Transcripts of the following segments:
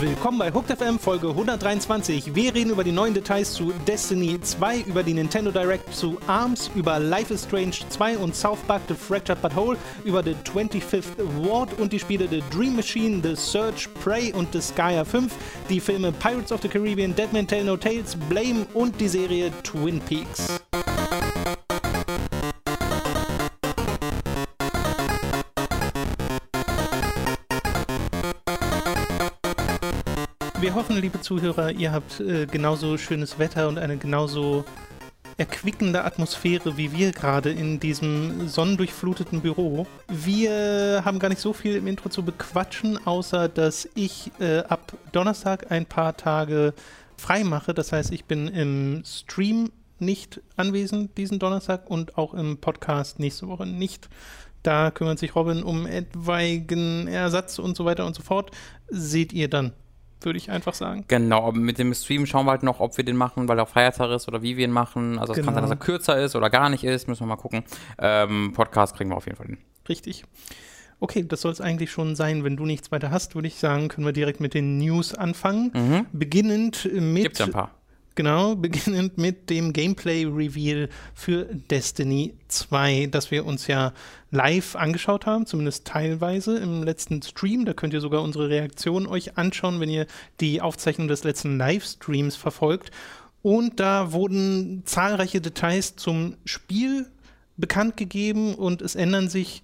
Willkommen bei Hooked FM Folge 123. Wir reden über die neuen Details zu Destiny 2, über die Nintendo Direct zu ARMS, über Life is Strange 2 und South Park The Fractured But Whole, über The 25th Ward und die Spiele The Dream Machine, The Search, Prey und The Skya 5, die Filme Pirates of the Caribbean, Dead Man Tell No Tales, Blame und die Serie Twin Peaks. Wir hoffen, liebe Zuhörer, ihr habt äh, genauso schönes Wetter und eine genauso erquickende Atmosphäre wie wir gerade in diesem sonnendurchfluteten Büro. Wir haben gar nicht so viel im Intro zu bequatschen, außer dass ich äh, ab Donnerstag ein paar Tage frei mache. Das heißt, ich bin im Stream nicht anwesend diesen Donnerstag und auch im Podcast nächste Woche nicht. Da kümmert sich Robin um etwaigen Ersatz und so weiter und so fort. Seht ihr dann würde ich einfach sagen. Genau, mit dem Stream schauen wir halt noch, ob wir den machen, weil er Feiertag ist oder wie wir ihn machen. Also es genau. kann sein, dass er kürzer ist oder gar nicht ist, müssen wir mal gucken. Ähm, Podcast kriegen wir auf jeden Fall hin. Richtig. Okay, das soll es eigentlich schon sein. Wenn du nichts weiter hast, würde ich sagen, können wir direkt mit den News anfangen. Mhm. Beginnend mit. Gibt's ja ein paar. Genau, beginnend mit dem Gameplay-Reveal für Destiny 2, das wir uns ja live angeschaut haben, zumindest teilweise im letzten Stream. Da könnt ihr sogar unsere Reaktion euch anschauen, wenn ihr die Aufzeichnung des letzten Livestreams verfolgt. Und da wurden zahlreiche Details zum Spiel bekannt gegeben und es ändern sich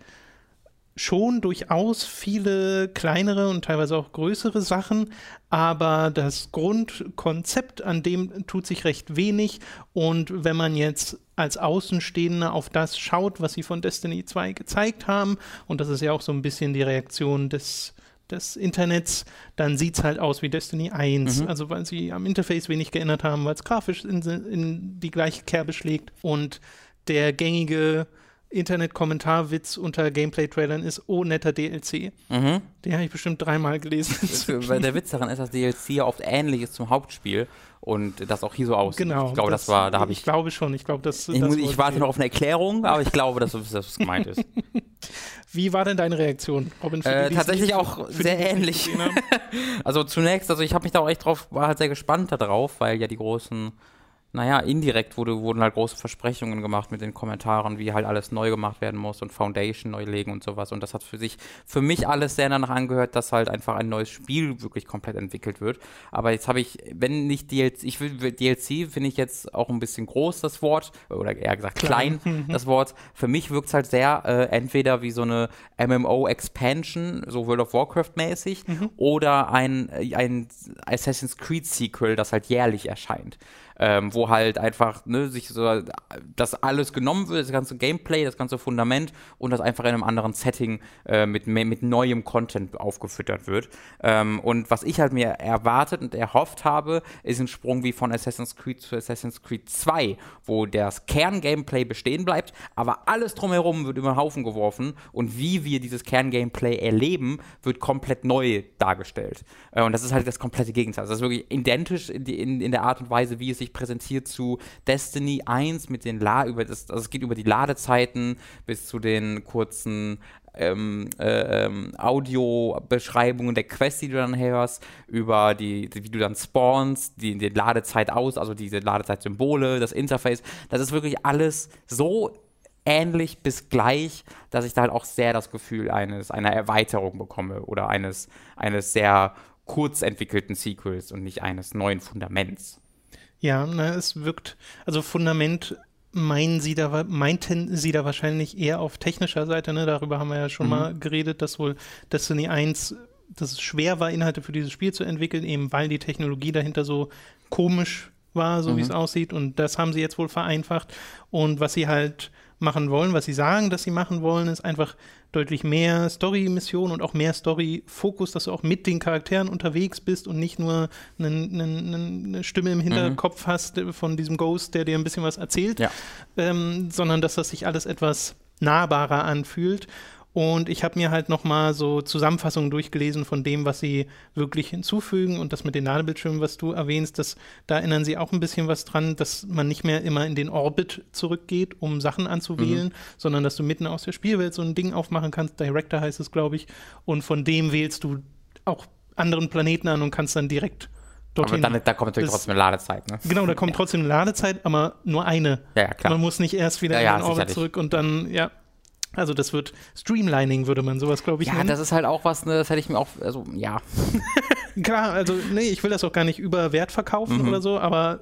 schon durchaus viele kleinere und teilweise auch größere Sachen, aber das Grundkonzept, an dem tut sich recht wenig. Und wenn man jetzt als Außenstehender auf das schaut, was sie von Destiny 2 gezeigt haben, und das ist ja auch so ein bisschen die Reaktion des des Internets, dann sieht es halt aus wie Destiny 1. Mhm. Also weil sie am Interface wenig geändert haben, weil es grafisch in, in die gleiche Kerbe schlägt. Und der gängige Internet-Kommentarwitz unter Gameplay-Trailern ist, oh, netter DLC. Mhm. Den habe ich bestimmt dreimal gelesen. Weil der Witz daran ist, dass DLC ja oft ähnlich ist zum Hauptspiel und das auch hier so aussieht. Genau. Ich glaube, das, das, war, da habe ich. Ich glaube schon, ich glaube, das. Ich, das ich warte noch auf eine Erklärung, aber ich glaube, dass das gemeint ist. Wie war denn deine Reaktion, Robin? Äh, tatsächlich auch sehr ähnlich. also zunächst, also ich habe mich da auch echt drauf, war halt sehr gespannt darauf, weil ja die großen naja, indirekt wurde, wurden halt große Versprechungen gemacht mit den Kommentaren, wie halt alles neu gemacht werden muss und Foundation neu legen und sowas. Und das hat für sich, für mich alles sehr danach angehört, dass halt einfach ein neues Spiel wirklich komplett entwickelt wird. Aber jetzt habe ich, wenn nicht DLC, ich will, DLC finde ich jetzt auch ein bisschen groß, das Wort, oder eher gesagt klein, klein das Wort. Für mich wirkt es halt sehr äh, entweder wie so eine MMO-Expansion, so World of Warcraft-mäßig, mhm. oder ein, ein Assassin's Creed-Sequel, das halt jährlich erscheint ähm, wo halt einfach ne, sich so das alles genommen wird, das ganze Gameplay, das ganze Fundament und das einfach in einem anderen Setting äh, mit, mit neuem Content aufgefüttert wird. Ähm, und was ich halt mir erwartet und erhofft habe, ist ein Sprung wie von Assassin's Creed zu Assassin's Creed 2, wo das Kern-Gameplay bestehen bleibt, aber alles drumherum wird über den Haufen geworfen und wie wir dieses Kern-Gameplay erleben, wird komplett neu dargestellt. Äh, und das ist halt das komplette Gegenteil. Das ist wirklich identisch in, in, in der Art und Weise, wie es sich präsentiert zu Destiny 1 mit den La über das, also es geht über die Ladezeiten bis zu den kurzen ähm, äh, ähm, Audiobeschreibungen der Quest, die du dann hörst, über die, wie du dann spawnst, die, die Ladezeit aus, also diese Ladezeitsymbole, das Interface. Das ist wirklich alles so ähnlich bis gleich, dass ich da halt auch sehr das Gefühl eines einer Erweiterung bekomme oder eines eines sehr kurz entwickelten Sequels und nicht eines neuen Fundaments. Ja, na, es wirkt, also Fundament meinen sie da, meinten sie da wahrscheinlich eher auf technischer Seite, ne? Darüber haben wir ja schon mhm. mal geredet, dass wohl Destiny 1, dass es schwer war, Inhalte für dieses Spiel zu entwickeln, eben weil die Technologie dahinter so komisch war, so mhm. wie es aussieht. Und das haben sie jetzt wohl vereinfacht. Und was sie halt machen wollen, was sie sagen, dass sie machen wollen, ist einfach deutlich mehr Story-Missionen und auch mehr Story-Fokus, dass du auch mit den Charakteren unterwegs bist und nicht nur eine, Stimme im Hinterkopf mhm. hast von diesem Ghost, der dir ein bisschen was erzählt, ja. ähm, sondern dass das sich alles etwas nahbarer anfühlt. Und ich habe mir halt nochmal so Zusammenfassungen durchgelesen von dem, was sie wirklich hinzufügen. Und das mit den Ladebildschirmen, was du erwähnst, das, da erinnern sie auch ein bisschen was dran, dass man nicht mehr immer in den Orbit zurückgeht, um Sachen anzuwählen, mhm. sondern dass du mitten aus der Spielwelt so ein Ding aufmachen kannst. Director heißt es, glaube ich. Und von dem wählst du auch anderen Planeten an und kannst dann direkt dorthin. Aber dann, da kommt natürlich das, trotzdem eine Ladezeit, ne? Genau, da kommt ja. trotzdem eine Ladezeit, aber nur eine. Ja, ja klar. Man muss nicht erst wieder ja, in den Orbit zurück und dann, ja, also das wird Streamlining, würde man sowas, glaube ich, ja, nennen. Ja, das ist halt auch was, ne, das hätte ich mir auch, also ja. Klar, also nee, ich will das auch gar nicht über Wert verkaufen mhm. oder so, aber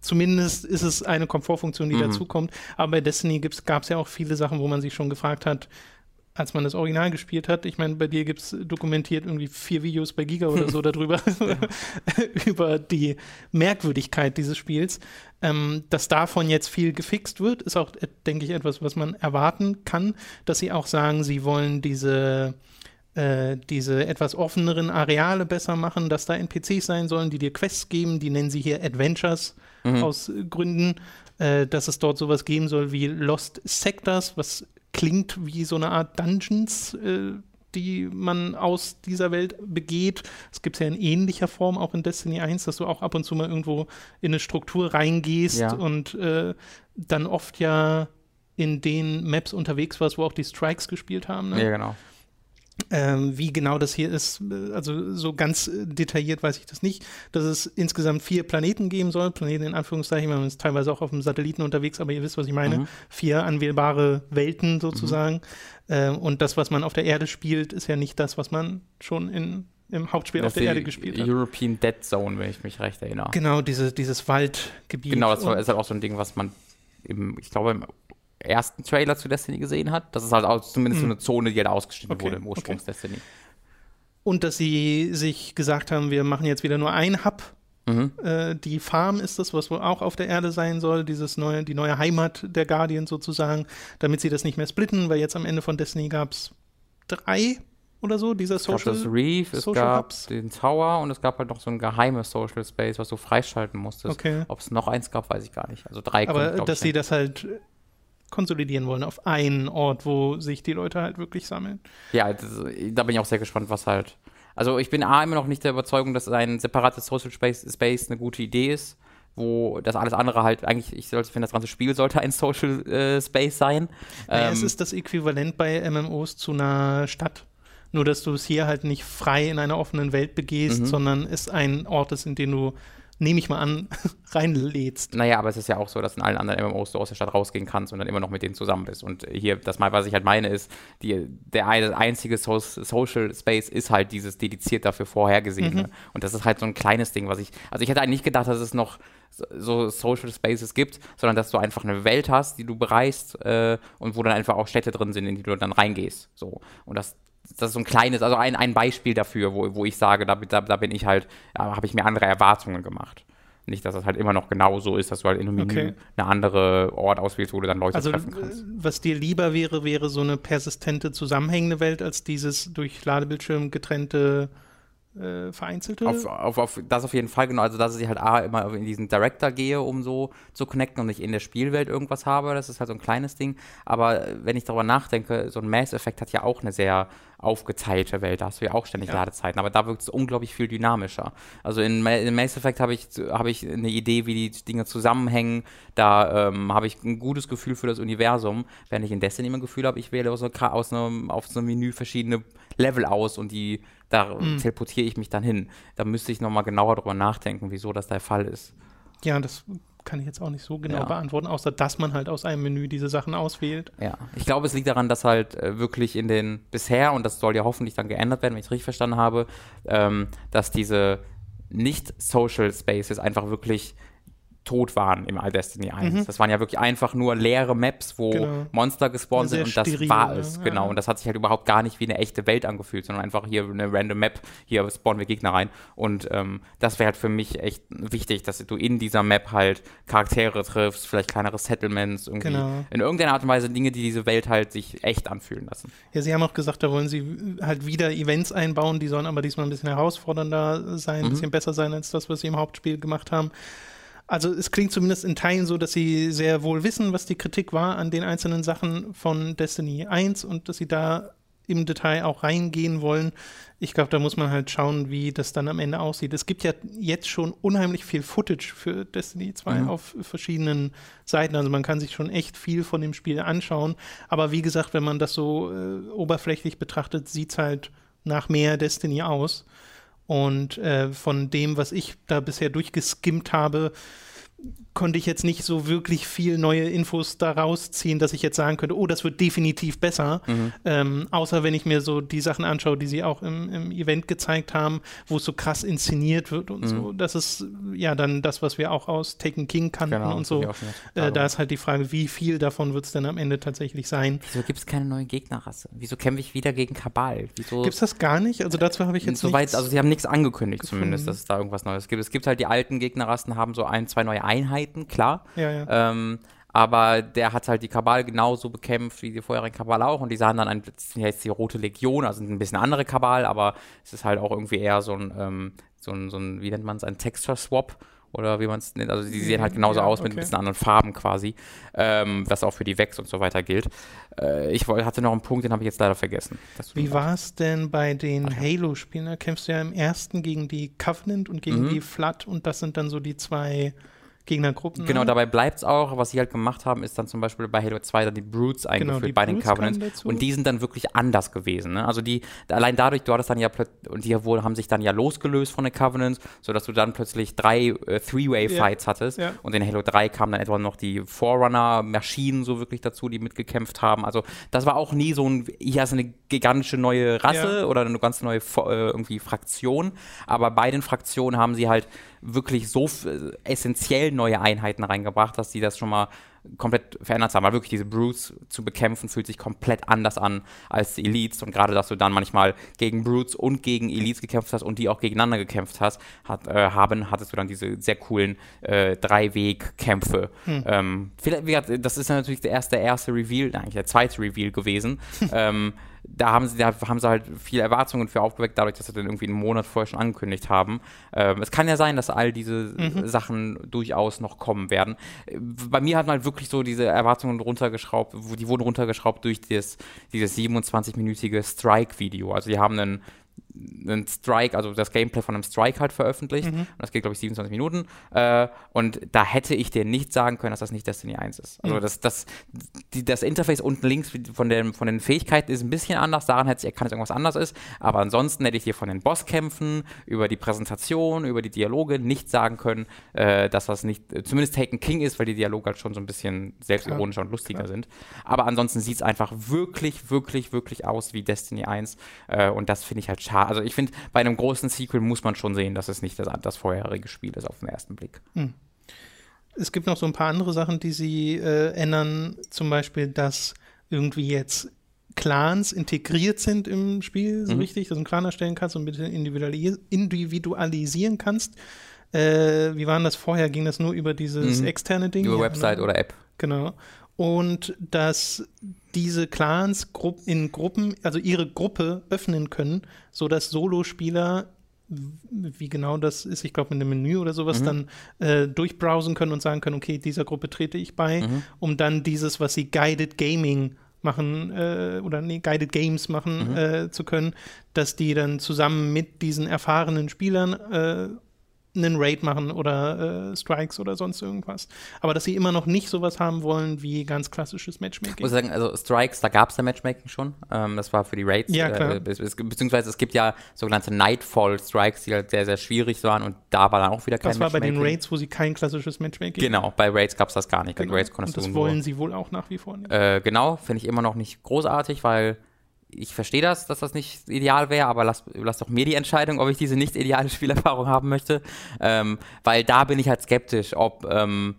zumindest ist es eine Komfortfunktion, die mhm. dazukommt. Aber bei Destiny gab es ja auch viele Sachen, wo man sich schon gefragt hat, als man das Original gespielt hat. Ich meine, bei dir gibt es dokumentiert irgendwie vier Videos bei Giga oder so darüber, über die Merkwürdigkeit dieses Spiels. Ähm, dass davon jetzt viel gefixt wird, ist auch, äh, denke ich, etwas, was man erwarten kann, dass sie auch sagen, sie wollen diese äh, diese etwas offeneren Areale besser machen, dass da NPCs sein sollen, die dir Quests geben, die nennen sie hier Adventures mhm. aus Gründen, äh, dass es dort sowas geben soll wie Lost Sectors, was klingt wie so eine Art Dungeons, äh, die man aus dieser Welt begeht. Es gibt es ja in ähnlicher Form auch in Destiny 1, dass du auch ab und zu mal irgendwo in eine Struktur reingehst ja. und äh, dann oft ja in den Maps unterwegs warst, wo auch die Strikes gespielt haben. Ne? Ja, genau. Ähm, wie genau das hier ist, äh, also so ganz äh, detailliert weiß ich das nicht, dass es insgesamt vier Planeten geben soll. Planeten in Anführungszeichen, man ist teilweise auch auf dem Satelliten unterwegs, aber ihr wisst, was ich meine. Mhm. Vier anwählbare Welten sozusagen. Mhm. Ähm, und das, was man auf der Erde spielt, ist ja nicht das, was man schon in, im Hauptspiel das auf der Erde gespielt hat. European Dead Zone, wenn ich mich recht erinnere. Genau, diese, dieses Waldgebiet. Genau, das war, ist halt auch so ein Ding, was man im, ich glaube, im ersten Trailer zu Destiny gesehen hat. Das ist halt auch zumindest hm. so eine Zone, die halt ausgeschnitten okay. wurde im Ursprungs-Destiny. Okay. Und dass sie sich gesagt haben, wir machen jetzt wieder nur ein Hub. Mhm. Äh, die Farm ist das, was wohl auch auf der Erde sein soll, dieses neue, die neue Heimat der Guardians sozusagen, damit sie das nicht mehr splitten, weil jetzt am Ende von Destiny gab es drei oder so, dieser Social Es gab das Reef, es gab Hubs. den Tower und es gab halt noch so ein geheimes Social Space, was du freischalten musstest. Okay. Ob es noch eins gab, weiß ich gar nicht. Also drei Aber kommt, dass sie das halt konsolidieren wollen auf einen Ort, wo sich die Leute halt wirklich sammeln. Ja, das, da bin ich auch sehr gespannt, was halt. Also ich bin A immer noch nicht der Überzeugung, dass ein separates Social Space, Space eine gute Idee ist, wo das alles andere halt eigentlich, ich sollte, finde, das ganze Spiel sollte ein Social äh, Space sein. Naja, ähm, es ist das Äquivalent bei MMOs zu einer Stadt. Nur, dass du es hier halt nicht frei in einer offenen Welt begehst, mhm. sondern es ein Ort ist, in dem du nehme ich mal an, reinlädst. Naja, aber es ist ja auch so, dass in allen anderen MMOs du aus der Stadt rausgehen kannst und dann immer noch mit denen zusammen bist. Und hier, das mal, was ich halt meine, ist, die, der einzige so Social Space ist halt dieses dediziert dafür vorhergesehene. Mhm. Und das ist halt so ein kleines Ding, was ich, also ich hätte eigentlich nicht gedacht, dass es noch so Social Spaces gibt, sondern dass du einfach eine Welt hast, die du bereist äh, und wo dann einfach auch Städte drin sind, in die du dann reingehst. So. Und das, das ist so ein kleines, also ein, ein Beispiel dafür, wo, wo ich sage, da, da, da bin ich halt, habe ich mir andere Erwartungen gemacht. Nicht, dass das halt immer noch genau so ist, dass du halt in einem okay. Eine andere Ort auswählst, wo du dann Leute also, treffen kannst. Was dir lieber wäre, wäre so eine persistente, zusammenhängende Welt als dieses durch Ladebildschirm getrennte äh, vereinzelte. Auf, auf, auf, das auf jeden Fall, genau. Also, dass ich halt A, immer in diesen Director gehe, um so zu connecten und nicht in der Spielwelt irgendwas habe. Das ist halt so ein kleines Ding. Aber wenn ich darüber nachdenke, so ein Mass Effect hat ja auch eine sehr aufgeteilte Welt. Da hast du ja auch ständig ja. Ladezeiten. Aber da wirkt es unglaublich viel dynamischer. Also in, in Mass Effect habe ich, hab ich eine Idee, wie die Dinge zusammenhängen. Da ähm, habe ich ein gutes Gefühl für das Universum. Während ich in Destiny ein Gefühl habe, ich wähle aus, aus einem, auf so einem Menü verschiedene Level aus und die da mhm. teleportiere ich mich dann hin. Da müsste ich nochmal genauer drüber nachdenken, wieso das der Fall ist. Ja, das kann ich jetzt auch nicht so genau ja. beantworten, außer dass man halt aus einem Menü diese Sachen auswählt. Ja, ich glaube, es liegt daran, dass halt äh, wirklich in den bisher, und das soll ja hoffentlich dann geändert werden, wenn ich es richtig verstanden habe, ähm, dass diese nicht-Social Spaces einfach wirklich tot waren im All Destiny 1. Mhm. Das waren ja wirklich einfach nur leere Maps, wo genau. Monster gespawnt sind und das steril, war es, ja. genau. Und das hat sich halt überhaupt gar nicht wie eine echte Welt angefühlt, sondern einfach hier eine random Map, hier spawnen wir Gegner rein. Und ähm, das wäre halt für mich echt wichtig, dass du in dieser Map halt Charaktere triffst, vielleicht kleinere Settlements, irgendwie genau. in irgendeiner Art und Weise Dinge, die diese Welt halt sich echt anfühlen lassen. Ja, sie haben auch gesagt, da wollen sie halt wieder Events einbauen, die sollen aber diesmal ein bisschen herausfordernder sein, ein mhm. bisschen besser sein als das, was sie im Hauptspiel gemacht haben. Also es klingt zumindest in Teilen so, dass sie sehr wohl wissen, was die Kritik war an den einzelnen Sachen von Destiny 1 und dass sie da im Detail auch reingehen wollen. Ich glaube, da muss man halt schauen, wie das dann am Ende aussieht. Es gibt ja jetzt schon unheimlich viel Footage für Destiny 2 mhm. auf verschiedenen Seiten. Also man kann sich schon echt viel von dem Spiel anschauen. Aber wie gesagt, wenn man das so äh, oberflächlich betrachtet, sieht es halt nach mehr Destiny aus. Und äh, von dem, was ich da bisher durchgeskimmt habe, konnte ich jetzt nicht so wirklich viel neue Infos daraus ziehen, dass ich jetzt sagen könnte, oh, das wird definitiv besser. Mhm. Ähm, außer wenn ich mir so die Sachen anschaue, die sie auch im, im Event gezeigt haben, wo es so krass inszeniert wird und mhm. so. Das ist ja dann das, was wir auch aus Taken King kannten genau, und so. Äh, da ist halt die Frage, wie viel davon wird es denn am Ende tatsächlich sein. Wieso gibt es keine neue Gegnerrasse? Wieso kämpfe ich wieder gegen Kabal? Gibt es das gar nicht? Also dazu habe ich jetzt Soweit, also sie haben nichts angekündigt gefunden. zumindest, dass es da irgendwas Neues gibt. Es gibt halt die alten Gegnerrassen, haben so ein, zwei neue Einheiten, klar. Ja, ja. Ähm, aber der hat halt die Kabal genauso bekämpft wie die vorherigen Kabal auch und die sahen dann ein, jetzt die Rote Legion, also ein bisschen andere Kabal, aber es ist halt auch irgendwie eher so ein, ähm, so ein, so ein wie nennt man es, ein Texture-Swap oder wie man es nennt. Also die sehen halt genauso ja, aus mit ein bisschen anderen Farben quasi, ähm, was auch für die Vex und so weiter gilt. Äh, ich hatte noch einen Punkt, den habe ich jetzt leider vergessen. Wie war es denn bei den Halo-Spielen? Da kämpfst du ja im ersten gegen die Covenant und gegen mhm. die Flood und das sind dann so die zwei Gegnergruppen. Genau, dabei bleibt es auch. Was sie halt gemacht haben, ist dann zum Beispiel bei Halo 2 dann die Brutes genau, eingeführt genau, bei Brutes den Covenants. Und die sind dann wirklich anders gewesen. Ne? Also die, allein dadurch, du hattest dann ja und die wohl haben sich dann ja losgelöst von den Covenants, sodass du dann plötzlich drei äh, Three-Way-Fights ja. hattest. Ja. Und in Halo 3 kamen dann etwa noch die Forerunner-Maschinen so wirklich dazu, die mitgekämpft haben. Also das war auch nie so ein, hier hast du eine gigantische neue Rasse ja. oder eine ganz neue äh, irgendwie Fraktion. Aber bei den Fraktionen haben sie halt wirklich so essentiell neue Einheiten reingebracht, dass die das schon mal komplett verändert haben. Weil wirklich diese Brutes zu bekämpfen fühlt sich komplett anders an als die Elites. Und gerade, dass du dann manchmal gegen Brutes und gegen Elites gekämpft hast und die auch gegeneinander gekämpft hast, hat, äh, haben, hattest du dann diese sehr coolen äh, Dreiweg-Kämpfe. Hm. Ähm, das ist natürlich der erste, der erste Reveal, eigentlich der zweite Reveal gewesen. ähm, da haben sie, da haben sie halt viele Erwartungen für aufgeweckt, dadurch, dass sie dann irgendwie einen Monat vorher schon angekündigt haben. Ähm, es kann ja sein, dass all diese mhm. Sachen durchaus noch kommen werden. Bei mir hat man halt wirklich so diese Erwartungen runtergeschraubt, die wurden runtergeschraubt durch dieses, dieses 27-minütige Strike-Video. Also die haben einen einen Strike, also das Gameplay von einem Strike halt veröffentlicht. Mhm. Und das geht, glaube ich, 27 Minuten. Äh, und da hätte ich dir nicht sagen können, dass das nicht Destiny 1 ist. Also mhm. das, das, die, das Interface unten links von, den, von den Fähigkeiten ist ein bisschen anders. Daran hätte ich erkannt, dass irgendwas anders ist. Aber ansonsten hätte ich dir von den Bosskämpfen, über die Präsentation, über die Dialoge nicht sagen können, äh, dass das nicht, äh, zumindest Taken King ist, weil die Dialoge halt schon so ein bisschen selbstironischer und lustiger ja. sind. Aber ansonsten sieht es einfach wirklich, wirklich, wirklich aus wie Destiny 1. Äh, und das finde ich halt schade also ich finde, bei einem großen Sequel muss man schon sehen, dass es nicht das, das vorherige Spiel ist auf den ersten Blick. Hm. Es gibt noch so ein paar andere Sachen, die sie äh, ändern. Zum Beispiel, dass irgendwie jetzt Clans integriert sind im Spiel, so mhm. richtig, dass du einen Clan erstellen kannst und ein bisschen individualis individualisieren kannst. Äh, wie war das vorher? Ging das nur über dieses mhm. externe Ding? Über ja, Website ne? oder App. Genau und dass diese Clans in Gruppen, also ihre Gruppe öffnen können, sodass Solospieler, wie genau das ist, ich glaube mit einem Menü oder sowas, mhm. dann äh, durchbrowsen können und sagen können, okay, dieser Gruppe trete ich bei, mhm. um dann dieses, was sie Guided Gaming machen äh, oder nee, Guided Games machen mhm. äh, zu können, dass die dann zusammen mit diesen erfahrenen Spielern äh, einen Raid machen oder äh, Strikes oder sonst irgendwas. Aber dass sie immer noch nicht sowas haben wollen wie ganz klassisches Matchmaking. Ich muss sagen, also Strikes, da gab es ja Matchmaking schon. Ähm, das war für die Raids. Ja, klar. Äh, beziehungsweise es gibt ja sogenannte Nightfall-Strikes, die halt sehr, sehr schwierig waren und da war dann auch wieder kein Das war bei den Raids, wo sie kein klassisches Matchmaking Genau, bei Raids gab es das gar nicht. Genau. Bei Raids konntest und das wollen sie wohl auch nach wie vor nicht. Äh, genau, finde ich immer noch nicht großartig, weil ich verstehe das, dass das nicht ideal wäre, aber lass, lass doch mir die Entscheidung, ob ich diese nicht ideale Spielerfahrung haben möchte. Ähm, weil da bin ich halt skeptisch, ob, ähm,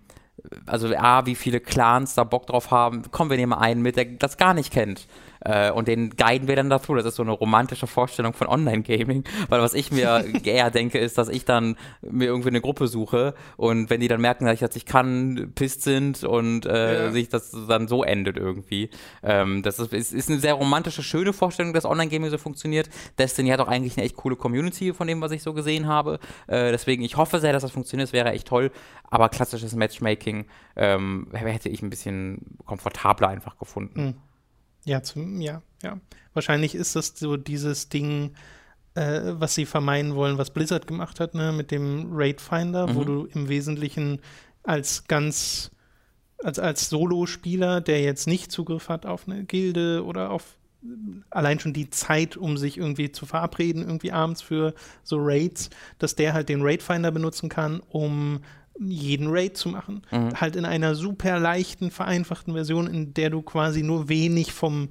also A, wie viele Clans da Bock drauf haben. Komm, wir nehmen einen mit, der das gar nicht kennt. Äh, und den guiden wir dann dazu. Das ist so eine romantische Vorstellung von Online-Gaming. Weil was ich mir eher denke, ist, dass ich dann mir irgendwie eine Gruppe suche und wenn die dann merken, dass ich das nicht kann, pisst sind und äh, ja. sich das dann so endet irgendwie. Ähm, das ist, ist, ist eine sehr romantische, schöne Vorstellung, dass Online-Gaming so funktioniert. Destiny hat auch eigentlich eine echt coole Community von dem, was ich so gesehen habe. Äh, deswegen, ich hoffe sehr, dass das funktioniert. Es wäre echt toll. Aber klassisches Matchmaking ähm, hätte ich ein bisschen komfortabler einfach gefunden. Hm. Ja, zum, ja, ja. Wahrscheinlich ist das so dieses Ding, äh, was sie vermeiden wollen, was Blizzard gemacht hat, ne, mit dem Raid Finder, mhm. wo du im Wesentlichen als ganz, als, als Solo-Spieler, der jetzt nicht Zugriff hat auf eine Gilde oder auf allein schon die Zeit, um sich irgendwie zu verabreden, irgendwie abends für so Raids, dass der halt den Raid Finder benutzen kann, um jeden Raid zu machen. Mhm. Halt in einer super leichten, vereinfachten Version, in der du quasi nur wenig vom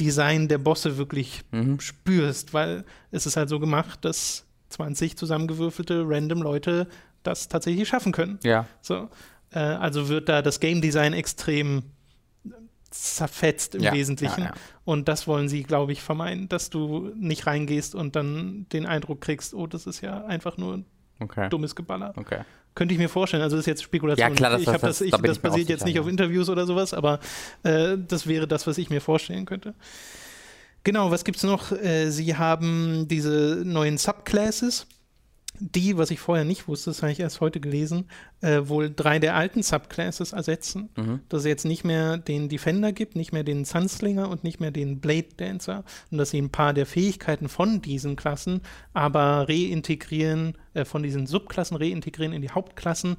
Design der Bosse wirklich mhm. spürst, weil es ist halt so gemacht, dass 20 zusammengewürfelte random Leute das tatsächlich schaffen können. Ja. So, äh, also wird da das Game Design extrem zerfetzt im ja, Wesentlichen. Ja, ja. Und das wollen sie, glaube ich, vermeiden, dass du nicht reingehst und dann den Eindruck kriegst, oh, das ist ja einfach nur okay. dummes Geballer. Okay. Könnte ich mir vorstellen. Also das ist jetzt Spekulation. Ja, klar, das, ich das, das, ich, da das basiert jetzt nicht auf Interviews oder sowas, aber äh, das wäre das, was ich mir vorstellen könnte. Genau, was gibt es noch? Äh, sie haben diese neuen Subclasses die, was ich vorher nicht wusste, das habe ich erst heute gelesen, äh, wohl drei der alten Subclasses ersetzen. Mhm. Dass es jetzt nicht mehr den Defender gibt, nicht mehr den Sunslinger und nicht mehr den Blade Dancer. Und dass sie ein paar der Fähigkeiten von diesen Klassen aber reintegrieren, äh, von diesen Subklassen reintegrieren in die Hauptklassen.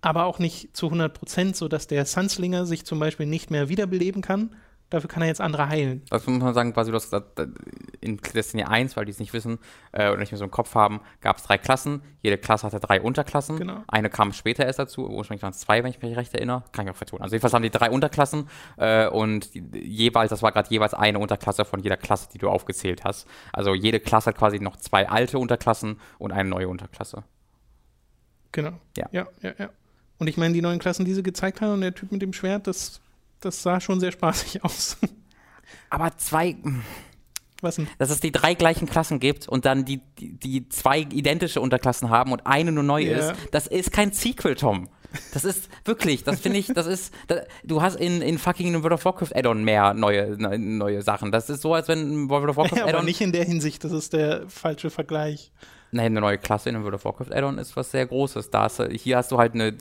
Aber auch nicht zu 100 Prozent, sodass der Sunslinger sich zum Beispiel nicht mehr wiederbeleben kann, Dafür kann er jetzt andere heilen. Das muss man sagen, quasi, du hast gesagt, in Destiny 1, weil die es nicht wissen äh, oder nicht mehr so im Kopf haben, gab es drei Klassen. Jede Klasse hatte drei Unterklassen. Genau. Eine kam später erst dazu. Ursprünglich waren es zwei, wenn ich mich recht erinnere. Kann ich auch vertun. Also jedenfalls haben die drei Unterklassen äh, und jeweils, das war gerade jeweils eine Unterklasse von jeder Klasse, die du aufgezählt hast. Also jede Klasse hat quasi noch zwei alte Unterklassen und eine neue Unterklasse. Genau. Ja, ja, ja. ja. Und ich meine, die neuen Klassen, die sie gezeigt haben und der Typ mit dem Schwert, das das sah schon sehr spaßig aus. Aber zwei. Was denn? Dass es die drei gleichen Klassen gibt und dann die, die, die zwei identische Unterklassen haben und eine nur neu yeah. ist, das ist kein Sequel, Tom. Das ist wirklich, das finde ich, das ist, das, du hast in, in fucking World of Warcraft Add-on mehr neue, ne, neue Sachen. Das ist so, als wenn World of Warcraft ja, Add-on. Aber nicht in der Hinsicht, das ist der falsche Vergleich. Nein, eine neue Klasse in World of Warcraft Add-on ist was sehr Großes. Da hast, hier hast du halt eine,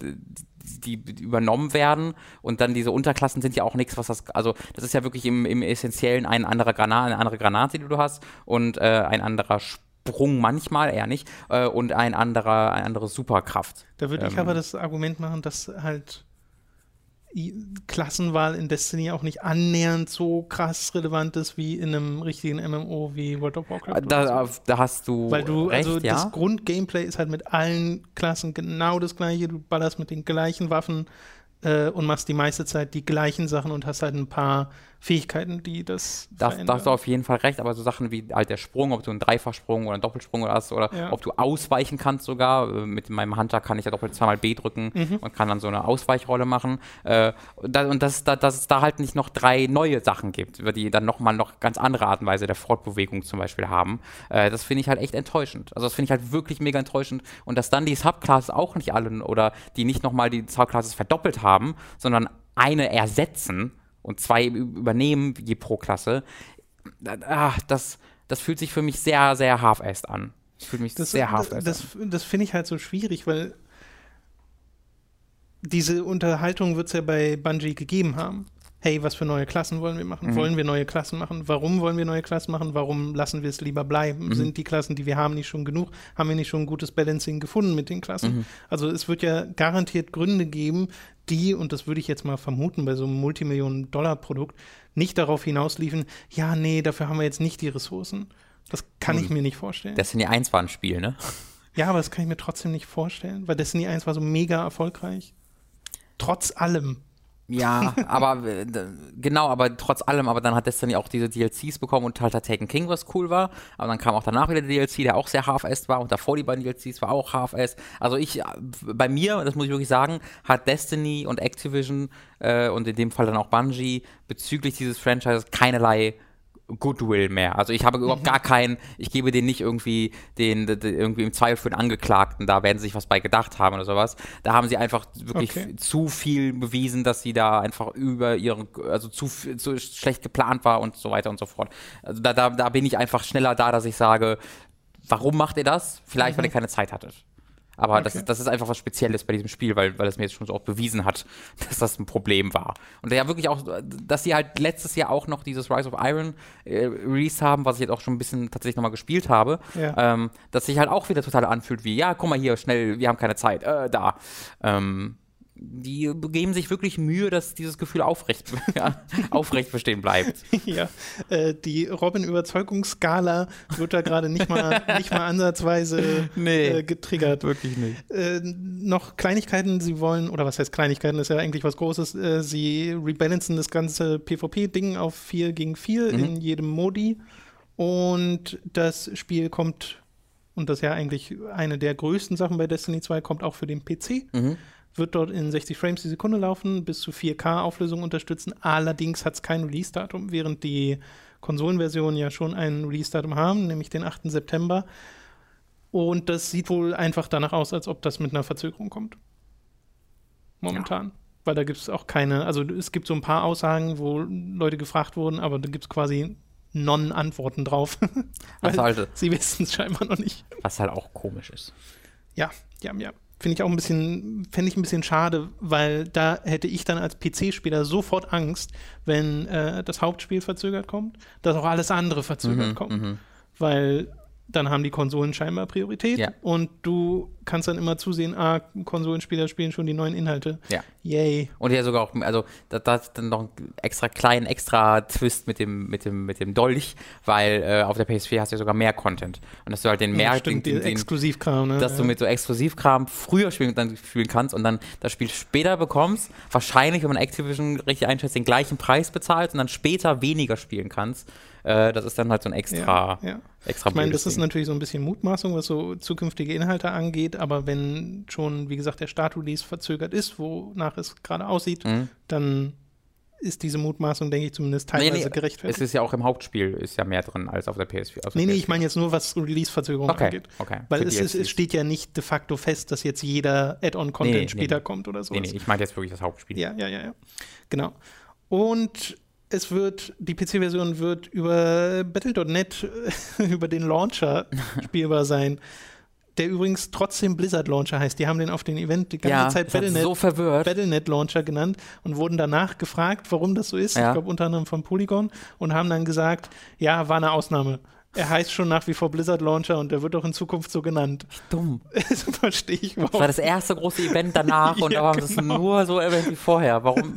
die übernommen werden und dann diese Unterklassen sind ja auch nichts, was das, also das ist ja wirklich im, im Essentiellen ein anderer Granat, eine andere Granate, die du hast und äh, ein anderer Sprung manchmal, eher nicht, äh, und ein anderer, eine andere Superkraft. Da würde ähm, ich aber das Argument machen, dass halt Klassenwahl in Destiny auch nicht annähernd so krass relevant ist wie in einem richtigen MMO wie World of Warcraft. Da, da hast du. Weil du, recht, also ja? das Grundgameplay ist halt mit allen Klassen genau das gleiche. Du ballerst mit den gleichen Waffen äh, und machst die meiste Zeit die gleichen Sachen und hast halt ein paar Fähigkeiten, die das. Das, da hast du auf jeden Fall recht, aber so Sachen wie halt der Sprung, ob du einen Dreifachsprung oder einen Doppelsprung hast oder ja. ob du ausweichen kannst sogar. Äh, mit meinem Hunter kann ich ja doppelt zweimal B drücken mhm. und kann dann so eine Ausweichrolle machen. Äh, und dass, dass es da halt nicht noch drei neue Sachen gibt, die dann nochmal noch ganz andere Art und Weise der Fortbewegung zum Beispiel haben. Äh, das finde ich halt echt enttäuschend. Also das finde ich halt wirklich mega enttäuschend. Und dass dann die Subclasses auch nicht alle oder die nicht nochmal die Subclasses verdoppelt haben, sondern eine ersetzen und zwei übernehmen je pro Klasse, ach, das, das fühlt sich für mich sehr, sehr half-assed an. Das fühlt mich das, sehr half-assed das, an. Das finde ich halt so schwierig, weil diese Unterhaltung wird es ja bei Bungie gegeben haben hey, was für neue Klassen wollen wir machen? Mhm. Wollen wir neue Klassen machen? Warum wollen wir neue Klassen machen? Warum lassen wir es lieber bleiben? Mhm. Sind die Klassen, die wir haben, nicht schon genug? Haben wir nicht schon ein gutes Balancing gefunden mit den Klassen? Mhm. Also es wird ja garantiert Gründe geben, die, und das würde ich jetzt mal vermuten bei so einem Multimillionen-Dollar-Produkt, nicht darauf hinausliefen, ja, nee, dafür haben wir jetzt nicht die Ressourcen. Das kann ich mir nicht vorstellen. Destiny 1 war ein Spiel, ne? Ja, aber das kann ich mir trotzdem nicht vorstellen, weil Destiny 1 war so mega erfolgreich. Trotz allem. Ja, aber äh, genau, aber trotz allem, aber dann hat Destiny auch diese DLCs bekommen und halt hat Taken King, was cool war. Aber dann kam auch danach wieder der DLC, der auch sehr half-assed war und davor die beiden DLCs war auch half-assed. Also ich, bei mir, das muss ich wirklich sagen, hat Destiny und Activision äh, und in dem Fall dann auch Bungie bezüglich dieses Franchises keinerlei Goodwill mehr. Also ich habe überhaupt mhm. gar keinen, ich gebe denen nicht irgendwie den, den, den, irgendwie im Zweifel für den Angeklagten, da werden sie sich was bei gedacht haben oder sowas. Da haben sie einfach wirklich okay. zu viel bewiesen, dass sie da einfach über ihren, also zu, zu schlecht geplant war und so weiter und so fort. Also da, da, da bin ich einfach schneller da, dass ich sage, warum macht ihr das? Vielleicht, mhm. weil ihr keine Zeit hattet. Aber okay. das, ist, das ist einfach was Spezielles bei diesem Spiel, weil, weil es mir jetzt schon so oft bewiesen hat, dass das ein Problem war. Und ja wirklich auch, dass sie halt letztes Jahr auch noch dieses Rise of Iron äh, Release haben, was ich jetzt auch schon ein bisschen tatsächlich nochmal gespielt habe, ja. ähm, dass sich halt auch wieder total anfühlt wie, ja, guck mal hier, schnell, wir haben keine Zeit, äh, da. Ähm, die geben sich wirklich Mühe, dass dieses Gefühl aufrecht, aufrecht bestehen bleibt. Ja, äh, die Robin-Überzeugungsskala wird da gerade nicht mal, nicht mal ansatzweise nee, äh, getriggert. Wirklich nicht. Äh, noch Kleinigkeiten, sie wollen, oder was heißt Kleinigkeiten, das ist ja eigentlich was Großes, äh, sie rebalancen das ganze PvP-Ding auf 4 gegen 4 mhm. in jedem Modi und das Spiel kommt, und das ist ja eigentlich eine der größten Sachen bei Destiny 2, kommt auch für den PC. Mhm wird dort in 60 Frames die Sekunde laufen, bis zu 4K-Auflösung unterstützen. Allerdings hat es kein Release-Datum, während die Konsolenversionen ja schon ein Release-Datum haben, nämlich den 8. September. Und das sieht wohl einfach danach aus, als ob das mit einer Verzögerung kommt. Momentan. Ja. Weil da gibt es auch keine, also es gibt so ein paar Aussagen, wo Leute gefragt wurden, aber da gibt es quasi Non-Antworten drauf. Weil halt, sie wissen es scheinbar noch nicht. Was halt auch komisch ist. Ja, ja, ja finde ich auch ein bisschen, fände ich ein bisschen schade, weil da hätte ich dann als PC-Spieler sofort Angst, wenn äh, das Hauptspiel verzögert kommt, dass auch alles andere verzögert mhm, kommt. Mhm. Weil dann haben die Konsolen scheinbar Priorität ja. und du kannst dann immer zusehen, ah, Konsolenspieler spielen schon die neuen Inhalte. Ja. Yay. Und ja sogar auch, also da, da ist dann noch ein extra kleinen, extra Twist mit dem, mit dem, mit dem Dolch, weil äh, auf der PS4 hast du ja sogar mehr Content. Und dass du halt den mehr ja, stimmt, den, den, Exklusivkram, ne? Dass ja. du mit so Exklusivkram früher spielen, dann spielen kannst und dann das Spiel später bekommst, wahrscheinlich, wenn man Activision richtig einschätzt, den gleichen Preis bezahlt und dann später weniger spielen kannst. Äh, das ist dann halt so ein extra. Ja, ja. extra ich meine, das ist natürlich so ein bisschen Mutmaßung, was so zukünftige Inhalte angeht, aber wenn schon, wie gesagt, der Start-Release verzögert ist, wonach es gerade aussieht, mhm. dann ist diese Mutmaßung, denke ich, zumindest teilweise nee, nee, gerechtfertigt. Es ist ja auch im Hauptspiel ist ja mehr drin als auf der PS4. Auf der nee, nee, ich meine jetzt nur, was Release-Verzögerung okay, angeht. Okay, Weil es, ist, es, steht ja nicht de facto fest, dass jetzt jeder Add-on-Content nee, später kommt oder so. Nee, nee, ich meine jetzt wirklich das Hauptspiel. Ja, ja, ja, ja. Genau. Und es wird, die PC-Version wird über Battle.net, über den Launcher spielbar sein. Der übrigens trotzdem Blizzard Launcher heißt. Die haben den auf dem Event die ganze ja, Zeit Battlenet, so Battlenet Launcher genannt und wurden danach gefragt, warum das so ist. Ja. Ich glaube unter anderem von Polygon und haben dann gesagt, ja, war eine Ausnahme. Er heißt schon nach wie vor Blizzard Launcher und er wird auch in Zukunft so genannt. Dumm. Das verstehe ich überhaupt. Das war das erste große Event danach und ja, da war es genau. nur so Event wie vorher. Warum?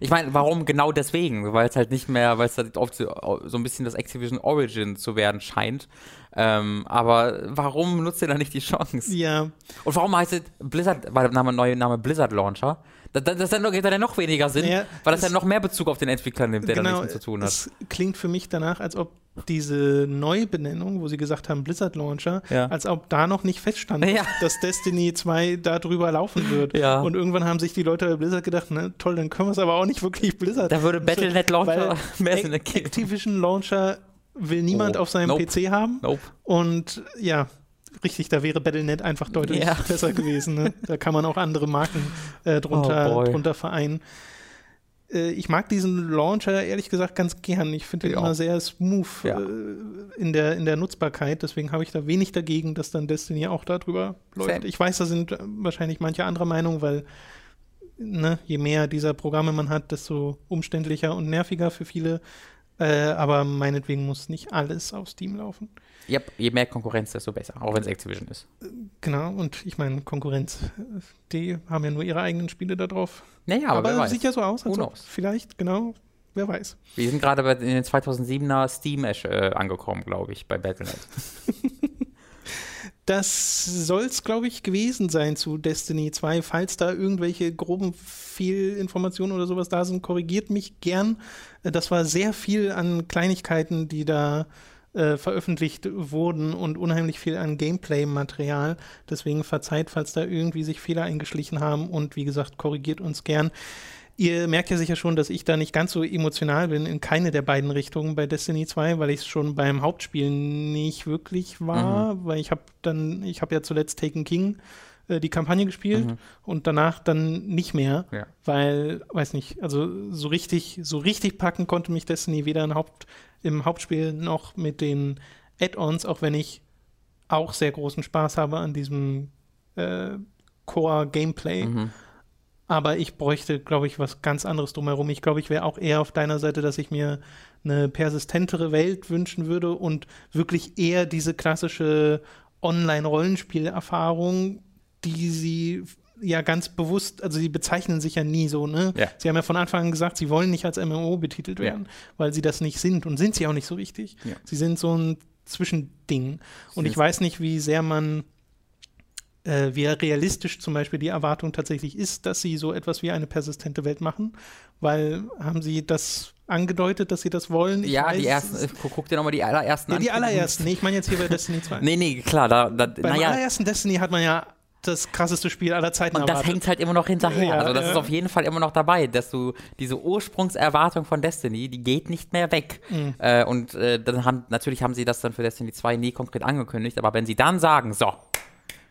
Ich meine, warum genau deswegen? Weil es halt nicht mehr, weil es halt oft so, so ein bisschen das Activision Origin zu werden scheint. Ähm, aber warum nutzt ihr da nicht die Chance? Ja. Und warum heißt es Blizzard, war der Name, neue Name Blizzard Launcher? Das, das, das gibt dann ja noch weniger Sinn, ja, weil das, das ja noch mehr Bezug auf den Entwickler nimmt, der genau, da nichts zu tun hat. Es klingt für mich danach, als ob diese Neubenennung, wo sie gesagt haben Blizzard Launcher, ja. als ob da noch nicht feststand, ja. dass Destiny 2 da drüber laufen wird. Ja. Und irgendwann haben sich die Leute bei Blizzard gedacht, ne, toll, dann können wir es aber auch nicht wirklich Blizzard. Da würde Battle.net Launcher mehr Sinn ergeben. Activision Launcher will niemand oh. auf seinem nope. PC haben. Nope. Und ja, richtig, da wäre Battle.net einfach deutlich ja. besser gewesen. Ne? Da kann man auch andere Marken äh, drunter, oh drunter vereinen. Äh, ich mag diesen Launcher ehrlich gesagt ganz gern. Ich finde ihn immer sehr smooth ja. äh, in, der, in der Nutzbarkeit. Deswegen habe ich da wenig dagegen, dass dann Destiny auch darüber läuft. Same. Ich weiß, da sind äh, wahrscheinlich manche andere Meinung, weil ne, je mehr dieser Programme man hat, desto umständlicher und nerviger für viele. Äh, aber meinetwegen muss nicht alles auf Steam laufen. Ja, je mehr Konkurrenz, desto besser, auch wenn es Activision ist. Genau, und ich meine, Konkurrenz, die haben ja nur ihre eigenen Spiele da drauf. Naja, aber, aber sieht ja so aus, als ob vielleicht, genau, wer weiß. Wir sind gerade in den 2007er Steam äh, angekommen, glaube ich, bei Battle.net. das soll es, glaube ich, gewesen sein zu Destiny 2. Falls da irgendwelche groben Fehlinformationen oder sowas da sind, korrigiert mich gern. Äh, das war sehr viel an Kleinigkeiten, die da äh, veröffentlicht wurden und unheimlich viel an Gameplay-Material. Deswegen verzeiht, falls da irgendwie sich Fehler eingeschlichen haben und wie gesagt, korrigiert uns gern. Ihr merkt ja sicher schon, dass ich da nicht ganz so emotional bin in keine der beiden Richtungen bei Destiny 2, weil ich es schon beim Hauptspiel nicht wirklich war, mhm. weil ich habe dann, ich habe ja zuletzt Taken King äh, die Kampagne gespielt mhm. und danach dann nicht mehr, ja. weil, weiß nicht, also so richtig, so richtig packen konnte mich Destiny weder im, Haupt, im Hauptspiel noch mit den Add-ons, auch wenn ich auch sehr großen Spaß habe an diesem äh, Core-Gameplay. Mhm. Aber ich bräuchte, glaube ich, was ganz anderes drumherum. Ich glaube, ich wäre auch eher auf deiner Seite, dass ich mir eine persistentere Welt wünschen würde und wirklich eher diese klassische Online-Rollenspielerfahrung, die sie ja ganz bewusst, also sie bezeichnen sich ja nie so, ne? Ja. Sie haben ja von Anfang an gesagt, sie wollen nicht als MMO betitelt werden, ja. weil sie das nicht sind und sind sie auch nicht so richtig. Ja. Sie sind so ein Zwischending. Und ich weiß nicht, wie sehr man äh, wie realistisch zum Beispiel die Erwartung tatsächlich ist, dass sie so etwas wie eine persistente Welt machen, weil haben sie das angedeutet, dass sie das wollen? Ich ja, weiß, die ersten, guck dir nochmal die allerersten ja, an. Die allerersten, nee, ich meine jetzt hier bei Destiny 2. nee, nee, klar, da, da Beim naja. allerersten Destiny hat man ja das krasseste Spiel aller Zeiten Und das hängt halt immer noch hinterher. Ja, also das ja. ist auf jeden Fall immer noch dabei, dass du diese Ursprungserwartung von Destiny, die geht nicht mehr weg. Mhm. Äh, und äh, dann haben, natürlich haben sie das dann für Destiny 2 nie konkret angekündigt, aber wenn sie dann sagen, so,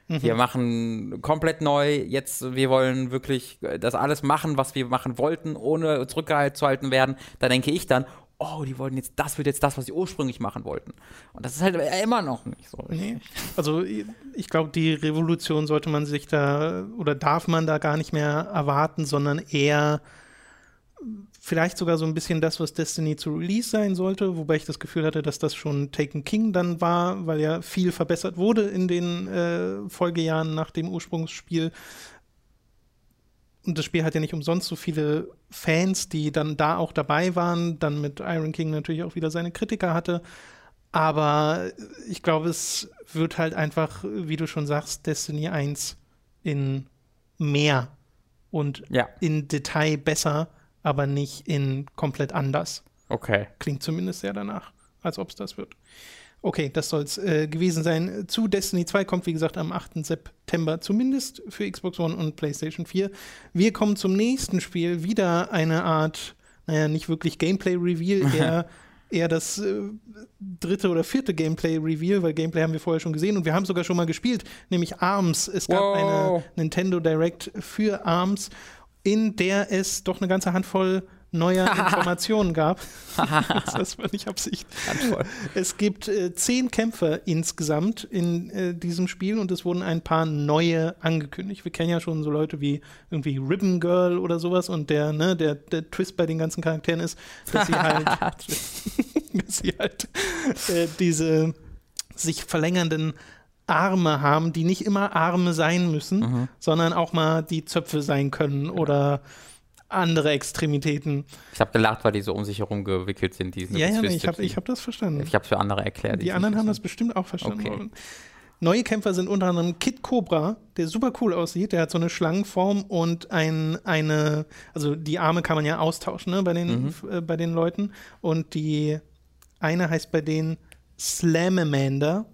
Mhm. Wir machen komplett neu. Jetzt, wir wollen wirklich das alles machen, was wir machen wollten, ohne zurückgehalten zu werden. Da denke ich dann, oh, die wollten jetzt, das wird jetzt das, was sie ursprünglich machen wollten. Und das ist halt immer noch nicht so. Nee. Also ich glaube, die Revolution sollte man sich da oder darf man da gar nicht mehr erwarten, sondern eher vielleicht sogar so ein bisschen das, was Destiny zu Release sein sollte, wobei ich das Gefühl hatte, dass das schon Taken King dann war, weil ja viel verbessert wurde in den äh, Folgejahren nach dem Ursprungsspiel. Und das Spiel hat ja nicht umsonst so viele Fans, die dann da auch dabei waren, dann mit Iron King natürlich auch wieder seine Kritiker hatte. Aber ich glaube, es wird halt einfach, wie du schon sagst, Destiny 1 in mehr und ja. in Detail besser aber nicht in komplett anders. Okay. Klingt zumindest sehr danach, als ob es das wird. Okay, das soll es äh, gewesen sein. Zu Destiny 2 kommt, wie gesagt, am 8. September, zumindest für Xbox One und PlayStation 4. Wir kommen zum nächsten Spiel. Wieder eine Art, naja, nicht wirklich Gameplay-Reveal, eher, eher das äh, dritte oder vierte Gameplay-Reveal, weil Gameplay haben wir vorher schon gesehen und wir haben sogar schon mal gespielt, nämlich ARMS. Es gab wow. eine Nintendo Direct für ARMS in der es doch eine ganze Handvoll neuer Informationen gab. das war nicht Absicht. Es gibt äh, zehn Kämpfer insgesamt in äh, diesem Spiel und es wurden ein paar neue angekündigt. Wir kennen ja schon so Leute wie irgendwie Ribbon Girl oder sowas und der, ne, der, der Twist bei den ganzen Charakteren ist, dass sie halt, dass sie halt äh, diese sich verlängernden Arme haben, die nicht immer Arme sein müssen, mhm. sondern auch mal die Zöpfe sein können genau. oder andere Extremitäten. Ich habe gelacht, weil die so um sich herum gewickelt sind. Die sind ja, ja, nee, ich habe hab das verstanden. Ich habe es für andere erklärt. Die, die anderen haben das bestimmt auch verstanden. Okay. Neue Kämpfer sind unter anderem Kid Cobra, der super cool aussieht. Der hat so eine Schlangenform und ein, eine, also die Arme kann man ja austauschen ne, bei, den, mhm. äh, bei den Leuten. Und die eine heißt bei denen Slamamander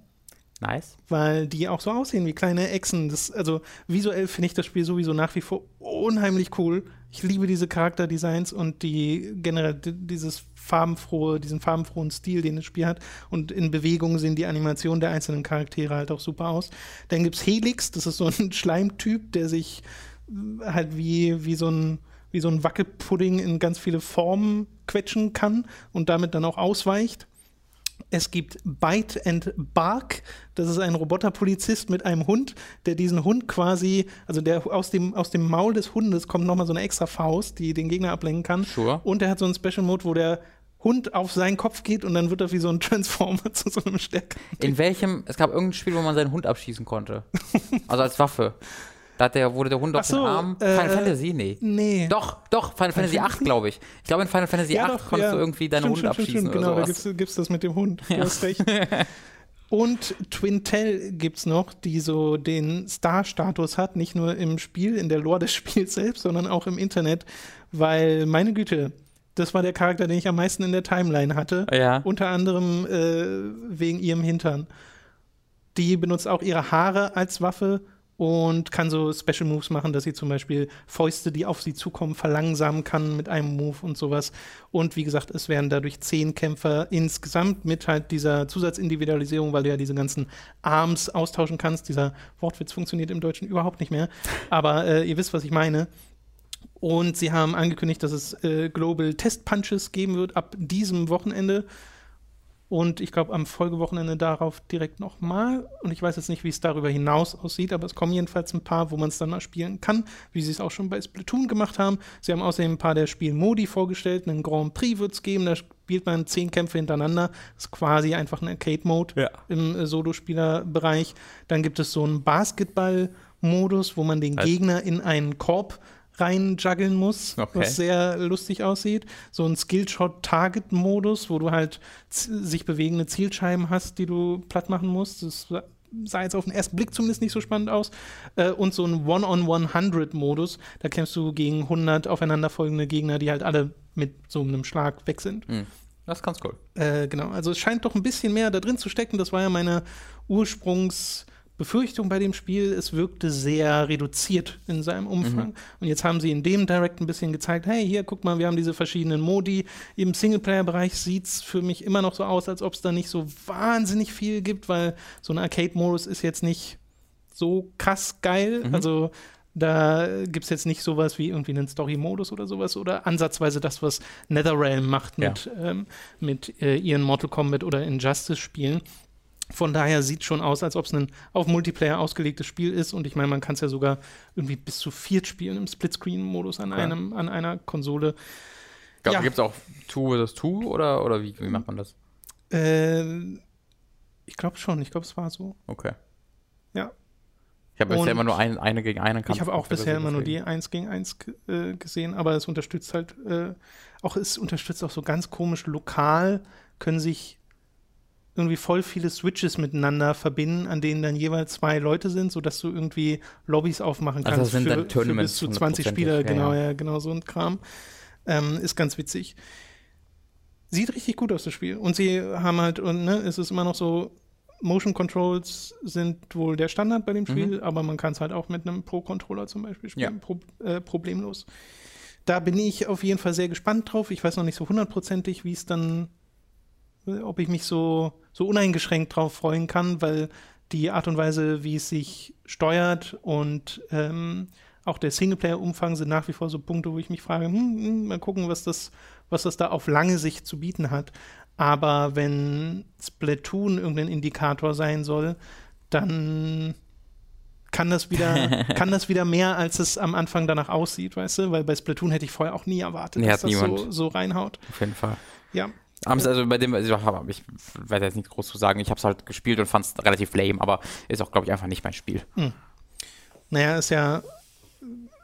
Nice. Weil die auch so aussehen wie kleine Echsen. Das, also visuell finde ich das Spiel sowieso nach wie vor unheimlich cool. Ich liebe diese Charakterdesigns und die generell dieses farbenfrohe, diesen farbenfrohen Stil, den das Spiel hat. Und in Bewegung sehen die Animationen der einzelnen Charaktere halt auch super aus. Dann gibt es Helix, das ist so ein Schleimtyp, der sich äh, halt wie, wie so ein wie so ein Wackelpudding in ganz viele Formen quetschen kann und damit dann auch ausweicht. Es gibt Bite and Bark. Das ist ein Roboterpolizist mit einem Hund, der diesen Hund quasi, also der aus dem, aus dem Maul des Hundes kommt nochmal so eine extra Faust, die den Gegner ablenken kann. Sure. Und er hat so einen Special Mode, wo der Hund auf seinen Kopf geht und dann wird er wie so ein Transformer zu so einem Stärker. In welchem, es gab irgendein Spiel, wo man seinen Hund abschießen konnte. also als Waffe. Da hat der, wurde der Hund Ach auf so, den Arm. Äh, Final Fantasy? Nee. Nee. Doch, doch, Final Fantasy 8, glaube ich. Ich glaube, in Final Fantasy ja, 8 doch, konntest ja. du irgendwie deinen stimmt, Hund stimmt, abschießen. Stimmt, genau, da gibt es das mit dem Hund. Du hast recht. Und Twintel gibt es noch, die so den Star-Status hat, nicht nur im Spiel, in der Lore des Spiels selbst, sondern auch im Internet, weil, meine Güte, das war der Charakter, den ich am meisten in der Timeline hatte. Ja. Unter anderem äh, wegen ihrem Hintern. Die benutzt auch ihre Haare als Waffe und kann so Special Moves machen, dass sie zum Beispiel Fäuste, die auf sie zukommen, verlangsamen kann mit einem Move und sowas. Und wie gesagt, es werden dadurch zehn Kämpfer insgesamt mit halt dieser Zusatzindividualisierung, weil du ja diese ganzen Arms austauschen kannst. Dieser Wortwitz funktioniert im Deutschen überhaupt nicht mehr. Aber äh, ihr wisst, was ich meine. Und sie haben angekündigt, dass es äh, Global Test Punches geben wird ab diesem Wochenende. Und ich glaube, am Folgewochenende darauf direkt nochmal. Und ich weiß jetzt nicht, wie es darüber hinaus aussieht, aber es kommen jedenfalls ein paar, wo man es dann mal spielen kann, wie sie es auch schon bei Splatoon gemacht haben. Sie haben außerdem ein paar der Spielmodi vorgestellt. Einen Grand Prix wird es geben, da spielt man zehn Kämpfe hintereinander. Das ist quasi einfach ein Arcade-Mode Ja. im äh, Solospielerbereich. Dann gibt es so einen Basketball-Modus, wo man den Gegner in einen Korb reinjuggeln muss, Okay. was sehr lustig aussieht. So ein Skillshot-Target-Modus, wo du halt sich bewegende Zielscheiben hast, die du platt machen musst. Das sa- sah jetzt auf den ersten Blick zumindest nicht so spannend aus. Äh, und so ein One-on-100-Modus, da kämpfst du gegen 100 aufeinanderfolgende Gegner, die halt alle mit so einem Schlag weg sind. Hm. Das ist ganz cool. Äh, genau, also es scheint doch ein bisschen mehr da drin zu stecken. Das war ja meine Ursprungsbefürchtung bei dem Spiel. Es wirkte sehr reduziert in seinem Umfang. Und jetzt haben sie in dem Direct ein bisschen gezeigt, hey, hier, guck mal, wir haben diese verschiedenen Modi. Im Singleplayer-Bereich sieht es für mich immer noch so aus, als ob es da nicht so wahnsinnig viel gibt, weil so ein Arcade-Modus ist jetzt nicht so krass geil. Also da gibt es jetzt nicht sowas wie irgendwie einen Story-Modus oder sowas oder ansatzweise das, was NetherRealm macht Ja. mit, ähm, mit äh, ihren Mortal Kombat oder Injustice-Spielen. Von daher sieht schon aus, als ob es ein auf Multiplayer ausgelegtes Spiel ist. Und ich meine, man kann es ja sogar irgendwie bis zu viert spielen im Splitscreen-Modus an, einem, an einer Konsole. Ja. Gibt es auch Two vs. Two oder, oder wie, wie macht man das? Äh, ich glaube schon, ich glaube, es war so. Okay. Ja. Ich habe bisher immer nur ein, eine gegen einen Kampf. Ich habe auch bisher immer nur die 1 gegen 1 äh, gesehen, aber es unterstützt halt, äh, auch es unterstützt auch so ganz komisch lokal, können sich irgendwie voll viele Switches miteinander verbinden, an denen dann jeweils zwei Leute sind, sodass du irgendwie Lobbys aufmachen Also kannst sind für, für bis zu 20 hundertprozentig, Spieler, ja, genau, ja. ja, genau so ein Kram. Ähm, ist ganz witzig. Sieht richtig gut aus, das Spiel. Und sie haben halt, und, ne, es ist immer noch so, Motion Controls sind wohl der Standard bei dem Spiel, aber man kann es halt auch mit einem Pro-Controller zum Beispiel spielen, pro, äh, problemlos. Da bin ich auf jeden Fall sehr gespannt drauf. Ich weiß noch nicht so hundertprozentig, wie es dann, ob ich mich so, so uneingeschränkt drauf freuen kann, weil die Art und Weise, wie es sich steuert und ähm, auch der Singleplayer-Umfang sind nach wie vor so Punkte, wo ich mich frage, hm, hm, mal gucken, was das, was das da auf lange Sicht zu bieten hat. Aber wenn Splatoon irgendein Indikator sein soll, dann kann das wieder, kann das wieder mehr, als es am Anfang danach aussieht, weißt du? Weil bei Splatoon hätte ich vorher auch nie erwartet, Nee, dass das so, so reinhaut. Auf jeden Fall. Ja. Also bei dem, also ich werde jetzt nichts groß zu sagen. Ich habe es halt gespielt und fand es relativ lame, aber ist auch, glaube ich, einfach nicht mein Spiel. Naja, ist ja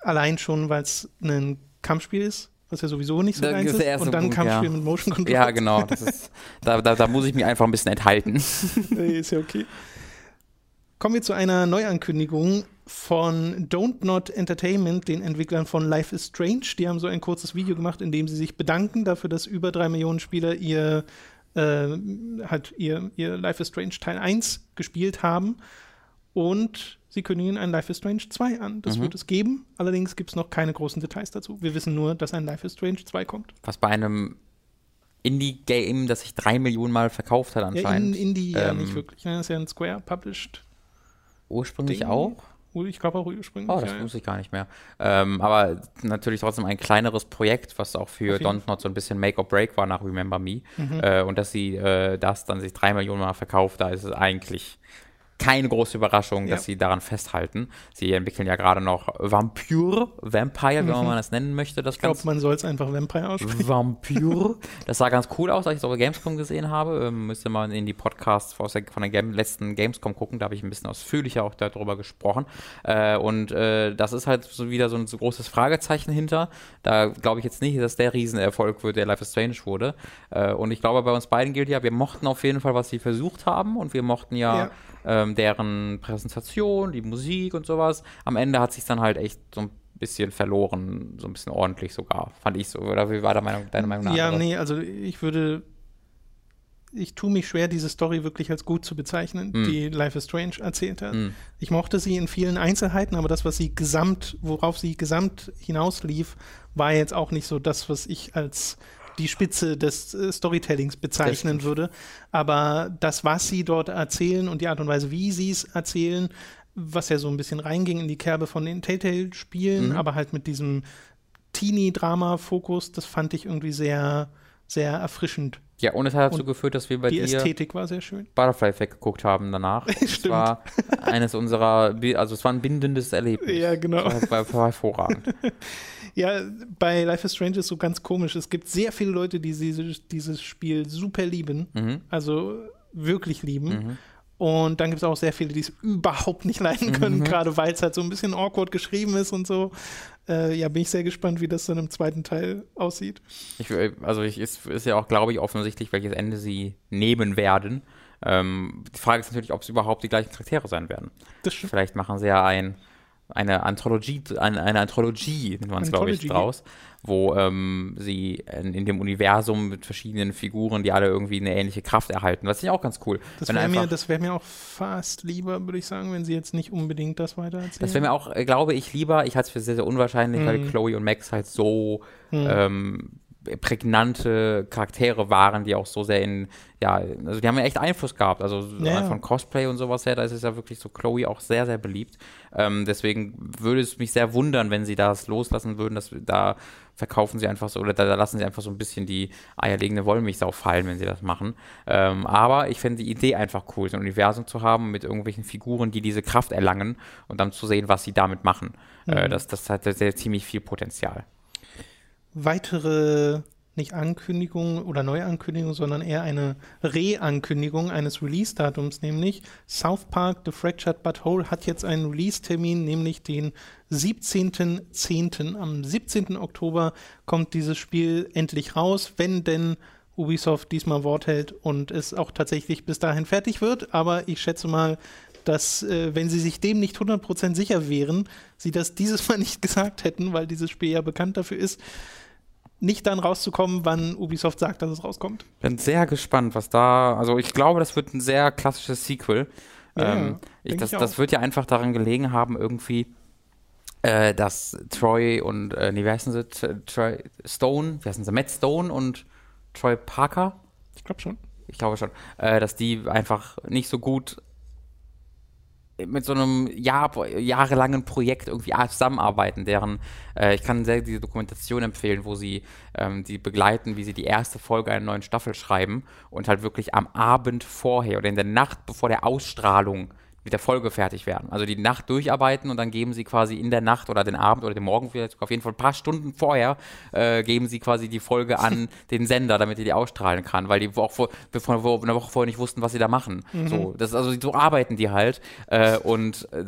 allein schon, weil es ein Kampfspiel ist, was ja sowieso nicht so Das deins ist ist. Und dann ein Punkt, Kampfspiel ja. mit Motion Control. Ja, genau. Ist, da, da, da muss ich mich einfach ein bisschen enthalten. Nee, ist ja okay. Kommen wir zu einer Neuankündigung von Don't Not Entertainment, den Entwicklern von Life is Strange. Die haben so ein kurzes Video gemacht, in dem sie sich bedanken dafür, dass über drei Millionen Spieler ihr, äh, halt ihr, ihr Life is Strange Teil 1 gespielt haben. Und sie kündigen ein Life is Strange 2 an. Das Mhm. wird es geben. Allerdings gibt es noch keine großen Details dazu. Wir wissen nur, dass ein Life is Strange 2 kommt. Was bei einem Indie-Game, das sich drei Millionen Mal verkauft hat Ja, in anscheinend. Indie ja Ähm, nicht wirklich. Das ist ja ein Square-published. Ursprünglich Ding. auch? Ich glaube auch ursprünglich. Oh, das ja, wusste ich gar nicht mehr. Ähm, aber natürlich trotzdem ein kleineres Projekt, was auch für Auf jeden Don't Not so ein bisschen Make or Break war nach Remember Me. Mhm. Äh, und dass sie äh, das dann sich drei Millionen Mal verkauft, da ist es eigentlich keine große Überraschung, dass sie daran festhalten. Sie entwickeln ja gerade noch Vampyr, Vampire, mhm. wenn man das nennen möchte. Das ich glaube, man soll es einfach Vampire aussprechen. Vampyr. Das sah ganz cool aus, als ich es auf der Gamescom gesehen habe. Ähm, müsst ihr mal in die Podcasts von der, von der Game, letzten Gamescom gucken. Da habe ich ein bisschen ausführlicher auch darüber gesprochen. Äh, und äh, das ist halt so wieder so ein so großes Fragezeichen hinter. Da glaube ich jetzt nicht, dass der Riesenerfolg wird, der Life is Strange wurde. Äh, und ich glaube, bei uns beiden gilt ja, wir mochten auf jeden Fall, was sie versucht haben. Und wir mochten ja, ja ähm, deren Präsentation, die Musik und sowas. Am Ende hat sich dann halt echt so ein bisschen verloren, so ein bisschen ordentlich sogar, fand ich so. Oder wie war da Meinung, deine Meinung nach? Ja, nee, also ich würde, ich tue mich schwer, diese Story wirklich als gut zu bezeichnen, mm. die Life is Strange erzählt hat. Mm. Ich mochte sie in vielen Einzelheiten, aber das, was sie gesamt, worauf sie gesamt hinauslief, war jetzt auch nicht so das, was ich als die Spitze des äh, Storytellings bezeichnen würde. Aber das, was sie dort erzählen und die Art und Weise, wie sie es erzählen, was ja so ein bisschen reinging in die Kerbe von den Telltale-Spielen, mhm. aber halt mit diesem Teenie-Drama-Fokus, das fand ich irgendwie sehr, sehr erfrischend. Ja, und es hat dazu und geführt, dass wir bei die dir Die Ästhetik war sehr schön. Butterfly weggeguckt haben danach. Stimmt. Es war eines unserer, also es war ein bindendes Erlebnis. Ja, genau. Es war, war hervorragend. Ja, bei Life is Strange ist so ganz komisch. Es gibt sehr viele Leute, die dieses, dieses Spiel super lieben. Mhm. Also wirklich lieben. Mhm. Und dann gibt es auch sehr viele, die es überhaupt nicht leiden können, mhm. gerade weil es halt so ein bisschen awkward geschrieben ist und so. Äh, ja, bin ich sehr gespannt, wie das dann im zweiten Teil aussieht. Ich, also ich, ist, ist ja auch, glaube ich, offensichtlich, welches Ende sie nehmen werden. Ähm, die Frage ist natürlich, ob es überhaupt die gleichen Charaktere sein werden. Das. Vielleicht machen sie ja ein eine Anthologie, eine, eine Anthologie, nennt man es, glaube ich, draus, wo ähm, sie in, in, dem Universum mit verschiedenen Figuren, die alle irgendwie eine ähnliche Kraft erhalten. Das ist ja auch ganz cool. Das wäre mir, wär mir auch fast lieber, würde ich sagen, wenn sie jetzt nicht unbedingt das weiter erzählen. Das wäre mir auch, äh, glaube ich, lieber. Ich halte es für sehr, sehr unwahrscheinlich, mhm. weil Chloe und Max halt so mhm. ähm, prägnante Charaktere waren, die auch so sehr in, ja, also die haben ja echt Einfluss gehabt. Also ja. von Cosplay und sowas her, da ist es ja wirklich so Chloe auch sehr, sehr beliebt. Ähm, deswegen würde es mich sehr wundern, wenn sie das loslassen würden, dass da verkaufen sie einfach so, oder da, da lassen sie einfach so ein bisschen die eierlegende Wollmilchsau fallen, wenn sie das machen. Ähm, aber ich finde die Idee einfach cool, so ein Universum zu haben mit irgendwelchen Figuren, die diese Kraft erlangen und dann zu sehen, was sie damit machen. Äh, mhm. Äh, das, das hat sehr, sehr ziemlich viel Potenzial weitere, nicht Ankündigung oder Neuankündigung, sondern eher eine Re-Ankündigung eines Release-Datums, nämlich South Park The Fractured But Whole hat jetzt einen Release-Termin, nämlich den 17.10. Am 17. Oktober kommt dieses Spiel endlich raus, wenn denn Ubisoft diesmal Wort hält und es auch tatsächlich bis dahin fertig wird. Aber ich schätze mal, dass, äh, wenn sie sich dem nicht 100% sicher wären, sie das dieses Mal nicht gesagt hätten, weil dieses Spiel ja bekannt dafür ist, nicht dann rauszukommen, wann Ubisoft sagt, dass es rauskommt. Bin sehr gespannt, was da. Also ich glaube, das wird ein sehr klassisches Sequel. Ja, ähm, ich, das, ich das wird ja einfach daran gelegen haben, irgendwie, äh, dass Troy und, äh, nee, wie heißen sie? Troy Stone, wie heißen sie? Matt Stone und Troy Parker? Ich glaube schon. Ich glaube schon. Äh, dass die einfach nicht so gut mit so einem Jahr, jahrelangen Projekt irgendwie zusammenarbeiten, deren, äh, ich kann sehr diese Dokumentation empfehlen, wo sie ähm, die begleiten, wie sie die erste Folge einer neuen Staffel schreiben und halt wirklich am Abend vorher oder in der Nacht bevor der Ausstrahlung mit der Folge fertig werden. Also die Nacht durcharbeiten und dann geben sie quasi in der Nacht oder den Abend oder den Morgen vielleicht auf jeden Fall ein paar Stunden vorher äh, geben sie quasi die Folge an den Sender, damit er die ausstrahlen kann, weil die auch vor, bevor, vor, eine Woche vorher nicht wussten, was sie da machen. Mhm. So, das, also so arbeiten die halt äh, und äh,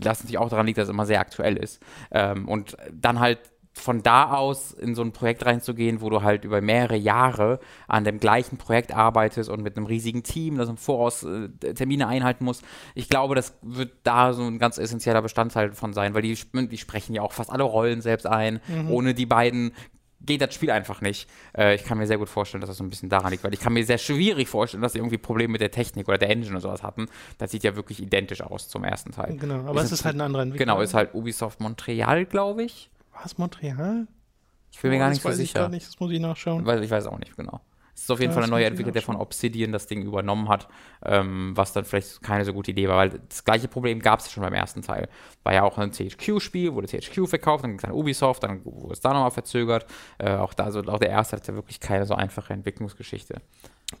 das natürlich auch daran liegt, dass es immer sehr aktuell ist. Ähm, und dann halt von da aus in so ein Projekt reinzugehen, wo du halt über mehrere Jahre an dem gleichen Projekt arbeitest und mit einem riesigen Team, das im Voraus äh, Termine einhalten muss, ich glaube, das wird da so ein ganz essentieller Bestandteil von sein, weil die, die sprechen ja auch fast alle Rollen selbst ein. Mhm. Ohne die beiden geht das Spiel einfach nicht. Äh, ich kann mir sehr gut vorstellen, dass das so ein bisschen daran liegt, weil ich kann mir sehr schwierig vorstellen, dass sie irgendwie Probleme mit der Technik oder der Engine oder sowas hatten. Das sieht ja wirklich identisch aus zum ersten Teil. Genau, aber ist es ist halt ein anderer Entwickler. Genau, ist halt Ubisoft Montreal, glaube ich. War es Montreal? Ich bin oh, mir gar nicht so sicher. Ich nicht, das muss ich nachschauen. Weil ich weiß auch nicht genau. Es ist auf jeden ja, Fall ein neuer Entwickler, der von Obsidian das Ding übernommen hat, ähm, was dann vielleicht keine so gute Idee war, weil das gleiche Problem gab es schon beim ersten Teil. War ja auch ein THQ-Spiel, wurde THQ verkauft, dann ging es an Ubisoft, dann wurde es da nochmal verzögert. Äh, auch da, also auch der erste hat ja wirklich keine so einfache Entwicklungsgeschichte.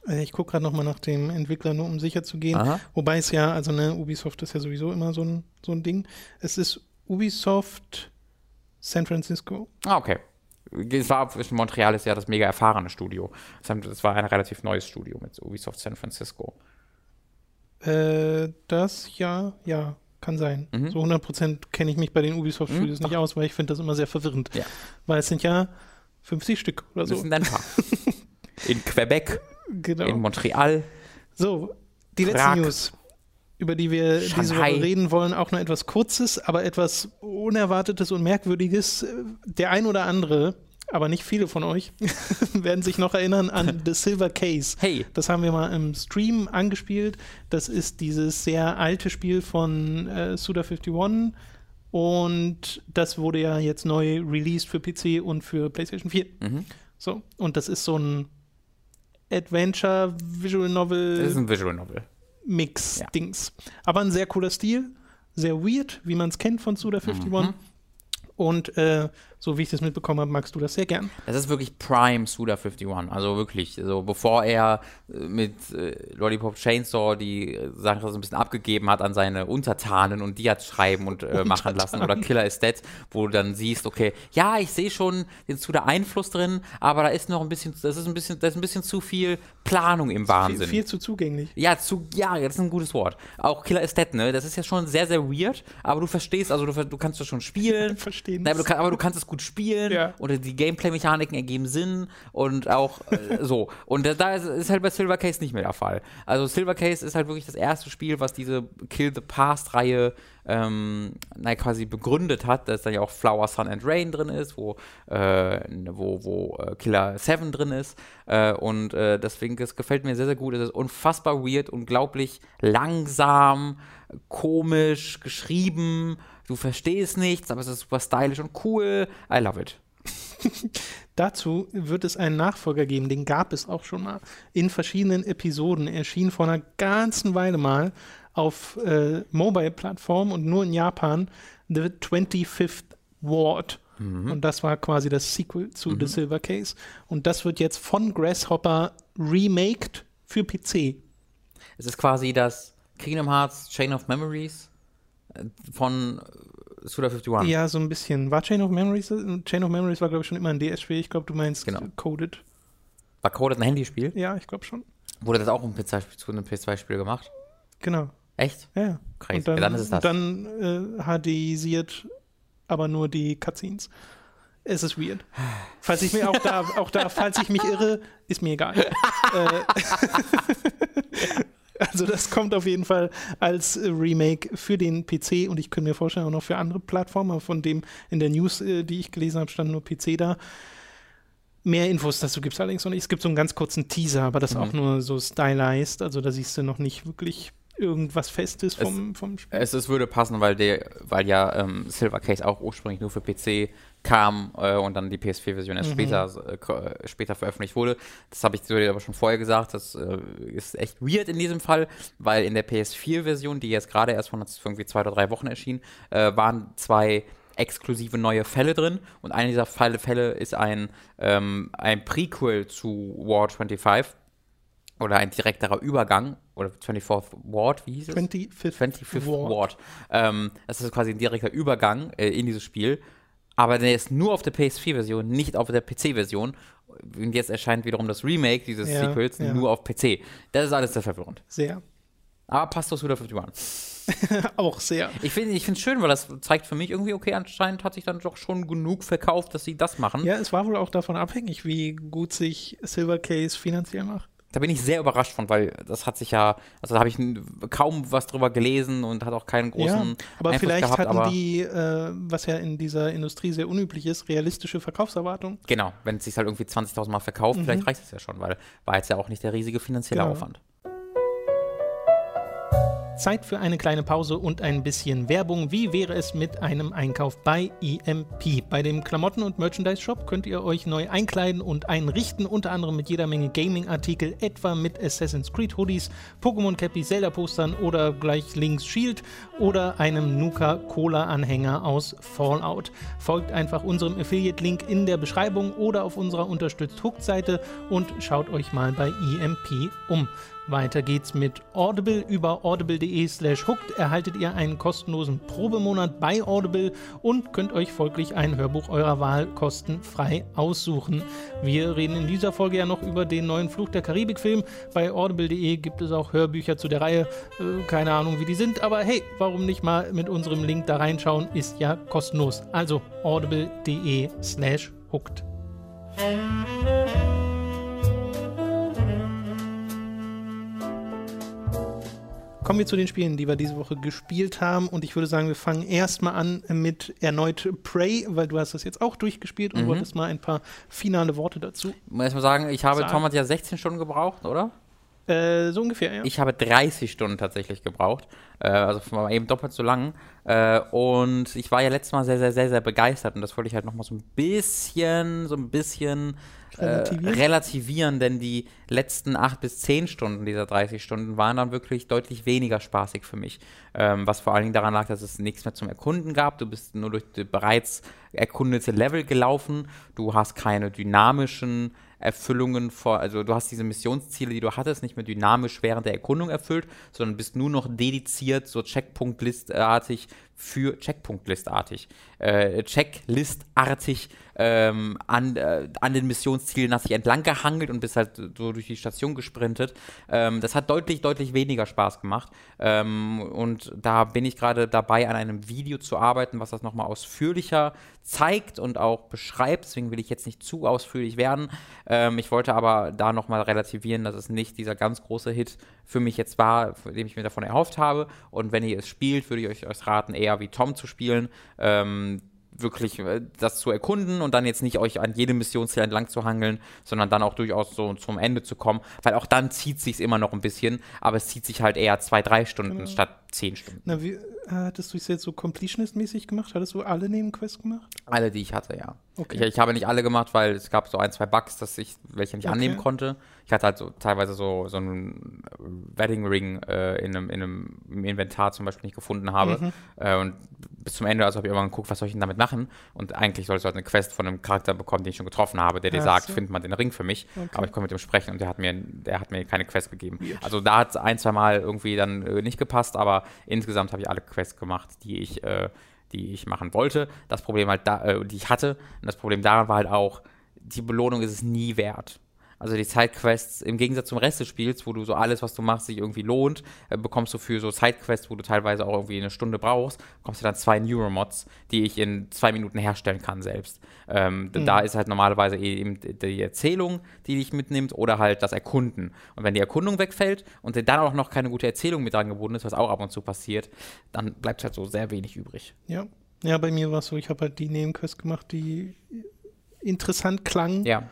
Äh, ich gucke gerade nochmal nach dem Entwickler, nur um sicher zu gehen. Aha. Wobei es ja, also ne, Ubisoft ist ja sowieso immer so ein, so ein Ding. Es ist Ubisoft San Francisco. Ah, okay. Es war Montreal ist ja das mega erfahrene Studio. Es war ein relativ neues Studio mit Ubisoft San Francisco. Äh, das ja, ja, kann sein. Mhm. So 100% kenne ich mich bei den Ubisoft-Studios mhm. nicht aus, weil ich finde das immer sehr verwirrend. Ja. Weil es sind ja 50 Stück oder so. Das sind ein paar. In Quebec, genau. in Montreal. So, die letzte News, über die wir Shanghai. diese Woche reden wollen, auch nur etwas Kurzes, aber etwas Unerwartetes und Merkwürdiges. Der ein oder andere aber nicht viele von euch werden sich noch erinnern an The Silver Case. Hey. Das haben wir mal im Stream angespielt. Das ist dieses sehr alte Spiel von äh, Suda51 und das wurde ja jetzt neu released für PC und für PlayStation 4. Mhm. So, und das ist so ein Adventure Visual Novel. Das ist ein Visual Novel. Mix-Dings. Ja. Aber ein sehr cooler Stil, sehr weird, wie man es kennt von Suda51. Mhm. Und äh, so wie ich das mitbekommen habe, magst du das sehr gern. Das ist wirklich Prime Suda 51. Also wirklich, so bevor er äh, mit äh, Lollipop Chainsaw die Sache so ein bisschen abgegeben hat an seine Untertanen und die hat schreiben und äh, machen lassen. Oder Killer is Dead, wo du dann siehst, okay, ja, ich sehe schon den Suda Einfluss drin, aber da ist noch ein bisschen, das ist ein bisschen, das ist ein bisschen zu viel Planung im Wahnsinn. Viel, viel zu zugänglich. Ja, zu, ja, das ist ein gutes Wort. Auch Killer is Dead, ne? Das ist ja schon sehr, sehr weird, aber du verstehst, also du, du kannst das schon spielen. Verstehen. aber, du, aber du kannst es gut spielen ja. oder die Gameplay-Mechaniken ergeben Sinn und auch äh, so. Und da ist, ist, halt bei Silver Case nicht mehr der Fall. Also Silver Case ist halt wirklich das erste Spiel, was diese Kill the Past-Reihe ähm, na, quasi begründet hat, dass da ja auch Flower, Sun and Rain drin ist, wo, äh, wo, wo äh, Killer 7 drin ist. Äh, und äh, deswegen, das gefällt mir sehr, sehr gut. Es ist unfassbar weird, unglaublich langsam, komisch geschrieben du verstehst nichts, aber es ist super stylisch und cool. I love it. Dazu wird es einen Nachfolger geben, den gab es auch schon mal in verschiedenen Episoden. Er erschien vor einer ganzen Weile mal auf äh, Mobile-Plattformen und nur in Japan The 25th Ward. Mhm. Und das war quasi das Sequel zu mhm. The Silver Case. Und das wird jetzt von Grasshopper remaked für PC. Es ist quasi das Kingdom Hearts Chain of Memories von Suda 51. Ja, so ein bisschen. War Chain of Memories? Chain of Memories war, glaube ich, schon immer ein DS-Spiel. Ich glaube, du meinst genau. Coded. War Coded ein Handyspiel? Ja, ich glaube schon. Wurde das auch ein zu einem PS2-Spiel gemacht? Genau. Echt? Ja, ja. Crazy. dann, ja, dann ist es das. Dann äh, HDisiert aber nur die Cutscenes. Es ist weird. Falls ich mir auch da, auch da, falls ich mich irre, ist mir egal. äh, Also das kommt auf jeden Fall als äh, Remake für den PC und ich könnte mir vorstellen, auch noch für andere Plattformen. Von dem in der News, äh, die ich gelesen habe, stand nur PC da. Mehr Infos dazu gibt es allerdings noch nicht. Es gibt so einen ganz kurzen Teaser, aber das mhm. auch nur so stylized. Also da siehst du noch nicht wirklich irgendwas Festes vom, es, vom Spiel. Es, es würde passen, weil, der, weil ja ähm, Silver Case auch ursprünglich nur für PC kam äh, und dann die PS4-Version erst mhm. später, äh, später veröffentlicht wurde. Das habe ich dir aber schon vorher gesagt. Das äh, ist echt weird in diesem Fall, weil in der PS4-Version, die jetzt gerade erst von irgendwie zwei oder drei Wochen erschien, äh, waren zwei exklusive neue Fälle drin und einer dieser Fälle, Fälle ist ein, ähm, ein Prequel zu War 25 oder ein direkterer Übergang oder 24th Ward, wie hieß es? 25th, 25th Ward. Ward. Ähm, das ist quasi ein direkter Übergang äh, in dieses Spiel aber der ist nur auf der PS4-Version, nicht auf der PC-Version. Und jetzt erscheint wiederum das Remake dieses ja, Sequels ja. nur auf PC. Das ist alles sehr verwirrend. Sehr. Aber passt aus Suda 51. auch sehr. Ich finde es ich schön, weil das zeigt für mich irgendwie, okay, anscheinend hat sich dann doch schon genug verkauft, dass sie das machen. Ja, es war wohl auch davon abhängig, wie gut sich Silver Case finanziell macht. Da bin ich sehr überrascht von, weil das hat sich ja, also da habe ich kaum was drüber gelesen und hat auch keinen großen. Ja, aber Einfluss vielleicht gehabt, hatten die, äh, was ja in dieser Industrie sehr unüblich ist, realistische Verkaufserwartungen. Genau, wenn es sich halt irgendwie 20.000 Mal verkauft, mhm. vielleicht reicht es ja schon, weil war jetzt ja auch nicht der riesige finanzielle genau. Aufwand. Zeit für eine kleine Pause und ein bisschen Werbung. Wie wäre es mit einem Einkauf bei EMP? Bei dem Klamotten- und Merchandise-Shop könnt ihr euch neu einkleiden und einrichten, unter anderem mit jeder Menge Gaming-Artikel, etwa mit Assassin's Creed Hoodies, Pokémon Cappies, Zelda-Postern oder gleich links Shield oder einem Nuka-Cola-Anhänger aus Fallout. Folgt einfach unserem Affiliate-Link in der Beschreibung oder auf unserer Unterstützt Hooked-Seite und schaut euch mal bei EMP um. Weiter geht's mit Audible. Über audible.de slash hooked erhaltet ihr einen kostenlosen Probemonat bei Audible und könnt euch folglich ein Hörbuch eurer Wahl kostenfrei aussuchen. Wir reden in dieser Folge ja noch über den neuen Fluch der Karibik-Film. Bei audible.de gibt es auch Hörbücher zu der Reihe. Äh, keine Ahnung, wie die sind, aber hey, warum nicht mal mit unserem Link da reinschauen? Ist ja kostenlos. Also audible.de slash hooked. Kommen wir zu den Spielen, die wir diese Woche gespielt haben. Und ich würde sagen, wir fangen erstmal an mit erneut Prey, weil du hast das jetzt auch durchgespielt und mhm. wolltest mal ein paar finale Worte dazu. Ich muss erstmal sagen, ich habe, sagen. Tom hat ja 16 Stunden gebraucht, oder? Äh, so ungefähr, ja. Ich habe 30 Stunden tatsächlich gebraucht. Äh, also eben doppelt so lang. Äh, und ich war ja letztes Mal sehr, sehr, sehr, sehr begeistert. Und das wollte ich halt nochmal so ein bisschen, so ein bisschen relativieren? Äh, relativieren, denn die letzten acht bis zehn Stunden dieser 30 Stunden waren dann wirklich deutlich weniger spaßig für mich. Ähm, was vor allen Dingen daran lag, dass es nichts mehr zum Erkunden gab. Du bist nur durch die bereits erkundete Level gelaufen. Du hast keine dynamischen Erfüllungen vor, also du hast diese Missionsziele, die du hattest, nicht mehr dynamisch während der Erkundung erfüllt, sondern bist nur noch dediziert, so Checkpoint-Listartig für Checkpoint-Listartig, äh, Checklistartig ähm, an, äh, an den Missionszielen hast dich entlang gehangelt und bist halt so durch die Station gesprintet. Ähm, das hat deutlich, deutlich weniger Spaß gemacht. Ähm, und da bin ich gerade dabei, an einem Video zu arbeiten, was das nochmal ausführlicher zeigt und auch beschreibt. Deswegen will ich jetzt nicht zu ausführlich werden. Ähm, ich wollte aber da nochmal relativieren, dass es nicht dieser ganz große Hit für mich jetzt war, den ich mir davon erhofft habe. Und wenn ihr es spielt, würde ich euch raten, eher wie Tom zu spielen. Ähm, wirklich äh, das zu erkunden und dann jetzt nicht euch an jedem Missionsziel entlang zu hangeln, sondern dann auch durchaus so zum Ende zu kommen, weil auch dann zieht sich immer noch ein bisschen, aber es zieht sich halt eher zwei, drei Stunden genau. statt zehn Stunden. Na, wie, hattest du es jetzt so Completionist-mäßig gemacht? Hattest du alle Nebenquests gemacht? Alle, die ich hatte, ja. Okay. Ich, ich, habe nicht alle gemacht, weil es gab so ein, zwei Bugs, dass ich welche nicht okay. annehmen konnte. Ich hatte halt so teilweise so, so einen Wedding Ring äh, in, einem, in einem Inventar zum Beispiel nicht gefunden habe. Mhm. Äh, und bis zum Ende, also habe ich irgendwann geguckt, was soll ich denn damit machen? Und eigentlich sollst du halt eine Quest von einem Charakter bekommen, den ich schon getroffen habe, der dir Ach sagt, so. find mal den Ring für mich. Okay. Aber ich konnte mit ihm sprechen und der hat mir, der hat mir keine Quest gegeben. Weird. Also da hat es ein, zwei Mal irgendwie dann äh, nicht gepasst, aber insgesamt habe ich alle Quests gemacht, die ich, äh, die ich machen wollte. Das Problem halt da, äh, die ich hatte. Und das Problem daran war halt auch, die Belohnung ist es nie wert. Also die Sidequests, im Gegensatz zum Rest des Spiels, wo du so alles, was du machst, sich irgendwie lohnt, äh, bekommst du für so Sidequests, wo du teilweise auch irgendwie eine Stunde brauchst, bekommst du dann zwei Neuromods, die ich in zwei Minuten herstellen kann selbst. Ähm, mhm. Da ist halt normalerweise eben die Erzählung, die dich mitnimmt, oder halt das Erkunden. Und wenn die Erkundung wegfällt und dir dann auch noch keine gute Erzählung mit angeboten ist, was auch ab und zu passiert, dann bleibt halt so sehr wenig übrig. Ja. Ja, bei mir war es so, ich habe halt die Nebenquests gemacht, die interessant klangen. Ja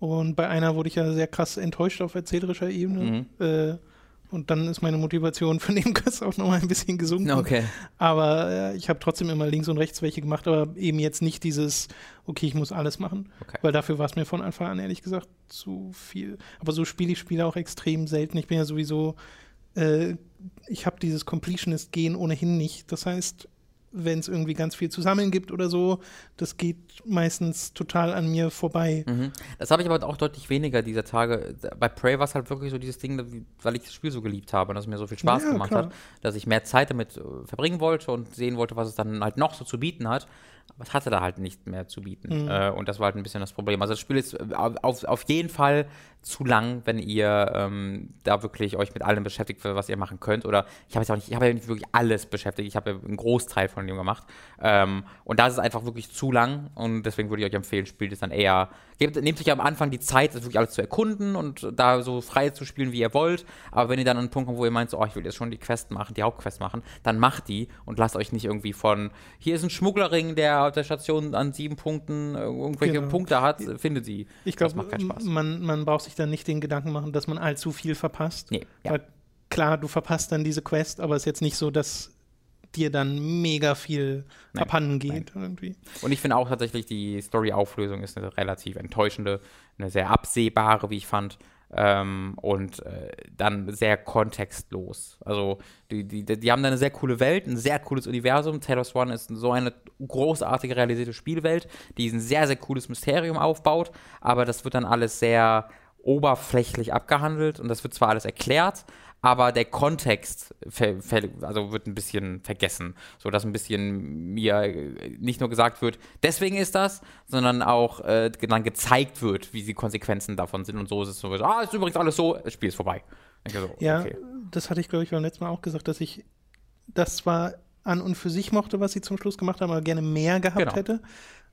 und bei einer wurde ich ja sehr krass enttäuscht auf erzählerischer Ebene. Mhm. Äh, und dann ist meine Motivation für Nebenquests auch nochmal ein bisschen gesunken. Okay. Aber äh, ich habe trotzdem immer links und rechts welche gemacht, aber eben jetzt nicht dieses, okay, ich muss alles machen. Okay. Weil dafür war es mir von Anfang an ehrlich gesagt zu viel. Aber so spiele ich Spiele auch extrem selten. Ich bin ja sowieso, äh, ich habe dieses Completionist-Gehen ohnehin nicht. Das heißt, wenn es irgendwie ganz viel zu sammeln gibt oder so, das geht meistens total an mir vorbei. Mhm. Das habe ich aber auch deutlich weniger dieser Tage. Bei Prey war es halt wirklich so dieses Ding, weil ich das Spiel so geliebt habe und es mir so viel Spaß ja, gemacht klar. hat, dass ich mehr Zeit damit äh, verbringen wollte und sehen wollte, was es dann halt noch so zu bieten hat. Aber es hatte da halt nicht mehr zu bieten. Mhm. Äh, und das war halt ein bisschen das Problem. Also das Spiel ist äh, auf, auf jeden Fall zu lang, wenn ihr ähm, da wirklich euch mit allem beschäftigt, was ihr machen könnt. Oder ich habe jetzt auch nicht, ich habe ja nicht wirklich alles beschäftigt. Ich habe ja einen Großteil von dem gemacht. Ähm, und da ist es einfach wirklich zu lang. Und deswegen würde ich euch empfehlen, spielt es dann eher. Gebt, nehmt euch am Anfang die Zeit, das wirklich alles zu erkunden und da so frei zu spielen, wie ihr wollt. Aber wenn ihr dann an einen Punkt kommt, wo ihr meint, so, oh, ich will jetzt schon die Quest machen, die Hauptquest machen, dann macht die und lasst euch nicht irgendwie von, hier ist ein Schmugglerring, der auf der Station an sieben Punkten äh, irgendwelche genau. Punkte hat, findet sie. Ich glaube, man, man braucht sich sich dann nicht den Gedanken machen, dass man allzu viel verpasst. Nee, ja. Weil klar, du verpasst dann diese Quest, aber es ist jetzt nicht so, dass dir dann mega viel nein, abhanden geht nein. irgendwie. Und ich finde auch tatsächlich, die Story-Auflösung ist eine relativ enttäuschende, eine sehr absehbare, wie ich fand. Ähm, und äh, dann sehr kontextlos. Also die, die, die haben da eine sehr coole Welt, ein sehr cooles Universum. Taylor Swan ist so eine großartige realisierte Spielwelt, die ein sehr, sehr cooles Mysterium aufbaut, aber das wird dann alles sehr oberflächlich abgehandelt und das wird zwar alles erklärt, aber der Kontext also wird ein bisschen vergessen, so dass ein bisschen mir äh, nicht nur gesagt wird, deswegen ist das, sondern auch äh, dann gezeigt wird, wie die Konsequenzen davon sind und so ist es so, ah, ist übrigens alles so, das Spiel ist vorbei. So, ja, okay. das hatte ich glaube ich beim letzten Mal auch gesagt, dass ich das zwar an und für sich mochte, was sie zum Schluss gemacht haben, aber gerne mehr gehabt genau. hätte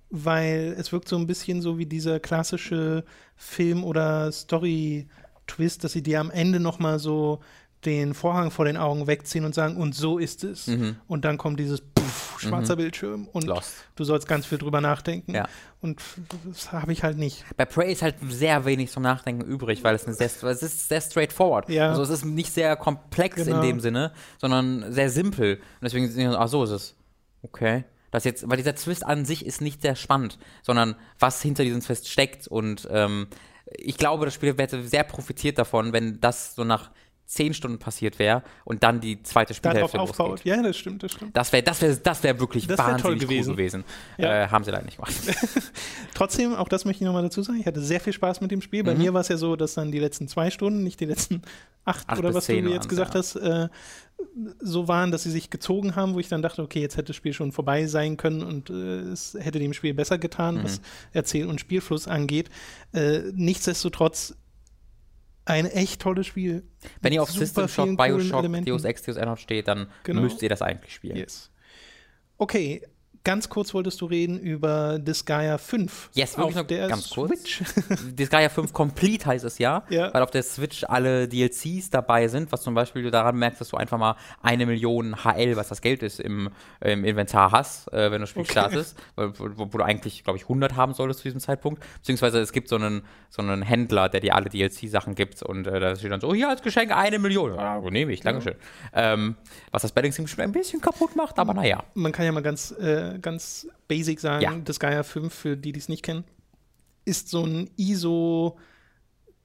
weil es wirkt so ein bisschen so wie dieser klassische Film- oder Story-Twist, dass sie dir am Ende noch mal so den Vorhang vor den Augen wegziehen und sagen, und so ist es. Mhm. Und dann kommt dieses Puff, schwarzer mhm. Bildschirm und Lost. du sollst ganz viel drüber nachdenken. Ja. Und das habe ich halt nicht. Bei Prey ist halt sehr wenig zum Nachdenken übrig, weil es, eine sehr, es ist sehr straightforward. Ja. Also es ist nicht sehr komplex genau. in dem Sinne, sondern sehr simpel. Und deswegen, ach so ist es. Okay. Das jetzt, weil dieser Twist an sich ist nicht sehr spannend, sondern was hinter diesem Twist steckt. Und ähm, ich glaube, das Spiel hätte sehr profitiert davon, wenn das so nach zehn Stunden passiert wäre und dann die zweite Spielhälfte Darauf aufbaut. Ja, das stimmt, das stimmt. Das wäre das wär, das wär wirklich das wär wahnsinnig gewesen. cool gewesen. Ja. Äh, haben sie leider nicht gemacht. Trotzdem, auch das möchte ich nochmal dazu sagen, ich hatte sehr viel Spaß mit dem Spiel. Bei mhm. mir war es ja so, dass dann die letzten zwei Stunden, nicht die letzten acht, acht oder was du jetzt gesagt ja. hast, äh, so waren, dass sie sich gezogen haben, wo ich dann dachte, okay, jetzt hätte das Spiel schon vorbei sein können und äh, es hätte dem Spiel besser getan, mhm. was Erzähl- und Spielfluss angeht. Äh, nichtsdestotrotz ein echt tolles Spiel. Wenn ihr auf System Shock, Bioshock, Deus Ex, Deus Ex steht, dann genau. müsst ihr das eigentlich spielen. Yes. Okay, ganz kurz wolltest du reden über Disgaea 5. Yes, wirklich auf der ganz Switch. kurz. Disgaea 5 Complete heißt es ja, ja, weil auf der Switch alle DLCs dabei sind, was zum Beispiel du daran merkst, dass du einfach mal eine Million HL, was das Geld ist, im, im Inventar hast, äh, wenn du das Spiel okay. startest, wo, wo, wo, du eigentlich, glaube ich, 100 haben solltest zu diesem Zeitpunkt. Beziehungsweise es gibt so einen, so einen Händler, der dir alle DLC-Sachen gibt und äh, da steht dann so, oh, hier als Geschenk eine Million. Ja, nehme ich, Dankeschön. Ja. Ähm, was das Balancing schon ein bisschen kaputt macht, aber naja. Man kann ja mal ganz äh, ganz basic sagen, ja. das Gaia 5, für die, die es nicht kennen, ist so ein ISO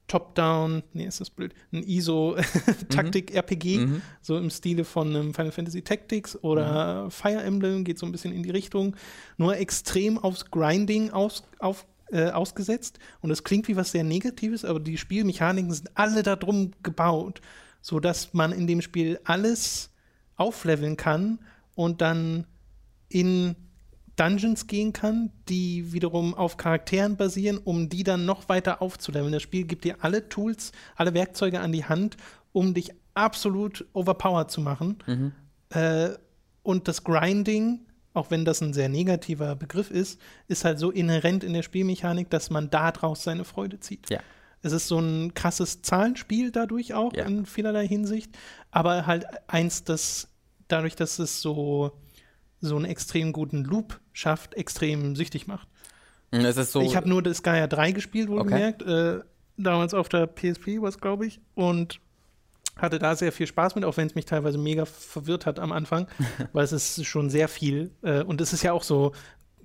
Top-Down, nee, ist das blöd, ein ISO-Taktik-RPG, mhm. mhm. so im Stile von einem Final Fantasy Tactics oder mhm. Fire Emblem, geht so ein bisschen in die Richtung, nur extrem aufs Grinding aus, auf, äh, ausgesetzt. Und das klingt wie was sehr Negatives, aber die Spielmechaniken sind alle darum gebaut, sodass man in dem Spiel alles aufleveln kann und dann in Dungeons gehen kann, die wiederum auf Charakteren basieren, um die dann noch weiter aufzuleveln. Das Spiel gibt dir alle Tools, alle Werkzeuge an die Hand, um dich absolut overpowered zu machen. Mhm. Äh, und das Grinding, auch wenn das ein sehr negativer Begriff ist, ist halt so inhärent in der Spielmechanik, dass man daraus seine Freude zieht. Ja. Es ist so ein krasses Zahlenspiel dadurch auch ja. in vielerlei Hinsicht, aber halt eins, das dadurch, dass es so so einen extrem guten Loop schafft, extrem süchtig macht. Hm, so ich habe nur das Gaia 3 gespielt, wohlgemerkt. Okay. Äh, damals auf der PSP war es, glaube ich. Und hatte da sehr viel Spaß mit, auch wenn es mich teilweise mega verwirrt hat am Anfang, weil es ist schon sehr viel. Äh, und es ist ja auch so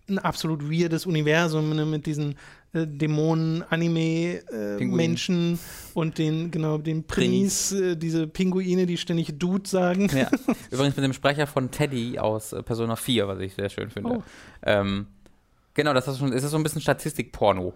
ein absolut weirdes Universum ne, mit diesen äh, Dämonen, Anime-Menschen äh, und den, genau, den Prinz, äh, diese Pinguine, die ständig Dude sagen. Ja. Übrigens mit dem Sprecher von Teddy aus äh, Persona 4, was ich sehr schön finde. Oh. Ähm, genau, das ist, schon, ist so ein bisschen Statistik-Porno.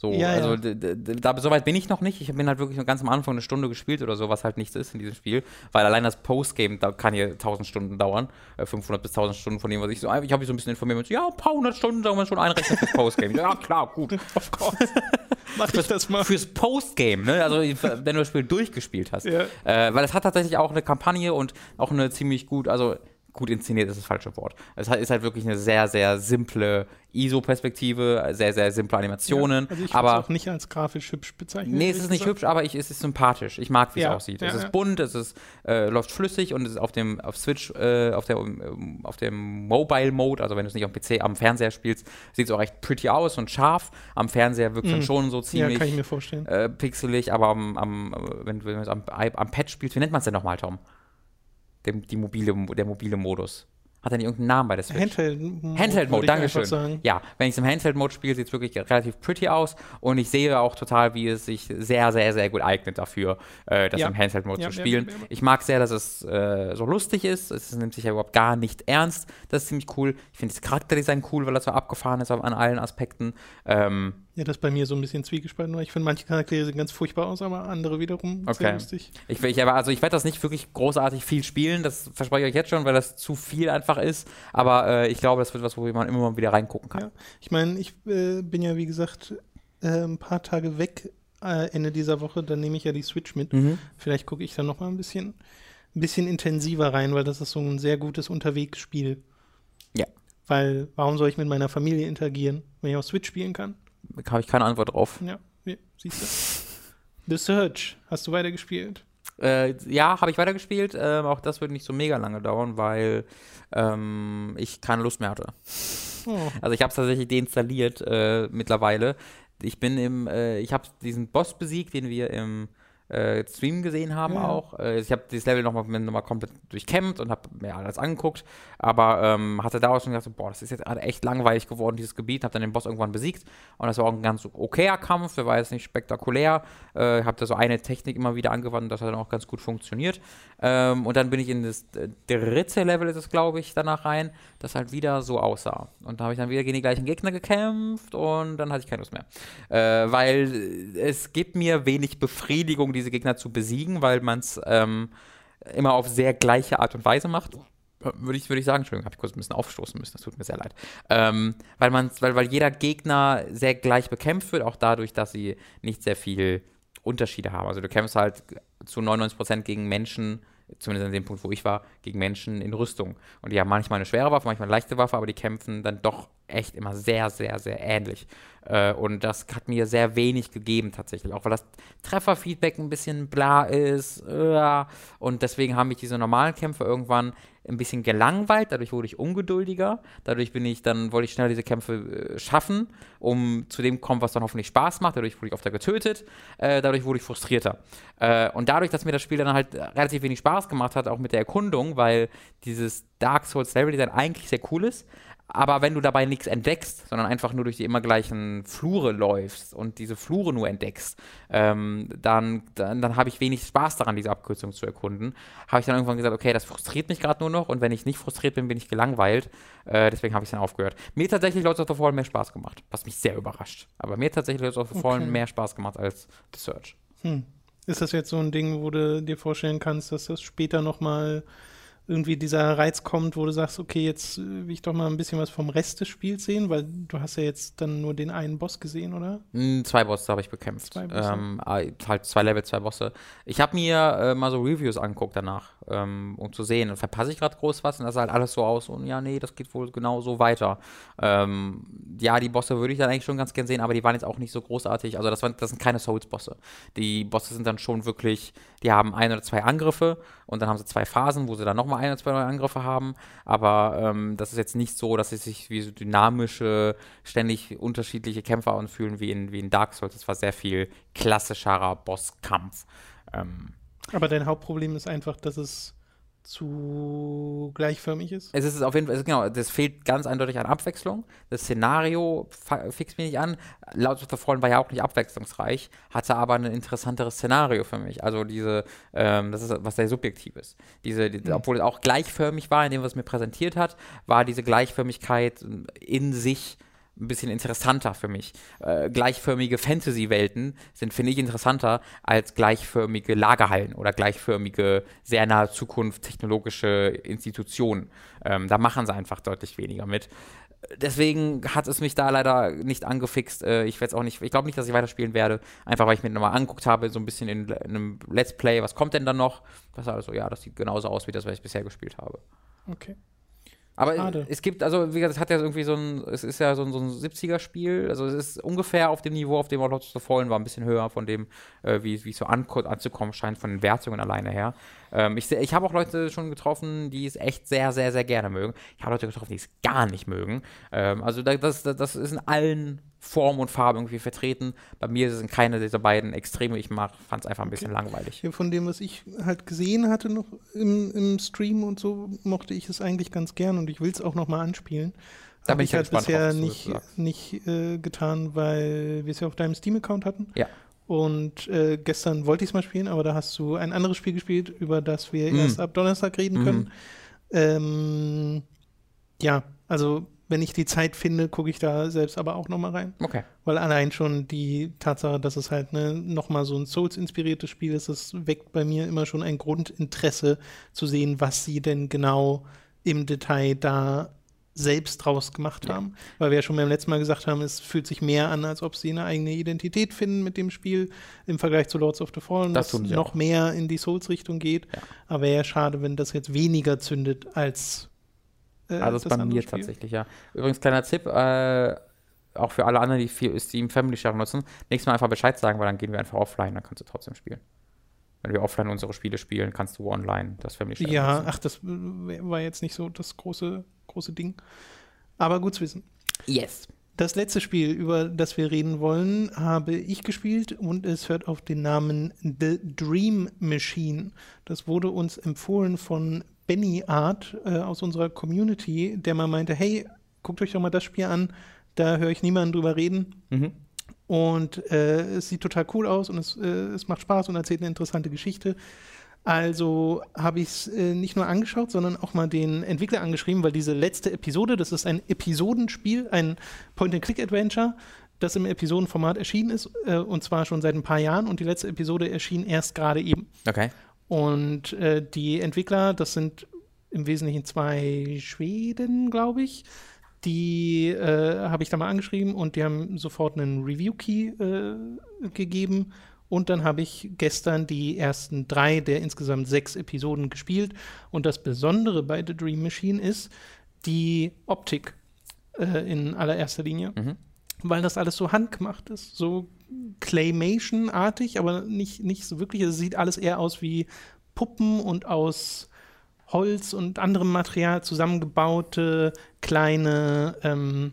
So, ja, also ja. Da, so weit bin ich noch nicht. Ich bin halt wirklich ganz am Anfang eine Stunde gespielt oder so, was halt nichts ist in diesem Spiel. Weil allein das Postgame, da kann hier 1000 Stunden dauern. 500 äh, bis 1000 Stunden von dem, was ich so. Ich habe mich so ein bisschen informiert. Und so, ja, ein paar hundert Stunden soll man schon einrechnen fürs Postgame. ja, klar, gut. Of course. Mach ich das mal. Fürs Postgame, ne? Also, wenn du das Spiel durchgespielt hast. Ja. Äh, weil es hat tatsächlich auch eine Kampagne und auch eine ziemlich gut, also gut inszeniert ist das falsche Wort. Es ist halt wirklich eine sehr, sehr simple ISO-Perspektive, sehr, sehr simple Animationen. Ja, also ich aber auch nicht als grafisch hübsch bezeichnen. Nee, es ist nicht hübsch, aber ich, es ist sympathisch. Ich mag, wie ja, es aussieht. Ja, es ist bunt, es ist, äh, läuft flüssig und es ist auf dem auf Switch, äh, auf, der, um, auf dem Mobile-Mode, also wenn du es nicht am PC, am Fernseher spielst, sieht es auch recht pretty aus und scharf. Am Fernseher wirkt es mhm. dann schon so ziemlich ja, kann ich mir vorstellen. Äh, pixelig, aber am, am, wenn, wenn du es am, am Pad spielst, wie nennt man es denn nochmal, Tom? Dem, die mobile, der mobile Modus. Hat er nicht irgendeinen Namen bei der Switch? Handheld-Mode. Handheld-Mode, Dankeschön. Ja, wenn ich es im Handheld-Mode spiele, sieht es wirklich relativ pretty aus und ich sehe auch total, wie es sich sehr, sehr, sehr gut eignet dafür, äh, das ja. im Handheld-Mode ja, zu spielen. Ja, ich mag sehr, dass es äh, so lustig ist. Es nimmt sich ja überhaupt gar nicht ernst. Das ist ziemlich cool. Ich finde das Charakterdesign cool, weil das so abgefahren ist an allen Aspekten. Ähm, ja, das ist bei mir so ein bisschen zwiegespalten, weil ich finde, manche Charaktere sehen ganz furchtbar aus, aber andere wiederum okay. sehr lustig. Ich, ich, also ich werde das nicht wirklich großartig viel spielen, das verspreche ich euch jetzt schon, weil das zu viel einfach ist. Aber äh, ich glaube, das wird was, wo man immer mal wieder reingucken kann. Ja. Ich meine, ich äh, bin ja, wie gesagt, äh, ein paar Tage weg äh, Ende dieser Woche, dann nehme ich ja die Switch mit. Mhm. Vielleicht gucke ich dann noch mal ein bisschen, ein bisschen intensiver rein, weil das ist so ein sehr gutes Unterwegsspiel. Ja. Weil, warum soll ich mit meiner Familie interagieren, wenn ich auf Switch spielen kann? Habe ich keine Antwort drauf. Ja, siehst du. The Search, hast du weitergespielt? Äh, ja, habe ich weitergespielt. Ähm, auch das wird nicht so mega lange dauern, weil ähm, ich keine Lust mehr hatte. Oh. Also ich habe es tatsächlich deinstalliert äh, mittlerweile. Ich bin im, äh, ich habe diesen Boss besiegt, den wir im äh, Stream gesehen haben ja. auch. Äh, ich habe dieses Level nochmal noch mal komplett durchkämmt und habe mir alles angeguckt, aber ähm, hatte daraus schon gedacht, so, boah, das ist jetzt echt langweilig geworden, dieses Gebiet. Habe dann den Boss irgendwann besiegt und das war auch ein ganz okayer Kampf, der war jetzt nicht spektakulär. Äh, habe da so eine Technik immer wieder angewandt und das hat dann auch ganz gut funktioniert. Ähm, und dann bin ich in das äh, dritte Level, ist es glaube ich, danach rein, das halt wieder so aussah. Und da habe ich dann wieder gegen die gleichen Gegner gekämpft und dann hatte ich keine Lust mehr. Äh, weil es gibt mir wenig Befriedigung, diese Gegner zu besiegen, weil man es ähm, immer auf sehr gleiche Art und Weise macht. Würde ich, würd ich sagen, Entschuldigung, habe ich kurz ein bisschen aufstoßen müssen, das tut mir sehr leid. Ähm, weil, man, weil, weil jeder Gegner sehr gleich bekämpft wird, auch dadurch, dass sie nicht sehr viel Unterschiede haben. Also du kämpfst halt zu 99% gegen Menschen, zumindest an dem Punkt, wo ich war, gegen Menschen in Rüstung. Und die haben manchmal eine schwere Waffe, manchmal eine leichte Waffe, aber die kämpfen dann doch echt immer sehr, sehr, sehr ähnlich. Äh, und das hat mir sehr wenig gegeben tatsächlich, auch weil das Trefferfeedback ein bisschen bla ist. Äh, und deswegen haben mich diese normalen Kämpfe irgendwann ein bisschen gelangweilt, dadurch wurde ich ungeduldiger, dadurch bin ich, dann wollte ich schnell diese Kämpfe äh, schaffen, um zu dem kommen, was dann hoffentlich Spaß macht, dadurch wurde ich öfter getötet, dadurch wurde ich frustrierter. Und dadurch, dass mir das Spiel dann halt relativ wenig Spaß gemacht hat, auch mit der Erkundung, weil dieses Dark Souls Level Design eigentlich sehr cool ist, aber wenn du dabei nichts entdeckst, sondern einfach nur durch die immer gleichen Flure läufst und diese Flure nur entdeckst, ähm, dann, dann, dann habe ich wenig Spaß daran, diese Abkürzung zu erkunden. Habe ich dann irgendwann gesagt, okay, das frustriert mich gerade nur noch und wenn ich nicht frustriert bin, bin ich gelangweilt. Äh, deswegen habe ich es dann aufgehört. Mir tatsächlich Lords of the Fallen mehr Spaß gemacht, was mich sehr überrascht. Aber mir tatsächlich Lords of the Fallen okay. mehr Spaß gemacht als The Search. Hm. Ist das jetzt so ein Ding, wo du dir vorstellen kannst, dass das später nochmal irgendwie dieser Reiz kommt, wo du sagst, okay, jetzt will ich doch mal ein bisschen was vom Rest des Spiels sehen, weil du hast ja jetzt dann nur den einen Boss gesehen, oder? Mm, zwei Bosse habe ich bekämpft. Zwei Bosse. Ähm, ah, halt zwei Level, zwei Bosse. Ich habe mir äh, mal so Reviews angeguckt danach, ähm, um zu sehen, verpasse ich gerade groß was und das sah halt alles so aus und ja, nee, das geht wohl genau so weiter. Ähm, ja, die Bosse würde ich dann eigentlich schon ganz gern sehen, aber die waren jetzt auch nicht so großartig. Also das, waren, das sind keine Souls-Bosse. Die Bosse sind dann schon wirklich, die haben ein oder zwei Angriffe und dann haben sie zwei Phasen, wo sie dann nochmal ein oder zwei neue Angriffe haben, aber ähm, das ist jetzt nicht so, dass sie sich wie so dynamische, ständig unterschiedliche Kämpfer anfühlen wie in, wie in Dark Souls. Das war sehr viel klassischerer Bosskampf. Ähm, aber dein Hauptproblem ist einfach, dass es zu gleichförmig ist? Es ist auf jeden Fall, also genau, das fehlt ganz eindeutig an Abwechslung. Das Szenario fixt mich nicht an. Laut of the Fallen war ja auch nicht abwechslungsreich, hatte aber ein interessanteres Szenario für mich. Also diese, ähm, das ist was sehr Subjektives. Diese, die, mhm. obwohl es auch gleichförmig war, in dem was mir präsentiert hat, war diese Gleichförmigkeit in sich ein bisschen interessanter für mich. Äh, gleichförmige Fantasy-Welten sind, finde ich, interessanter als gleichförmige Lagerhallen oder gleichförmige, sehr nahe Zukunft technologische Institutionen. Ähm, da machen sie einfach deutlich weniger mit. deswegen hat es mich da leider nicht angefixt. Äh, ich werde auch nicht, ich glaube nicht, dass ich weiterspielen werde. Einfach weil ich mir nochmal angeguckt habe, so ein bisschen in, in, einem Let's Play, was kommt denn dann noch? Das war also, ja, das sieht genauso aus wie das, was ich bisher gespielt habe. Okay. Aber Schade. es gibt, also wie gesagt, es hat ja irgendwie so ein, es ist ja so ein, so ein 70er-Spiel, also es ist ungefähr auf dem Niveau, auf dem auch Lords of the Fallen war, ein bisschen höher von dem, äh, wie es so an, anzukommen scheint, von den Wertungen alleine her. Ähm, ich ich habe auch Leute schon getroffen, die es echt sehr, sehr, sehr gerne mögen. Ich habe Leute getroffen, die es gar nicht mögen. Ähm, also das, das, das ist in allen Form und Farbe irgendwie vertreten. Bei mir sind keine dieser beiden Extreme. Ich fand es einfach ein bisschen okay. langweilig. Von dem, was ich halt gesehen hatte noch im, im Stream und so, mochte ich es eigentlich ganz gern und ich will es auch noch mal anspielen. Da bin ich, halt bisher drauf, nicht, nicht äh, getan, weil wir es ja auf deinem Steam-Account hatten. Ja. Und äh, gestern wollte ich es mal spielen, aber da hast du ein anderes Spiel gespielt, über das wir mm. erst ab Donnerstag reden können. Mm. Ähm, ja, also wenn ich die Zeit finde, gucke ich da selbst aber auch nochmal rein. Okay. Weil allein schon die Tatsache, dass es halt ne, nochmal so ein Souls-inspiriertes Spiel ist, das weckt bei mir immer schon ein Grundinteresse zu sehen, was sie denn genau im Detail da selbst draus gemacht ja. haben. Weil wir ja schon beim letzten Mal gesagt haben, es fühlt sich mehr an, als ob sie eine eigene Identität finden mit dem Spiel im Vergleich zu Lords of the Fallen, das was noch auch. mehr in die Souls-Richtung geht. Ja. Aber wäre ja schade, wenn das jetzt weniger zündet als äh, also das bei mir Spiel. tatsächlich, ja. Übrigens, kleiner Tipp, äh, auch für alle anderen, die viel Steam Family Share nutzen, nächstes Mal einfach Bescheid sagen, weil dann gehen wir einfach offline, dann kannst du trotzdem spielen. Wenn wir offline unsere Spiele spielen, kannst du online das Family Share Ja, nutzen. ach, das war jetzt nicht so das große, große Ding. Aber gut zu wissen. Yes. Das letzte Spiel, über das wir reden wollen, habe ich gespielt und es hört auf den Namen The Dream Machine. Das wurde uns empfohlen von Benny Art äh, aus unserer Community, der mal meinte, hey, guckt euch doch mal das Spiel an, da höre ich niemanden drüber reden. Mhm. Und äh, es sieht total cool aus und es, äh, es macht Spaß und erzählt eine interessante Geschichte. Also habe ich es äh, nicht nur angeschaut, sondern auch mal den Entwickler angeschrieben, weil diese letzte Episode, das ist ein Episodenspiel, ein Point-and-Click-Adventure, das im Episodenformat erschienen ist, äh, und zwar schon seit ein paar Jahren. Und die letzte Episode erschien erst gerade eben. Okay. Und äh, die Entwickler, das sind im Wesentlichen zwei Schweden, glaube ich. Die äh, habe ich da mal angeschrieben und die haben sofort einen Review-Key äh, gegeben. Und dann habe ich gestern die ersten drei der insgesamt sechs Episoden gespielt. Und das Besondere bei The Dream Machine ist die Optik äh, in allererster Linie. Mhm. Weil das alles so handgemacht ist. So Claymation-artig, aber nicht, nicht so wirklich. Es sieht alles eher aus wie Puppen und aus Holz und anderem Material zusammengebaute kleine ähm,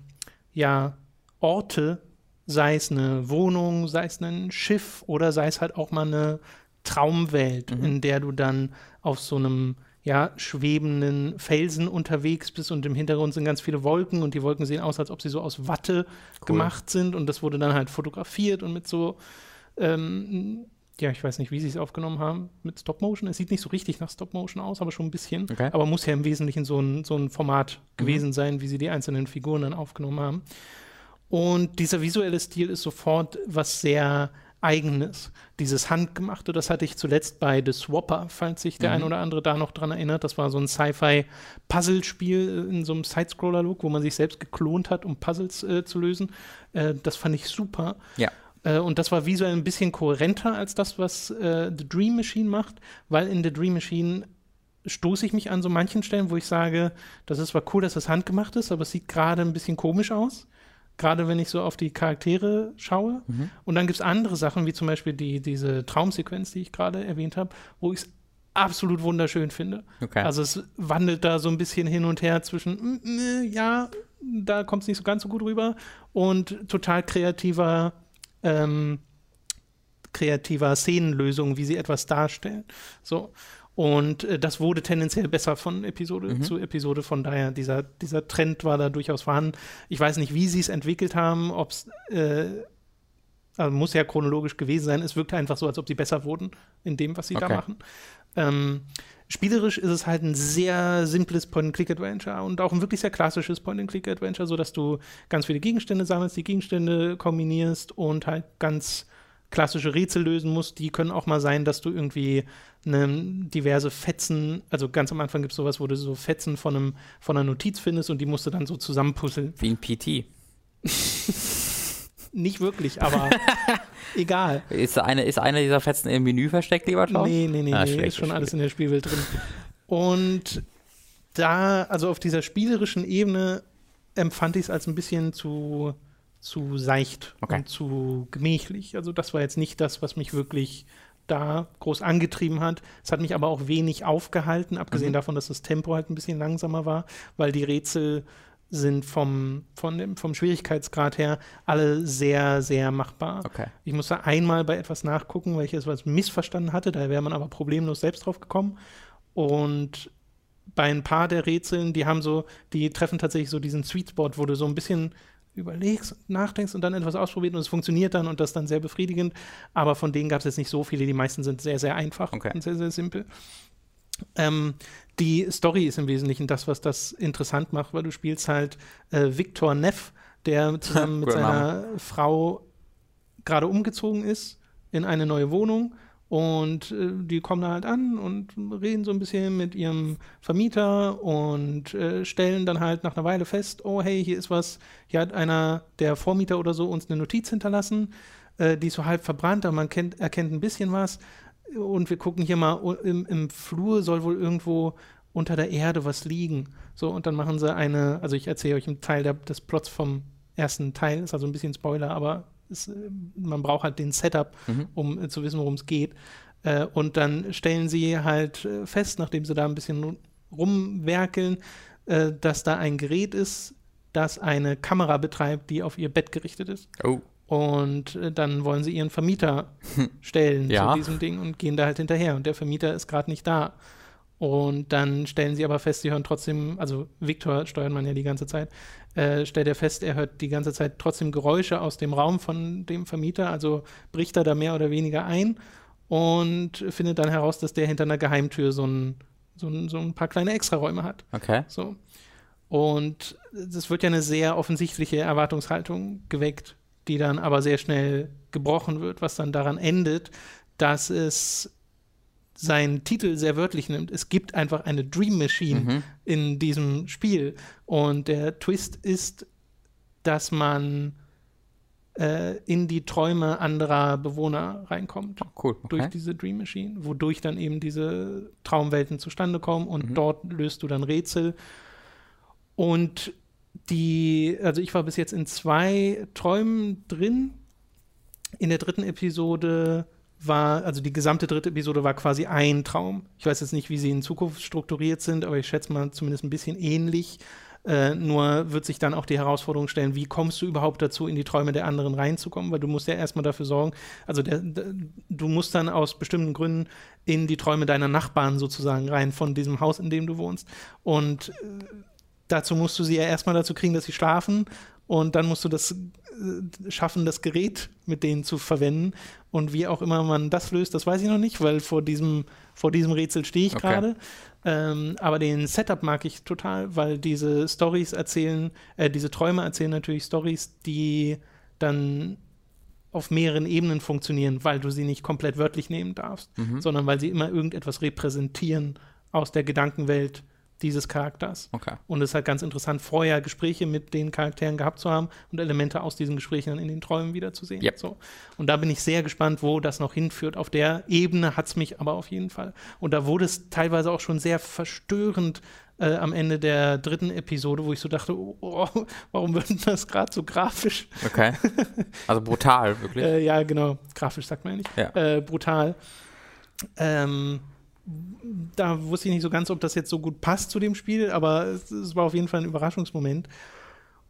ja, Orte, sei es eine Wohnung, sei es ein Schiff oder sei es halt auch mal eine Traumwelt, mhm. in der du dann auf so einem ja, schwebenden Felsen unterwegs bist und im Hintergrund sind ganz viele Wolken und die Wolken sehen aus, als ob sie so aus Watte cool. gemacht sind und das wurde dann halt fotografiert und mit so, ähm, ja, ich weiß nicht, wie sie es aufgenommen haben, mit Stop Motion. Es sieht nicht so richtig nach Stop Motion aus, aber schon ein bisschen. Okay. Aber muss ja im Wesentlichen so ein, so ein Format mhm. gewesen sein, wie sie die einzelnen Figuren dann aufgenommen haben. Und dieser visuelle Stil ist sofort was sehr Eigenes. Dieses Handgemachte, das hatte ich zuletzt bei The Swapper, falls sich der mhm. ein oder andere da noch dran erinnert. Das war so ein Sci-Fi-Puzzlespiel in so einem Sidescroller-Look, wo man sich selbst geklont hat, um Puzzles äh, zu lösen. Äh, das fand ich super. Ja. Äh, und das war visuell ein bisschen kohärenter als das, was äh, The Dream Machine macht, weil in The Dream Machine stoße ich mich an so manchen Stellen, wo ich sage, das ist zwar cool, dass das handgemacht ist, aber es sieht gerade ein bisschen komisch aus gerade wenn ich so auf die Charaktere schaue. Mhm. Und dann gibt es andere Sachen, wie zum Beispiel die, diese Traumsequenz, die ich gerade erwähnt habe, wo ich es absolut wunderschön finde. Okay. Also es wandelt da so ein bisschen hin und her zwischen, mm, mm, ja, da kommt es nicht so ganz so gut rüber und total kreativer, ähm, kreativer Szenenlösung, wie sie etwas darstellen. So. Und äh, das wurde tendenziell besser von Episode mhm. zu Episode. Von daher, dieser, dieser Trend war da durchaus vorhanden. Ich weiß nicht, wie sie es entwickelt haben, ob es äh, also muss ja chronologisch gewesen sein. Es wirkte einfach so, als ob sie besser wurden in dem, was sie okay. da machen. Ähm, spielerisch ist es halt ein sehr simples Point-and-Click-Adventure und auch ein wirklich sehr klassisches Point-and-Click-Adventure, sodass du ganz viele Gegenstände sammelst, die Gegenstände kombinierst und halt ganz klassische Rätsel lösen musst. Die können auch mal sein, dass du irgendwie eine, diverse Fetzen, also ganz am Anfang gibt es sowas, wo du so Fetzen von, einem, von einer Notiz findest und die musst du dann so zusammenpuzzeln. Wie ein PT. Nicht wirklich, aber egal. Ist eine, ist eine dieser Fetzen im Menü versteckt, lieber Tom? Nee, nee, nee, ah, nee ist schon alles in der Spielwelt drin. Und da, also auf dieser spielerischen Ebene empfand ich es als ein bisschen zu, zu seicht okay. und zu gemächlich. Also das war jetzt nicht das, was mich wirklich da groß angetrieben hat. Es hat mich aber auch wenig aufgehalten, abgesehen mhm. davon, dass das Tempo halt ein bisschen langsamer war, weil die Rätsel sind vom, von dem, vom Schwierigkeitsgrad her alle sehr, sehr machbar. Okay. Ich musste einmal bei etwas nachgucken, weil ich etwas missverstanden hatte, da wäre man aber problemlos selbst drauf gekommen. Und bei ein paar der Rätseln, die haben so, die treffen tatsächlich so diesen Sweet Spot, wo du so ein bisschen überlegst, nachdenkst und dann etwas ausprobiert und es funktioniert dann und das dann sehr befriedigend. Aber von denen gab es jetzt nicht so viele. Die meisten sind sehr, sehr einfach okay. und sehr, sehr simpel. Ähm, die Story ist im Wesentlichen das, was das interessant macht, weil du spielst halt äh, Victor Neff, der zusammen mit seiner Frau gerade umgezogen ist in eine neue Wohnung und äh, die kommen da halt an und reden so ein bisschen mit ihrem Vermieter und äh, stellen dann halt nach einer Weile fest, oh hey, hier ist was, hier hat einer der Vormieter oder so uns eine Notiz hinterlassen, äh, die ist so halb verbrannt, aber man kennt, erkennt ein bisschen was. Und wir gucken hier mal, im, im Flur soll wohl irgendwo unter der Erde was liegen. So, und dann machen sie eine, also ich erzähle euch einen Teil der, des Plots vom ersten Teil, ist also ein bisschen Spoiler, aber es, man braucht halt den Setup, mhm. um äh, zu wissen, worum es geht. Äh, und dann stellen sie halt äh, fest, nachdem sie da ein bisschen rumwerkeln, äh, dass da ein Gerät ist, das eine Kamera betreibt, die auf ihr Bett gerichtet ist. Oh. Und äh, dann wollen sie ihren Vermieter stellen ja. zu diesem Ding und gehen da halt hinterher. Und der Vermieter ist gerade nicht da. Und dann stellen sie aber fest, sie hören trotzdem, also Viktor steuert man ja die ganze Zeit, äh, stellt er fest, er hört die ganze Zeit trotzdem Geräusche aus dem Raum von dem Vermieter, also bricht er da mehr oder weniger ein und findet dann heraus, dass der hinter einer Geheimtür so ein, so ein, so ein paar kleine Extraräume hat. Okay. So. Und es wird ja eine sehr offensichtliche Erwartungshaltung geweckt, die dann aber sehr schnell gebrochen wird, was dann daran endet, dass es seinen Titel sehr wörtlich nimmt. Es gibt einfach eine Dream Machine mhm. in diesem Spiel. Und der Twist ist, dass man äh, in die Träume anderer Bewohner reinkommt. Oh, cool. Okay. Durch diese Dream Machine, wodurch dann eben diese Traumwelten zustande kommen und mhm. dort löst du dann Rätsel. Und die, also ich war bis jetzt in zwei Träumen drin. In der dritten Episode war, also die gesamte dritte Episode war quasi ein Traum. Ich weiß jetzt nicht, wie sie in Zukunft strukturiert sind, aber ich schätze mal zumindest ein bisschen ähnlich. Äh, nur wird sich dann auch die Herausforderung stellen, wie kommst du überhaupt dazu, in die Träume der anderen reinzukommen? Weil du musst ja erstmal dafür sorgen, also der, der, du musst dann aus bestimmten Gründen in die Träume deiner Nachbarn sozusagen rein, von diesem Haus, in dem du wohnst. Und äh, dazu musst du sie ja erstmal dazu kriegen, dass sie schlafen und dann musst du das äh, schaffen, das Gerät mit denen zu verwenden. Und wie auch immer man das löst, das weiß ich noch nicht, weil vor diesem, vor diesem Rätsel stehe ich okay. gerade. Ähm, aber den Setup mag ich total, weil diese Stories erzählen, äh, diese Träume erzählen natürlich Stories, die dann auf mehreren Ebenen funktionieren, weil du sie nicht komplett wörtlich nehmen darfst, mhm. sondern weil sie immer irgendetwas repräsentieren aus der Gedankenwelt dieses Charakters. Okay. Und es ist halt ganz interessant, vorher Gespräche mit den Charakteren gehabt zu haben und Elemente aus diesen Gesprächen dann in den Träumen wiederzusehen. Yep. So. Und da bin ich sehr gespannt, wo das noch hinführt. Auf der Ebene hat es mich aber auf jeden Fall. Und da wurde es teilweise auch schon sehr verstörend äh, am Ende der dritten Episode, wo ich so dachte, oh, oh, warum wird das gerade so grafisch? Okay. Also brutal, wirklich. äh, ja, genau. Grafisch sagt man ja nicht. Ja. Äh, brutal. Ähm, da wusste ich nicht so ganz, ob das jetzt so gut passt zu dem Spiel, aber es, es war auf jeden Fall ein Überraschungsmoment.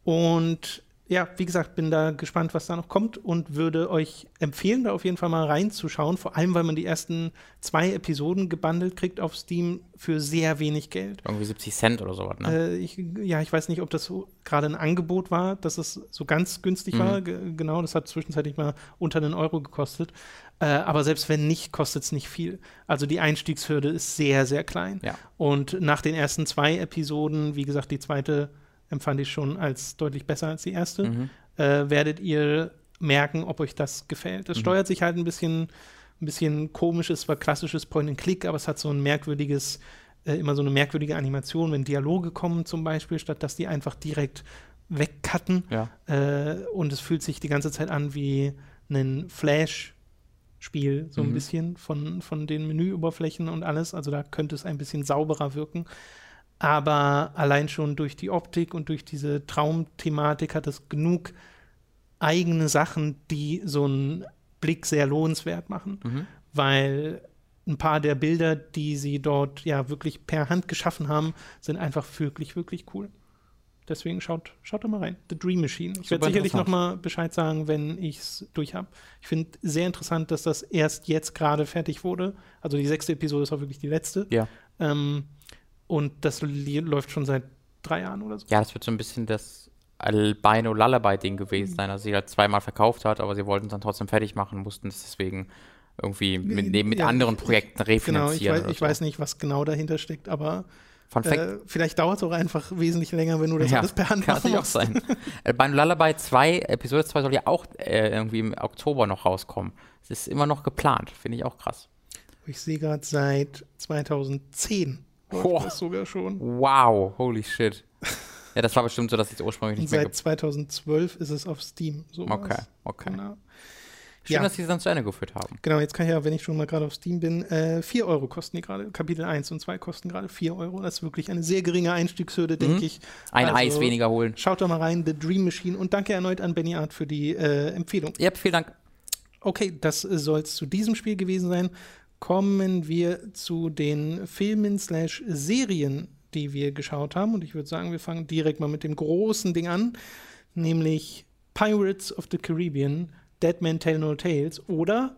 Und ja, wie gesagt, bin da gespannt, was da noch kommt und würde euch empfehlen, da auf jeden Fall mal reinzuschauen. Vor allem, weil man die ersten zwei Episoden gebundelt kriegt auf Steam für sehr wenig Geld. Irgendwie 70 Cent oder sowas, ne? Äh, ich, ja, ich weiß nicht, ob das so gerade ein Angebot war, dass es so ganz günstig mhm. war. G genau, das hat zwischenzeitlich mal unter einen Euro gekostet. Äh, aber selbst wenn nicht, kostet es nicht viel. Also die Einstiegshürde ist sehr, sehr klein. Ja. Und nach den ersten zwei Episoden, wie gesagt, die zweite empfand ich schon als deutlich besser als die erste, mhm. äh, werdet ihr merken, ob euch das gefällt. Das mhm. steuert sich halt ein bisschen, ein bisschen komisch, es war klassisches Point-and-Click, aber es hat so ein merkwürdiges, äh, immer so eine merkwürdige Animation, wenn Dialoge kommen zum Beispiel, statt dass die einfach direkt wegcutten. Ja. Äh, und es fühlt sich die ganze Zeit an wie ein Flash-Spiel, so mhm. ein bisschen von, von den Menüoberflächen und alles. Also da könnte es ein bisschen sauberer wirken. Aber allein schon durch die Optik und durch diese Traumthematik hat es genug eigene Sachen, die so einen Blick sehr lohnenswert machen. Mhm. Weil ein paar der Bilder, die sie dort ja wirklich per Hand geschaffen haben, sind einfach wirklich, wirklich cool. Deswegen schaut, schaut da mal rein. The Dream Machine. Ich werde sicherlich noch mal Bescheid sagen, wenn ich es durch habe. Ich finde sehr interessant, dass das erst jetzt gerade fertig wurde. Also die sechste Episode ist auch wirklich die letzte. Ja. Ähm, und das läuft schon seit drei Jahren oder so. Ja, das wird so ein bisschen das Albino Lullaby-Ding gewesen sein, dass sie halt zweimal verkauft hat, aber sie wollten es dann trotzdem fertig machen, mussten es deswegen irgendwie mit, mit ja, anderen Projekten refinanzieren. Genau, ich, weiß, ich so. weiß nicht, was genau dahinter steckt, aber äh, vielleicht dauert es auch einfach wesentlich länger, wenn du das ja, alles per Hand kann machen auch sein. beim Lullaby 2, Episode 2 soll ja auch äh, irgendwie im Oktober noch rauskommen. Es ist immer noch geplant, finde ich auch krass. Ich sehe gerade seit 2010 oh. das sogar schon. Wow, holy shit. Ja, das war bestimmt so, dass ich es ursprünglich nicht Und seit 2012 ist es auf Steam. Sowas. Okay, okay. Genau. Schön, ja. dass sie es dann zu Ende geführt haben. Genau, jetzt kann ich ja, wenn ich schon mal gerade auf Steam bin, äh, 4 Euro kosten die gerade. Kapitel 1 und 2 kosten gerade 4 Euro. Das ist wirklich eine sehr geringe Einstiegshürde, denke mhm. ich. Ein also, Eis weniger holen. Schaut doch mal rein, The Dream Machine. Und danke erneut an Benny Art für die äh, Empfehlung. Ja, vielen Dank. Okay, das soll es zu diesem Spiel gewesen sein. Kommen wir zu den Filmen slash Serien, die wir geschaut haben. Und ich würde sagen, wir fangen direkt mal mit dem großen Ding an, nämlich Pirates of the Caribbean Dead Man Tell No Tales oder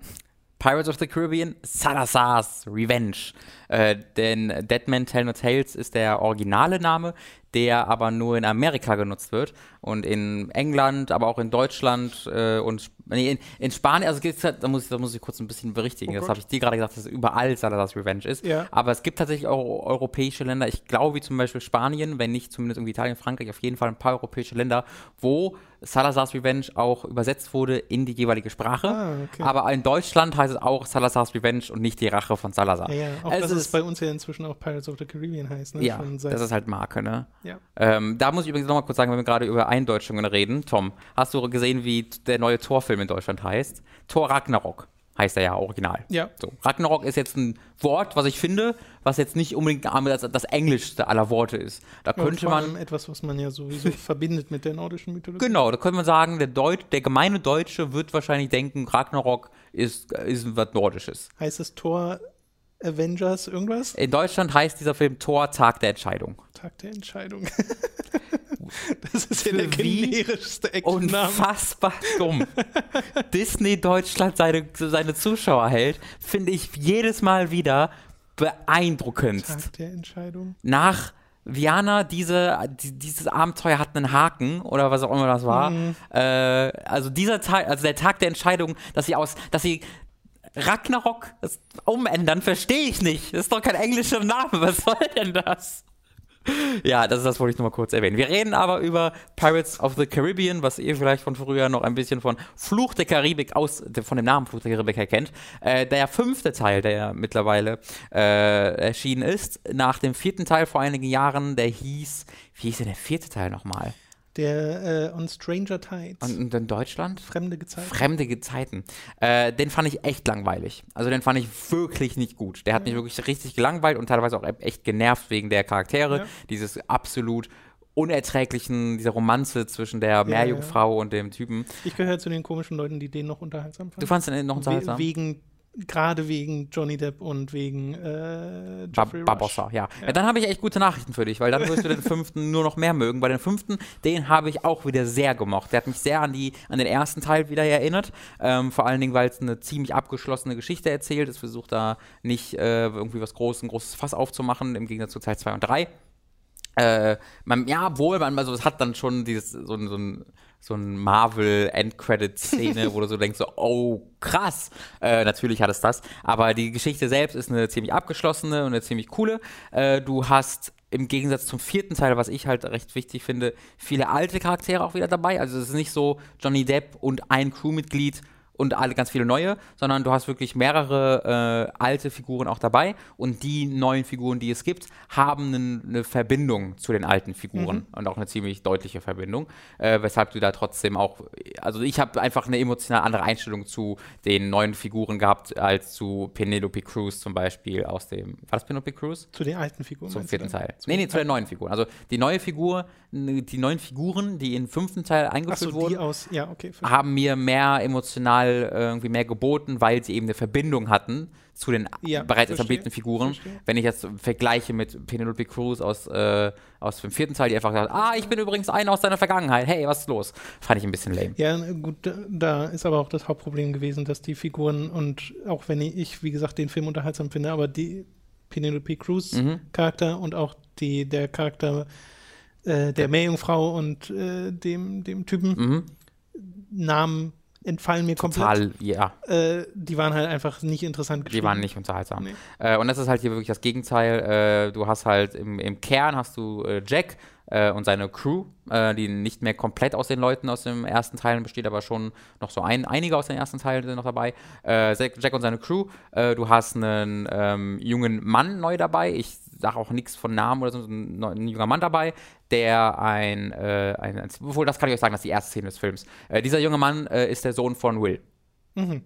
Pirates of the Caribbean, Salazar's Revenge. Äh, denn Dead Man Tell No Tales ist der originale Name, der aber nur in Amerika genutzt wird und in England, aber auch in Deutschland äh, und nee, in, in, Spanien, also halt, da muss, ich, da muss ich kurz ein bisschen berichtigen, oh das habe ich dir gerade gesagt, dass es überall Salazar's Revenge ist, ja. aber es gibt tatsächlich auch europäische Länder, ich glaube wie zum Beispiel Spanien, wenn nicht zumindest irgendwie Italien, Frankreich, auf jeden Fall ein paar europäische Länder, wo Salazar's Revenge auch übersetzt wurde in die jeweilige Sprache, ah, okay. aber in Deutschland heißt es auch Salazar's Revenge und nicht die Rache von Salazar. Ja, ja. auch dass ist, es bei uns ja inzwischen auch Pirates of the Caribbean heißt, ne? Ja, das ist halt Marke, ne? Ja. Ähm, da muss ich übrigens nochmal kurz sagen, wenn wir gerade über Eindeutschungen reden. Tom, hast du gesehen, wie der neue Torfilm in Deutschland heißt? Tor Ragnarok heißt er ja original. Ja. So, Ragnarok ist jetzt ein Wort, was ich finde, was jetzt nicht unbedingt das, das englischste aller Worte ist. Da ja, könnte man etwas, was man ja sowieso verbindet mit der nordischen Mythologie. Genau, da könnte man sagen, der, Deut der gemeine Deutsche wird wahrscheinlich denken, Ragnarok ist, ist was Nordisches. Heißt es Tor Avengers irgendwas? In Deutschland heißt dieser Film Tor Tag der Entscheidung. Tag der Entscheidung. das ist ja der generischste Actionname. Unfassbar dumm. Disney Deutschland seine, seine Zuschauer hält, finde ich jedes Mal wieder beeindruckend. Tag der Entscheidung. Nach Viana, diese, die, dieses Abenteuer hat einen Haken oder was auch immer das war. Mhm. Äh, also dieser Tag, also der Tag der Entscheidung, dass sie aus, dass sie Ragnarok umändern, verstehe ich nicht. Das ist doch kein englischer Name. Was soll denn das? Ja, das ist das wollte ich nur mal kurz erwähnen. Wir reden aber über Pirates of the Caribbean, was ihr vielleicht von früher noch ein bisschen von Fluch der Karibik aus, von dem Namen Fluch der Karibik erkennt. Äh, der fünfte Teil, der ja mittlerweile äh, erschienen ist, nach dem vierten Teil vor einigen Jahren, der hieß, wie hieß denn der vierte Teil nochmal? Der äh, On Stranger Tides. Und, und in Deutschland? Fremde Gezeiten. Fremde Gezeiten. Äh, den fand ich echt langweilig. Also den fand ich wirklich nicht gut. Der hat ja. mich wirklich richtig gelangweilt und teilweise auch echt genervt wegen der Charaktere. Ja. Dieses absolut unerträglichen, dieser Romanze zwischen der Meerjungfrau ja, und dem Typen. Ich gehöre zu den komischen Leuten, die den noch unterhaltsam fanden. Du fandest den noch unterhaltsam? wegen gerade wegen Johnny Depp und wegen äh, Jeffrey ba Barbossa, ja. ja. ja dann habe ich echt gute Nachrichten für dich, weil dann wirst du den fünften nur noch mehr mögen. Bei den fünften, den habe ich auch wieder sehr gemocht. Der hat mich sehr an, die, an den ersten Teil wieder erinnert. Ähm, vor allen Dingen, weil es eine ziemlich abgeschlossene Geschichte erzählt. Es versucht da nicht äh, irgendwie was Großes, ein großes Fass aufzumachen, im Gegensatz zu Teil 2 und 3. Äh, man, ja, wohl, man, also es hat dann schon dieses, so, so ein so ein Marvel-Endcredit-Szene, wo du so denkst, so, oh, krass. Äh, natürlich hat es das. Aber die Geschichte selbst ist eine ziemlich abgeschlossene und eine ziemlich coole. Äh, du hast im Gegensatz zum vierten Teil, was ich halt recht wichtig finde, viele alte Charaktere auch wieder dabei. Also es ist nicht so Johnny Depp und ein Crewmitglied und alle ganz viele neue, sondern du hast wirklich mehrere äh, alte Figuren auch dabei und die neuen Figuren, die es gibt, haben eine Verbindung zu den alten Figuren mhm. und auch eine ziemlich deutliche Verbindung, äh, weshalb du da trotzdem auch, also ich habe einfach eine emotional andere Einstellung zu den neuen Figuren gehabt als zu Penelope Cruz zum Beispiel aus dem, war das Penelope Cruz? Zu den alten Figuren. Zum vierten Teil. Nee, nee, zu den neuen Figuren. Also die neue Figur, die neuen Figuren, die im fünften Teil eingeführt so, wurden, aus, ja, okay, haben mir mehr emotional Fall irgendwie mehr geboten, weil sie eben eine Verbindung hatten zu den ja, bereits etablierten Figuren. Verstehe. Wenn ich jetzt vergleiche mit Penelope Cruz aus, äh, aus dem vierten Teil, die einfach sagt, ah, ich bin übrigens einer aus deiner Vergangenheit, hey, was ist los? Fand ich ein bisschen lame. Ja, gut, da ist aber auch das Hauptproblem gewesen, dass die Figuren und auch wenn ich, wie gesagt, den Film unterhaltsam finde, aber die Penelope Cruz mhm. Charakter und auch die, der Charakter äh, der Meerjungfrau und äh, dem, dem Typen mhm. Namen entfallen mir Total, komplett. ja. Äh, die waren halt einfach nicht interessant geschrieben. Die waren nicht unterhaltsam. Nee. Äh, und das ist halt hier wirklich das Gegenteil. Äh, du hast halt im, im Kern hast du äh, Jack äh, und seine Crew, äh, die nicht mehr komplett aus den Leuten aus dem ersten Teil besteht, aber schon noch so ein, einige aus den ersten Teilen sind noch dabei. Jack und seine Crew. du hast einen ähm, jungen Mann neu dabei. Ich sage auch nichts von Namen oder so, ein, ein, junger Mann dabei, der ein, äh, ein, ein, obwohl das kann ich euch sagen, das ist die erste Szene des Films. Äh, dieser junge Mann äh, ist der Sohn von Will. Mhm.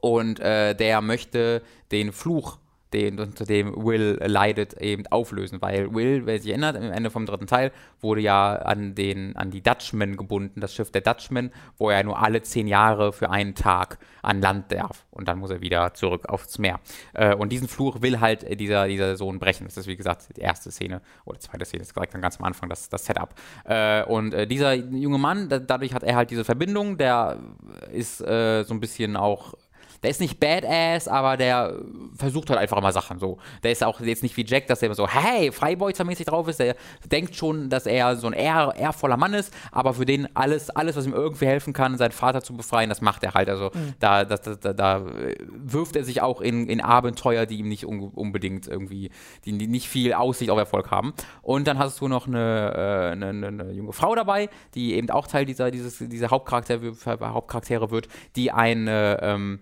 Und äh, der möchte den Fluch den, unter dem Will leidet, eben auflösen. Weil Will, wer sich erinnert, am Ende vom dritten Teil wurde ja an, den, an die Dutchmen gebunden, das Schiff der Dutchmen, wo er nur alle zehn Jahre für einen Tag an Land darf. Und dann muss er wieder zurück aufs Meer. Äh, und diesen Fluch will halt dieser, dieser Sohn brechen. Das ist, wie gesagt, die erste Szene oder zweite Szene, das ist direkt dann ganz am Anfang das, das Setup. Äh, und äh, dieser junge Mann, da, dadurch hat er halt diese Verbindung, der ist äh, so ein bisschen auch der ist nicht badass, aber der versucht halt einfach immer Sachen so. Der ist auch jetzt nicht wie Jack, dass er immer so, hey, Freibeutzer-mäßig drauf ist. Der denkt schon, dass er so ein ehr, ehrvoller Mann ist, aber für den alles, alles, was ihm irgendwie helfen kann, seinen Vater zu befreien, das macht er halt. Also mhm. da, das, da, da, wirft er sich auch in, in Abenteuer, die ihm nicht un unbedingt irgendwie, die, die, nicht viel Aussicht auf Erfolg haben. Und dann hast du noch eine, äh, eine, eine, junge Frau dabei, die eben auch Teil dieser, dieses, dieser Hauptcharakter, Hauptcharaktere wird, die eine ähm,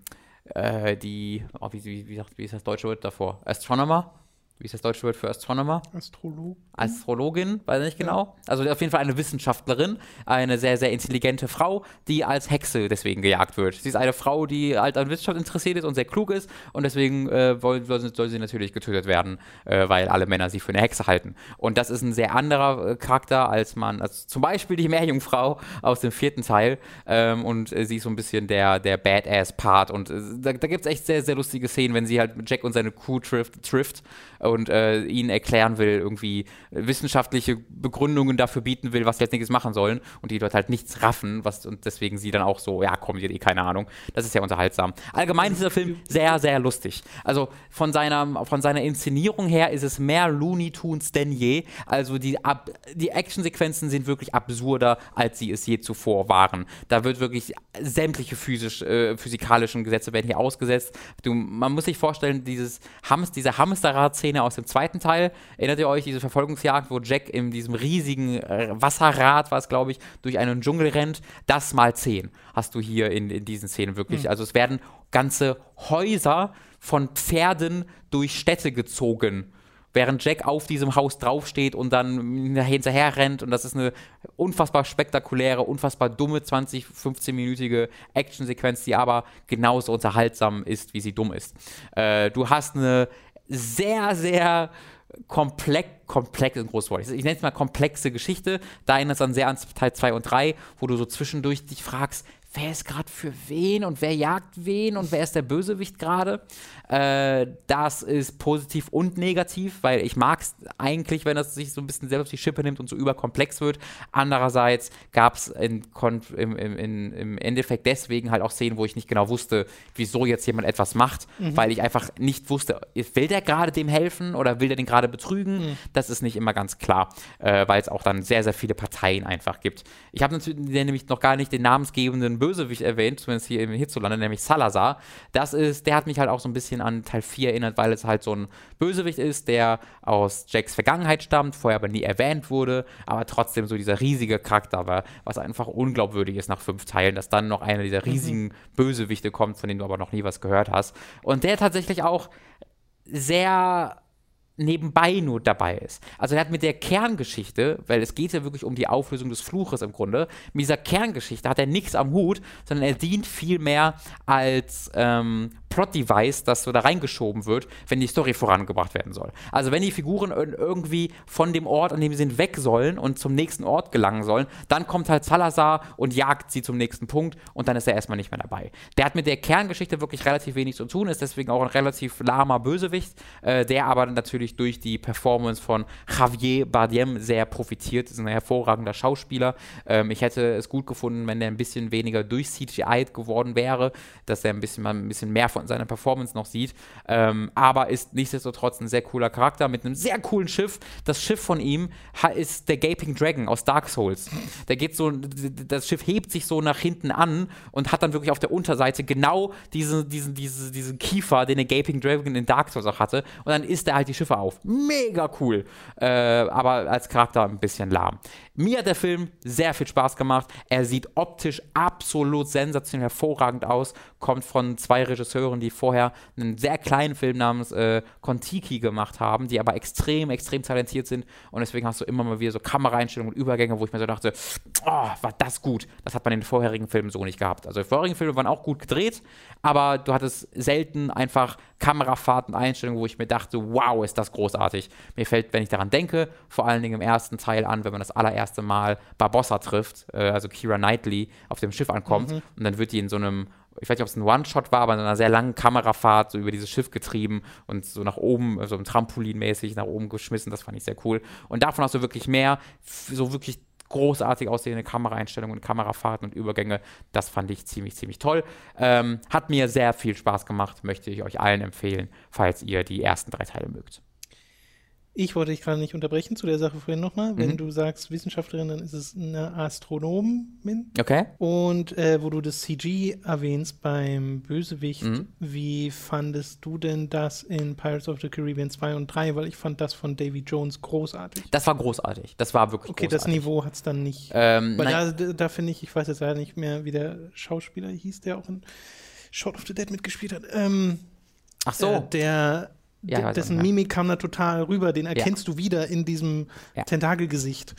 äh, die, oh, wie, wie, wie, sagt, wie ist das deutsche Wort davor? Astronomer? Wie ist das deutsche Wort für Astronomer? Astrolog. Astrologin, weiß ich nicht genau. Also auf jeden Fall eine Wissenschaftlerin, eine sehr, sehr intelligente Frau, die als Hexe deswegen gejagt wird. Sie ist eine Frau, die halt an Wissenschaft interessiert ist und sehr klug ist und deswegen äh, soll, soll, sie natürlich getötet werden, äh, weil alle Männer sie für eine Hexe halten. Und das ist ein sehr anderer äh, Charakter als man, als zum Beispiel die Meerjungfrau aus dem vierten Teil ähm, und äh, sie ist so ein bisschen der, der Badass-Part und äh, da, da gibt es echt sehr, sehr lustige Szenen, wenn sie halt Jack und seine Crew trifft, trifft und äh, ihnen erklären will, irgendwie wissenschaftliche Begründungen dafür bieten will, was sie als nächstes machen sollen und die dort halt nichts raffen, was und deswegen sie dann auch so, ja, komm, hat eh keine Ahnung. Das ist ja unterhaltsam. Allgemein ist dieser Film sehr, sehr lustig. Also von seiner, von seiner Inszenierung her ist es mehr Looney Tunes denn je. Also die, die Actionsequenzen sind wirklich absurder, als sie es je zuvor waren. Da wird wirklich sämtliche physisch, äh, physikalischen Gesetze werden hier ausgesetzt. Du, man muss sich vorstellen, dieses Hamst, diese Hamsterrad-Szene aus dem zweiten Teil, erinnert ihr euch, diese Verfolgung Verfolgungsjagd, wo Jack in diesem riesigen äh, Wasserrad, was glaube ich, durch einen Dschungel rennt, das mal zehn hast du hier in, in diesen Szenen wirklich. Mhm. Also es werden ganze Häuser von Pferden durch Städte gezogen während Jack auf diesem Haus draufsteht und dann hinterher rennt. Und das ist eine unfassbar spektakuläre, unfassbar dumme 20, 15-minütige Actionsequenz, die aber genauso unterhaltsam ist, wie sie dumm ist. Äh, du hast eine sehr, sehr komplex, komplex ist ein großes Wort. Ich nenne es mal komplexe Geschichte. Da erinnert es dann sehr an Teil 2 und 3, wo du so zwischendurch dich fragst, wer ist gerade für wen und wer jagt wen und wer ist der Bösewicht gerade. Äh, das ist positiv und negativ, weil ich mag es eigentlich, wenn das sich so ein bisschen selbst auf die Schippe nimmt und so überkomplex wird. Andererseits gab es im, im, im, Endeffekt deswegen halt auch Szenen, wo ich nicht genau wusste, wieso jetzt jemand etwas macht, mhm. weil ich einfach nicht wusste, will der gerade dem helfen oder will der den gerade betrügen? Mhm. Das ist nicht immer ganz klar, äh, weil es auch dann sehr, sehr viele Parteien einfach gibt. Ich habe nämlich noch gar nicht den namensgebenden Bösewicht erwähnt, zumindest hier hierzulande, nämlich Salazar. Das ist, der hat mich halt auch so ein bisschen an Teil 4 erinnert, weil es halt so ein Bösewicht ist, der aus Jacks Vergangenheit stammt, vorher aber nie erwähnt wurde, aber trotzdem so dieser riesige Charakter war, was einfach unglaubwürdig ist nach fünf Teilen, dass dann noch einer dieser mhm. riesigen mhm. Bösewichte kommt, von denen du aber noch nie was gehört hast. Und der tatsächlich auch sehr nebenbei nur dabei ist. Also er hat mit der Kerngeschichte, weil es geht ja wirklich um die Auflösung des Fluches im Grunde, mit dieser Kerngeschichte hat er nichts am Hut, sondern er dient vielmehr als ähm, Plot-Device, das so da reingeschoben wird, wenn die Story vorangebracht werden soll. Also wenn die Figuren irgendwie von dem Ort, an dem sie sind, weg sollen und zum nächsten Ort gelangen sollen, dann kommt halt Salazar und jagt sie zum nächsten Punkt und dann ist er erstmal nicht mehr dabei. Der hat mit der Kerngeschichte wirklich relativ wenig zu tun, ist deswegen auch ein relativ lahmer Bösewicht, äh, der aber natürlich durch die Performance von Javier Bardem sehr profitiert, ist ein hervorragender Schauspieler. Ähm, ich hätte es gut gefunden, wenn der ein bisschen weniger durch CGI geworden wäre, dass er ein bisschen ein bisschen mehr von von seiner Performance noch sieht. Ähm, aber ist nichtsdestotrotz ein sehr cooler Charakter mit einem sehr coolen Schiff. Das Schiff von ihm ist der Gaping Dragon aus Dark Souls. Der geht so, das Schiff hebt sich so nach hinten an und hat dann wirklich auf der Unterseite genau diesen, diesen, diesen, diesen Kiefer, den der Gaping Dragon in Dark Souls auch hatte. Und dann isst er halt die Schiffe auf. Mega cool. Äh, aber als Charakter ein bisschen lahm. Mir hat der Film sehr viel Spaß gemacht. Er sieht optisch absolut sensationell hervorragend aus. Kommt von zwei Regisseuren, die vorher einen sehr kleinen Film namens äh, Kontiki gemacht haben, die aber extrem, extrem talentiert sind. Und deswegen hast du immer mal wieder so Kameraeinstellungen und Übergänge, wo ich mir so dachte, oh, war das gut. Das hat man in den vorherigen Filmen so nicht gehabt. Also die vorherigen Filme waren auch gut gedreht, aber du hattest selten einfach Kamerafahrten, Einstellungen, wo ich mir dachte, wow, ist das großartig. Mir fällt, wenn ich daran denke, vor allen Dingen im ersten Teil an, wenn man das allererste Mal Barbossa trifft, äh, also Kira Knightley auf dem Schiff ankommt mhm. und dann wird die in so einem ich weiß nicht, ob es ein One-Shot war, aber in einer sehr langen Kamerafahrt so über dieses Schiff getrieben und so nach oben, so also Trampolin-mäßig nach oben geschmissen. Das fand ich sehr cool. Und davon hast du wirklich mehr, so wirklich großartig aussehende Kameraeinstellungen und Kamerafahrten und Übergänge. Das fand ich ziemlich, ziemlich toll. Ähm, hat mir sehr viel Spaß gemacht, möchte ich euch allen empfehlen, falls ihr die ersten drei Teile mögt. Ich wollte dich gerade nicht unterbrechen zu der Sache vorhin nochmal. Wenn mhm. du sagst Wissenschaftlerin, dann ist es eine Astronomin. Okay. Und äh, wo du das CG erwähnst beim Bösewicht, mhm. wie fandest du denn das in Pirates of the Caribbean 2 und 3? Weil ich fand das von Davy Jones großartig. Das war großartig. Das war wirklich okay, großartig. Okay, das Niveau hat es dann nicht. Ähm, Weil da, da finde ich, ich weiß jetzt leider nicht mehr, wie der Schauspieler hieß, der auch in Shot of the Dead mitgespielt hat. Ähm, Ach so. Äh, der ja, dessen ja. Mimik kam da total rüber. Den erkennst ja. du wieder in diesem Tentakelgesicht.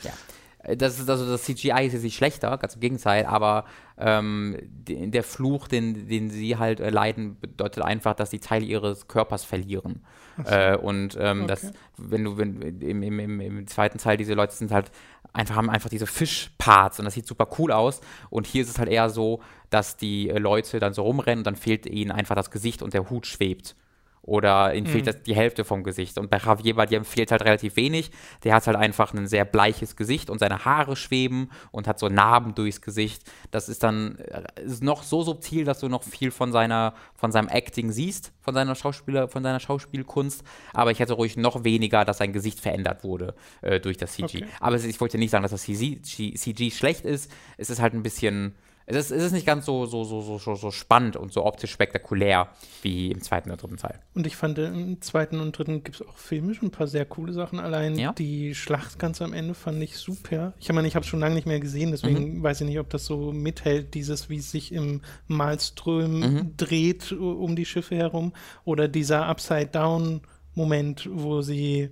Äh, das ist also das CGI ist jetzt nicht schlechter, ganz im Gegenteil, aber ähm, der Fluch, den, den sie halt äh, leiden, bedeutet einfach, dass sie Teile ihres Körpers verlieren. So. Äh, und ähm, okay. das, wenn du, wenn im, im, im, im, zweiten Teil diese Leute sind halt einfach, haben einfach diese Fischparts und das sieht super cool aus. Und hier ist es halt eher so, dass die äh, Leute dann so rumrennen und dann fehlt ihnen einfach das Gesicht und der Hut schwebt oder ihm mhm. fehlt das die Hälfte vom Gesicht. Und bei Javier Bardem fehlt halt relativ wenig. Der hat halt einfach ein sehr bleiches Gesicht und seine Haare schweben und hat so Narben durchs Gesicht. Das ist dann äh, ist noch so subtil, dass du noch viel von seiner von seinem Acting siehst, von seiner Schauspieler, von seiner Schauspielkunst. Aber ich hätte ruhig noch weniger, dass sein Gesicht verändert wurde äh, durch das CG. Okay. Aber ich wollte nicht sagen, dass das CG, CG schlecht ist. Es ist halt ein bisschen es ist, es ist nicht ganz so, so, so, so, so spannend und so optisch spektakulär wie im zweiten oder dritten Teil. Und ich fand, im zweiten und dritten gibt es auch filmisch ein paar sehr coole Sachen. Allein ja. die Schlacht ganz am Ende fand ich super. Ich meine, ich habe es schon lange nicht mehr gesehen, deswegen mhm. weiß ich nicht, ob das so mithält, dieses, wie es sich im Malström mhm. dreht um die Schiffe herum. Oder dieser Upside-Down-Moment, wo sie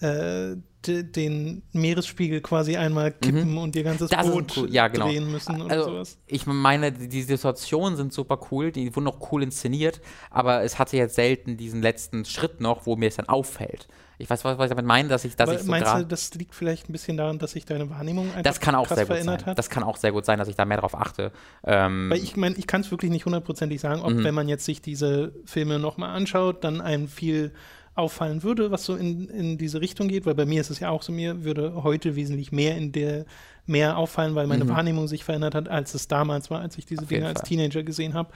äh, den Meeresspiegel quasi einmal kippen mhm. und ihr ganzes das Boot cool. ja, genau. drehen müssen und also, sowas. Ich meine, die Situationen sind super cool, die wurden auch cool inszeniert, aber es hatte jetzt selten diesen letzten Schritt noch, wo mir es dann auffällt. Ich weiß, was, was ich damit meine, dass ich, dass aber ich so Meinst du, das liegt vielleicht ein bisschen daran, dass sich deine Wahrnehmung einfach das kann auch krass sehr gut verändert sein. hat? Das kann auch sehr gut sein, dass ich da mehr drauf achte. Ähm Weil ich meine, ich kann es wirklich nicht hundertprozentig sagen, ob mhm. wenn man jetzt sich diese Filme nochmal anschaut, dann einem viel auffallen würde, was so in, in diese Richtung geht, weil bei mir ist es ja auch so, mir würde heute wesentlich mehr in der mehr auffallen, weil meine mhm. Wahrnehmung sich verändert hat, als es damals war, als ich diese Auf Dinge als Teenager gesehen habe.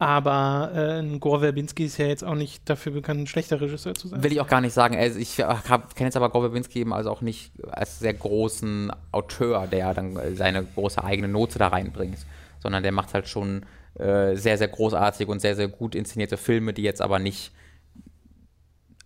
Aber äh, Gore Verbinski ist ja jetzt auch nicht dafür bekannt, ein schlechter Regisseur zu sein. Will ich auch gar nicht sagen. Also ich kenne jetzt aber Gore Verbinski eben also auch nicht als sehr großen Auteur, der dann seine große eigene Note da reinbringt sondern der macht halt schon äh, sehr, sehr großartig und sehr, sehr gut inszenierte Filme, die jetzt aber nicht.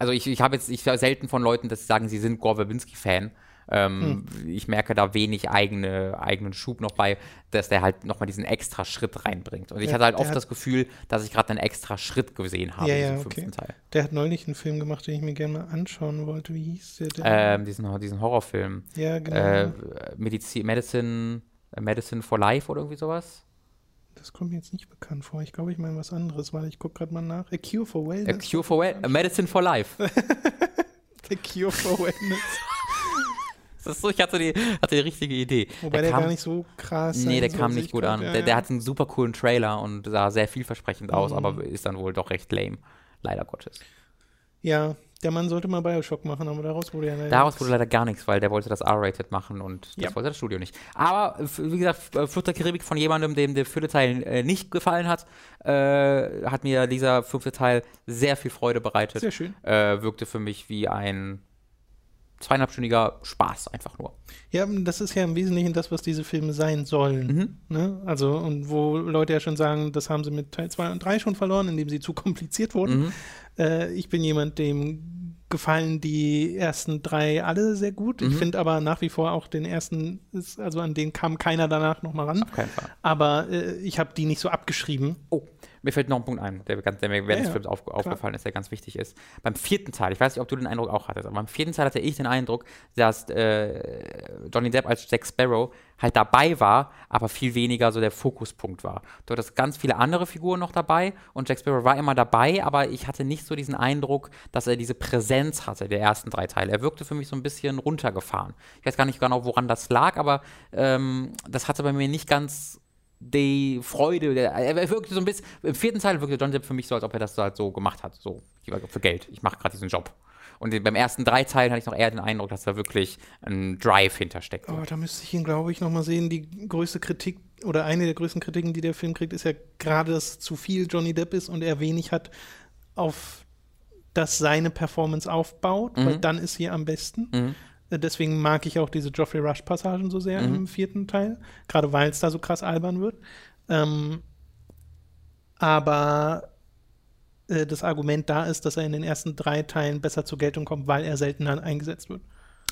Also ich, ich habe jetzt, ich höre selten von Leuten, dass sie sagen, sie sind Gore Verbinski-Fan. Ähm, hm. Ich merke da wenig eigene, eigenen Schub noch bei, dass der halt nochmal diesen extra Schritt reinbringt. Und ich ja, hatte halt oft das Gefühl, dass ich gerade einen extra Schritt gesehen habe ja, ja, in diesem fünften okay. Teil. Der hat neulich einen Film gemacht, den ich mir gerne mal anschauen wollte. Wie hieß der denn? Ähm, diesen, diesen Horrorfilm. Ja, genau. Äh, Medizin, Medicine, Medicine for Life oder irgendwie sowas. Das kommt mir jetzt nicht bekannt vor. Ich glaube, ich meine was anderes, weil ich gucke gerade mal nach. A Cure for Wellness. A Cure for Wellness. Medicine for Life. A Cure for Wellness. Das ist so, ich hatte die, hatte die richtige Idee. Wobei der, der kam, gar nicht so krass Nee, der kam nicht gut an. Ja, der, der, hat einen super coolen Trailer und sah sehr vielversprechend mhm. aus, aber ist dann wohl doch recht lame. Leider Gottes. Ja, der Mann sollte mal Bioshock machen, aber daraus wurde ja leider Daraus wurde leider gar nichts, weil der wollte das R-Rated machen und das ja. wollte das Studio nicht. Aber wie gesagt, äh, Flucht der Karibik von jemandem, dem der vierte Teil äh, nicht gefallen hat, äh, hat mir dieser fünfte Teil sehr viel Freude bereitet. Sehr schön. Äh, wirkte für mich wie ein zweieinhalbstündiger Spaß einfach nur. Ja, das ist ja im Wesentlichen das, was diese Filme sein sollen. Mhm. Ne? Also, und wo Leute ja schon sagen, das haben sie mit Teil 2 und 3 schon verloren, indem sie zu kompliziert wurden. Mhm. Äh, ich bin jemand, dem gefallen die ersten drei alle sehr gut. Mhm. Ich finde aber nach wie vor auch den ersten, ist, also an den kam keiner danach nochmal ran. Auf keinen Fall. Aber äh, ich habe die nicht so abgeschrieben. Oh. Mir fällt noch ein Punkt ein, der, der mir während des Films auf, aufgefallen ist, der ganz wichtig ist. Beim vierten Teil, ich weiß nicht, ob du den Eindruck auch hattest, aber beim vierten Teil hatte ich den Eindruck, dass äh, Johnny Depp als Jack Sparrow halt dabei war, aber viel weniger so der Fokuspunkt war. Du hattest ganz viele andere Figuren noch dabei und Jack Sparrow war immer dabei, aber ich hatte nicht so diesen Eindruck, dass er diese Präsenz hatte, der ersten drei Teile. Er wirkte für mich so ein bisschen runtergefahren. Ich weiß gar nicht genau, woran das lag, aber ähm, das hatte bei mir nicht ganz die Freude, der, er wirkte so ein bisschen, im vierten Teil wirkte John Depp für mich so, als ob er das halt so gemacht hat, so für Geld. Ich mache gerade diesen Job. Und beim ersten drei Teilen hatte ich noch eher den Eindruck, dass da wirklich ein Drive hintersteckt. Aber da müsste ich ihn, glaube ich, nochmal sehen. Die größte Kritik oder eine der größten Kritiken, die der Film kriegt, ist ja gerade, dass zu viel Johnny Depp ist und er wenig hat, auf das seine Performance aufbaut, mhm. weil dann ist sie am besten. Mhm. Deswegen mag ich auch diese Geoffrey Rush-Passagen so sehr mhm. im vierten Teil, gerade weil es da so krass albern wird. Ähm, aber äh, das Argument da ist, dass er in den ersten drei Teilen besser zur Geltung kommt, weil er seltener eingesetzt wird.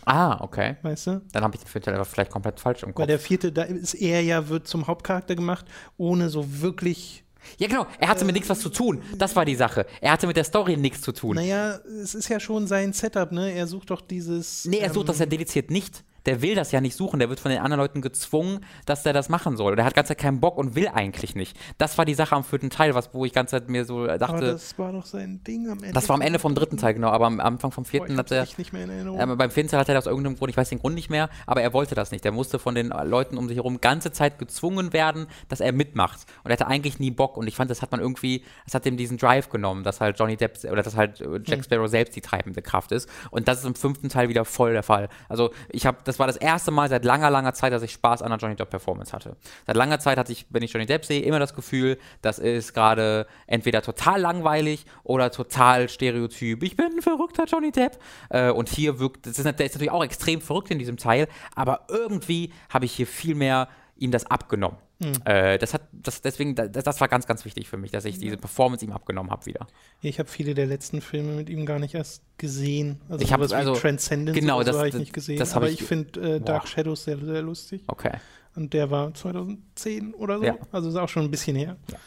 Ah, okay. Weißt du? Dann habe ich den vierten Teil aber vielleicht komplett falsch im Kopf. Weil der vierte, da ist er ja, wird zum Hauptcharakter gemacht, ohne so wirklich ja, genau. Er hatte äh, mit nichts was zu tun. Das war die Sache. Er hatte mit der Story nichts zu tun. Naja, es ist ja schon sein Setup, ne? Er sucht doch dieses. Nee, er sucht ähm, das ja dediziert nicht der will das ja nicht suchen, der wird von den anderen Leuten gezwungen, dass der das machen soll. Der hat ganz keinen Bock und will eigentlich nicht. Das war die Sache am vierten Teil, was, wo ich ganz Zeit mir so dachte. Aber das war doch sein Ding am Ende. Das war am Ende vom dritten Teil, genau, aber am Anfang vom vierten Boah, hat er. Nicht mehr in Erinnerung. Äh, beim vierten Teil hat er aus irgendeinem Grund, ich weiß den Grund nicht mehr, aber er wollte das nicht. Er musste von den Leuten um sich herum ganze Zeit gezwungen werden, dass er mitmacht. Und er hatte eigentlich nie Bock und ich fand, das hat man irgendwie, das hat ihm diesen Drive genommen, dass halt Johnny Depp oder dass halt Jack hm. Sparrow selbst die treibende Kraft ist. Und das ist im fünften Teil wieder voll der Fall. Also ich habe, das war das erste Mal seit langer, langer Zeit, dass ich Spaß an einer Johnny Depp Performance hatte. Seit langer Zeit hatte ich, wenn ich Johnny Depp sehe, immer das Gefühl, das ist gerade entweder total langweilig oder total stereotyp. Ich bin ein verrückter Johnny Depp. Äh, und hier wirkt, das ist, der ist natürlich auch extrem verrückt in diesem Teil, aber irgendwie habe ich hier viel mehr ihm das abgenommen. Mhm. Äh, das hat, das, deswegen, das, das, war ganz, ganz wichtig für mich, dass ich diese Performance ihm abgenommen habe wieder. Ich habe viele der letzten Filme mit ihm gar nicht erst gesehen. Also ich habe also Transcendence genau, das, habe ich nicht gesehen. aber ich, ich finde äh, Dark Shadows sehr, sehr lustig. Okay. Und der war 2010 oder so. Ja. Also ist auch schon ein bisschen her. Ja.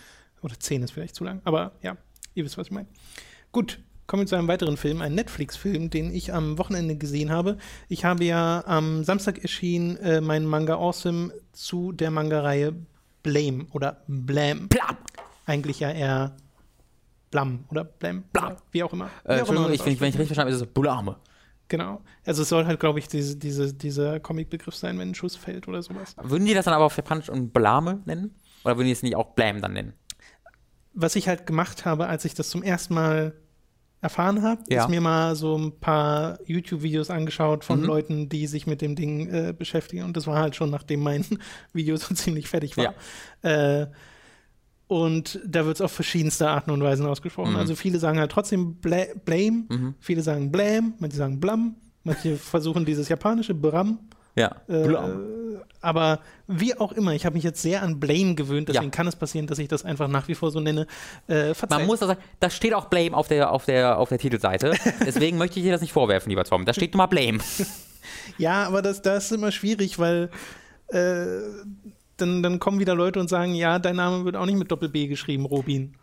Oder 10 ist vielleicht zu lang. Aber ja, ihr wisst, was ich meine. Gut, Kommen wir zu einem weiteren Film, ein Netflix-Film, den ich am Wochenende gesehen habe. Ich habe ja am Samstag erschienen äh, mein Manga Awesome zu der Manga-Reihe Blame oder Blam. Blam. Eigentlich ja eher Blam oder Blam. Blam. Wie auch immer. Äh, Entschuldigung, ich, wenn, ich, wenn ich richtig verstanden habe, ist es Blame. Genau. Also es soll halt, glaube ich, diese, diese, dieser Comic-Begriff sein, wenn ein Schuss fällt oder sowas. Würden die das dann aber auf Japanisch und Blame nennen? Oder würden die es nicht auch Blam dann nennen? Was ich halt gemacht habe, als ich das zum ersten Mal erfahren habe, ja. ist mir mal so ein paar YouTube-Videos angeschaut von mhm. Leuten, die sich mit dem Ding äh, beschäftigen. Und das war halt schon, nachdem mein Video so ziemlich fertig war. Ja. Äh, und da wird es auf verschiedenste Arten und Weisen ausgesprochen. Mhm. Also viele sagen halt trotzdem Bla Blame, mhm. viele sagen Blam, manche sagen Blam, manche versuchen dieses japanische Bram. Ja. Äh, aber wie auch immer, ich habe mich jetzt sehr an Blame gewöhnt, deswegen ja. kann es passieren, dass ich das einfach nach wie vor so nenne. Äh, Man muss das sagen, da steht auch Blame auf der, auf der, auf der Titelseite. Deswegen möchte ich dir das nicht vorwerfen, lieber Tom. Da steht nur mal Blame. ja, aber das, das ist immer schwierig, weil äh, dann, dann kommen wieder Leute und sagen, ja, dein Name wird auch nicht mit Doppel-B geschrieben, Robin.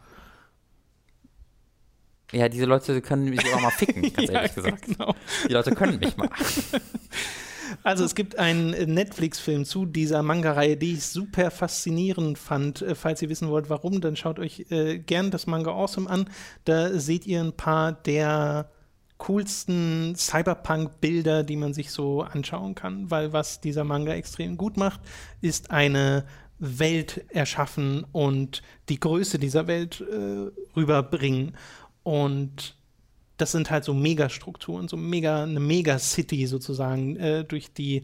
Ja, diese Leute können mich auch mal ficken, ganz ja, ehrlich gesagt. Genau. Die Leute können mich mal. Also es gibt einen Netflix-Film zu dieser Manga-Reihe, die ich super faszinierend fand. Äh, falls ihr wissen wollt, warum, dann schaut euch äh, gern das Manga Awesome an. Da seht ihr ein paar der coolsten Cyberpunk-Bilder, die man sich so anschauen kann, weil was dieser Manga extrem gut macht, ist eine Welt erschaffen und die Größe dieser Welt äh, rüberbringen. Und das sind halt so Megastrukturen, so mega, eine Mega-City sozusagen, äh, durch die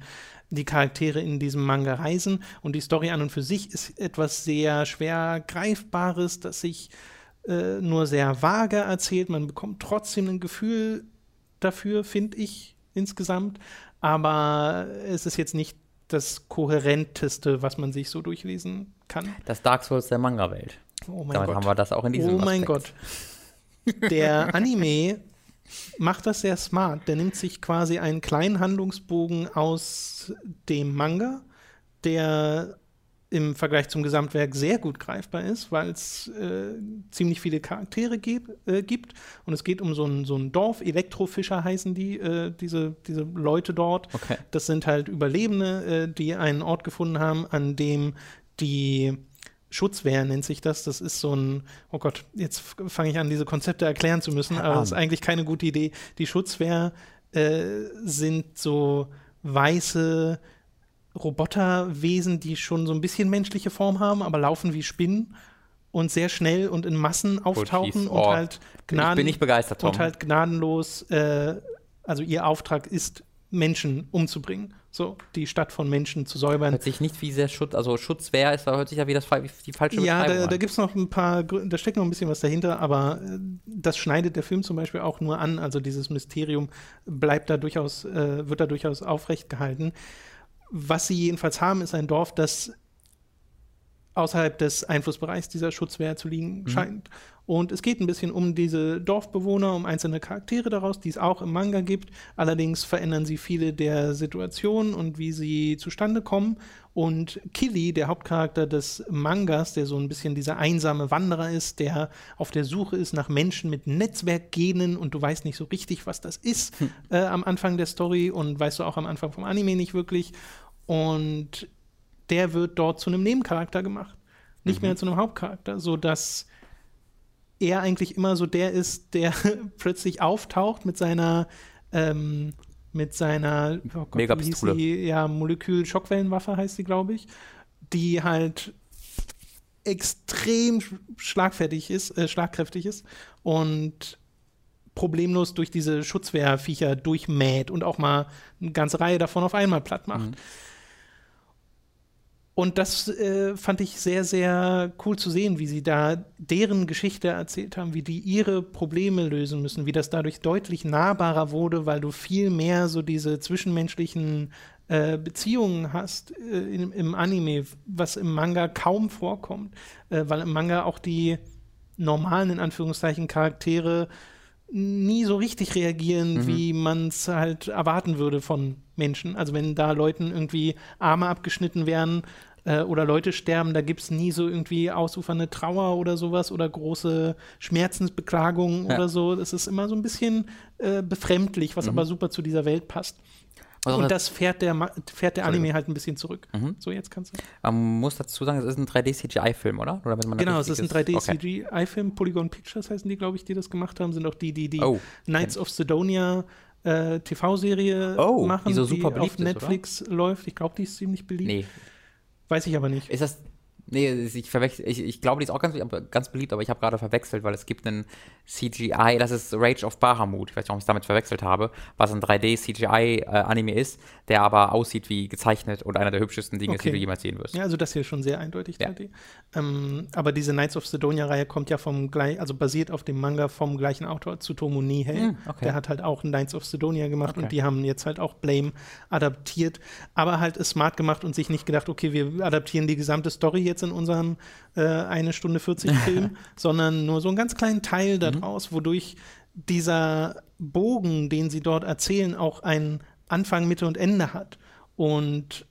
die Charaktere in diesem Manga reisen. Und die Story an und für sich ist etwas sehr schwer Greifbares, das sich äh, nur sehr vage erzählt. Man bekommt trotzdem ein Gefühl dafür, finde ich insgesamt. Aber es ist jetzt nicht das kohärenteste, was man sich so durchlesen kann. Das Dark Souls der Manga-Welt. Oh mein Damit Gott. haben wir das auch in diesem Oh mein Aspekt. Gott. Der Anime macht das sehr smart. Der nimmt sich quasi einen kleinen Handlungsbogen aus dem Manga, der im Vergleich zum Gesamtwerk sehr gut greifbar ist, weil es äh, ziemlich viele Charaktere äh, gibt. Und es geht um so ein, so ein Dorf, Elektrofischer heißen die, äh, diese, diese Leute dort. Okay. Das sind halt Überlebende, äh, die einen Ort gefunden haben, an dem die Schutzwehr nennt sich das. Das ist so ein, oh Gott, jetzt fange ich an, diese Konzepte erklären zu müssen, aber das ist eigentlich keine gute Idee. Die Schutzwehr äh, sind so weiße Roboterwesen, die schon so ein bisschen menschliche Form haben, aber laufen wie Spinnen und sehr schnell und in Massen auftauchen oh, und halt gnaden ich bin nicht begeistert, Tom. und halt gnadenlos, äh, also ihr Auftrag ist, Menschen umzubringen so die Stadt von Menschen zu säubern. Hört sich nicht wie sehr Schutz, also Schutzwehr ist, hört sich ja wie das, die falsche Ja, da, da gibt es noch ein paar, da steckt noch ein bisschen was dahinter, aber äh, das schneidet der Film zum Beispiel auch nur an. Also dieses Mysterium bleibt da durchaus, äh, wird da durchaus aufrecht gehalten. Was sie jedenfalls haben, ist ein Dorf, das außerhalb des Einflussbereichs dieser Schutzwehr zu liegen mhm. scheint. Und es geht ein bisschen um diese Dorfbewohner, um einzelne Charaktere daraus, die es auch im Manga gibt. Allerdings verändern sie viele der Situationen und wie sie zustande kommen. Und Killy, der Hauptcharakter des Mangas, der so ein bisschen dieser einsame Wanderer ist, der auf der Suche ist nach Menschen mit Netzwerkgenen und du weißt nicht so richtig, was das ist hm. äh, am Anfang der Story und weißt du auch am Anfang vom Anime nicht wirklich. Und der wird dort zu einem Nebencharakter gemacht, nicht mhm. mehr zu einem Hauptcharakter, sodass er eigentlich immer so der ist, der plötzlich auftaucht mit seiner ähm, mit seiner oh Gott, sie, ja, Molekül-Schockwellenwaffe heißt sie, glaube ich, die halt extrem schlagfertig ist, äh, schlagkräftig ist und problemlos durch diese Schutzwehrviecher durchmäht und auch mal eine ganze Reihe davon auf einmal platt macht. Mhm. Und das äh, fand ich sehr, sehr cool zu sehen, wie sie da deren Geschichte erzählt haben, wie die ihre Probleme lösen müssen, wie das dadurch deutlich nahbarer wurde, weil du viel mehr so diese zwischenmenschlichen äh, Beziehungen hast äh, im, im, Anime, was im Manga kaum vorkommt, äh, weil im Manga auch die normalen, in Anführungszeichen, Charaktere nie so richtig reagieren, mhm. wie man es halt erwarten würde von Menschen. Also wenn da Leuten irgendwie Arme abgeschnitten werden äh, oder Leute sterben, da gibt es nie so irgendwie ausufernde Trauer oder sowas oder große Schmerzensbeklagungen ja. oder so. Das ist immer so ein bisschen äh, befremdlich, was mhm. aber super zu dieser Welt passt. Also und das fährt der, fährt der Anime halt ein bisschen zurück. Mhm. So, jetzt kannst du. Man muss dazu sagen, es ist ein 3D-CGI-Film, oder? oder genau, es ist ein 3D-CGI-Film. Okay. Polygon Pictures heißen die, glaube ich, die das gemacht haben. Sind auch die, die die oh, Knights of Sidonia äh, TV-Serie oh, machen, die, so super die auf Netflix ist, läuft. Ich glaube, die ist ziemlich beliebt. Nee. Weiß ich aber nicht. Ist das Nee, ich verwechsel, ich, ich glaube, die ist auch ganz, ganz beliebt, aber ich habe gerade verwechselt, weil es gibt einen CGI, das ist Rage of Bahamut, ich weiß nicht, ob ich es damit verwechselt habe, was ein 3D-CGI-Anime äh, ist, der aber aussieht wie gezeichnet und einer der hübschesten Dinge, okay. die du jemals sehen wirst. Ja, also das hier schon sehr eindeutig 3D. Ja. Ähm, aber diese Knights of Sidonia-Reihe kommt ja vom gleich, also basiert auf dem Manga vom gleichen Autor, Tsutomu Nihei. Hm, okay. Der hat halt auch Knights of Sidonia gemacht okay. und die haben jetzt halt auch Blame adaptiert, aber halt smart gemacht und sich nicht gedacht, okay, wir adaptieren die gesamte Story jetzt in unserem äh, eine Stunde 40 Film, sondern nur so einen ganz kleinen Teil mhm. daraus, mhm. wodurch dieser Bogen, den sie dort erzählen, auch einen Anfang, Mitte und Ende hat. Und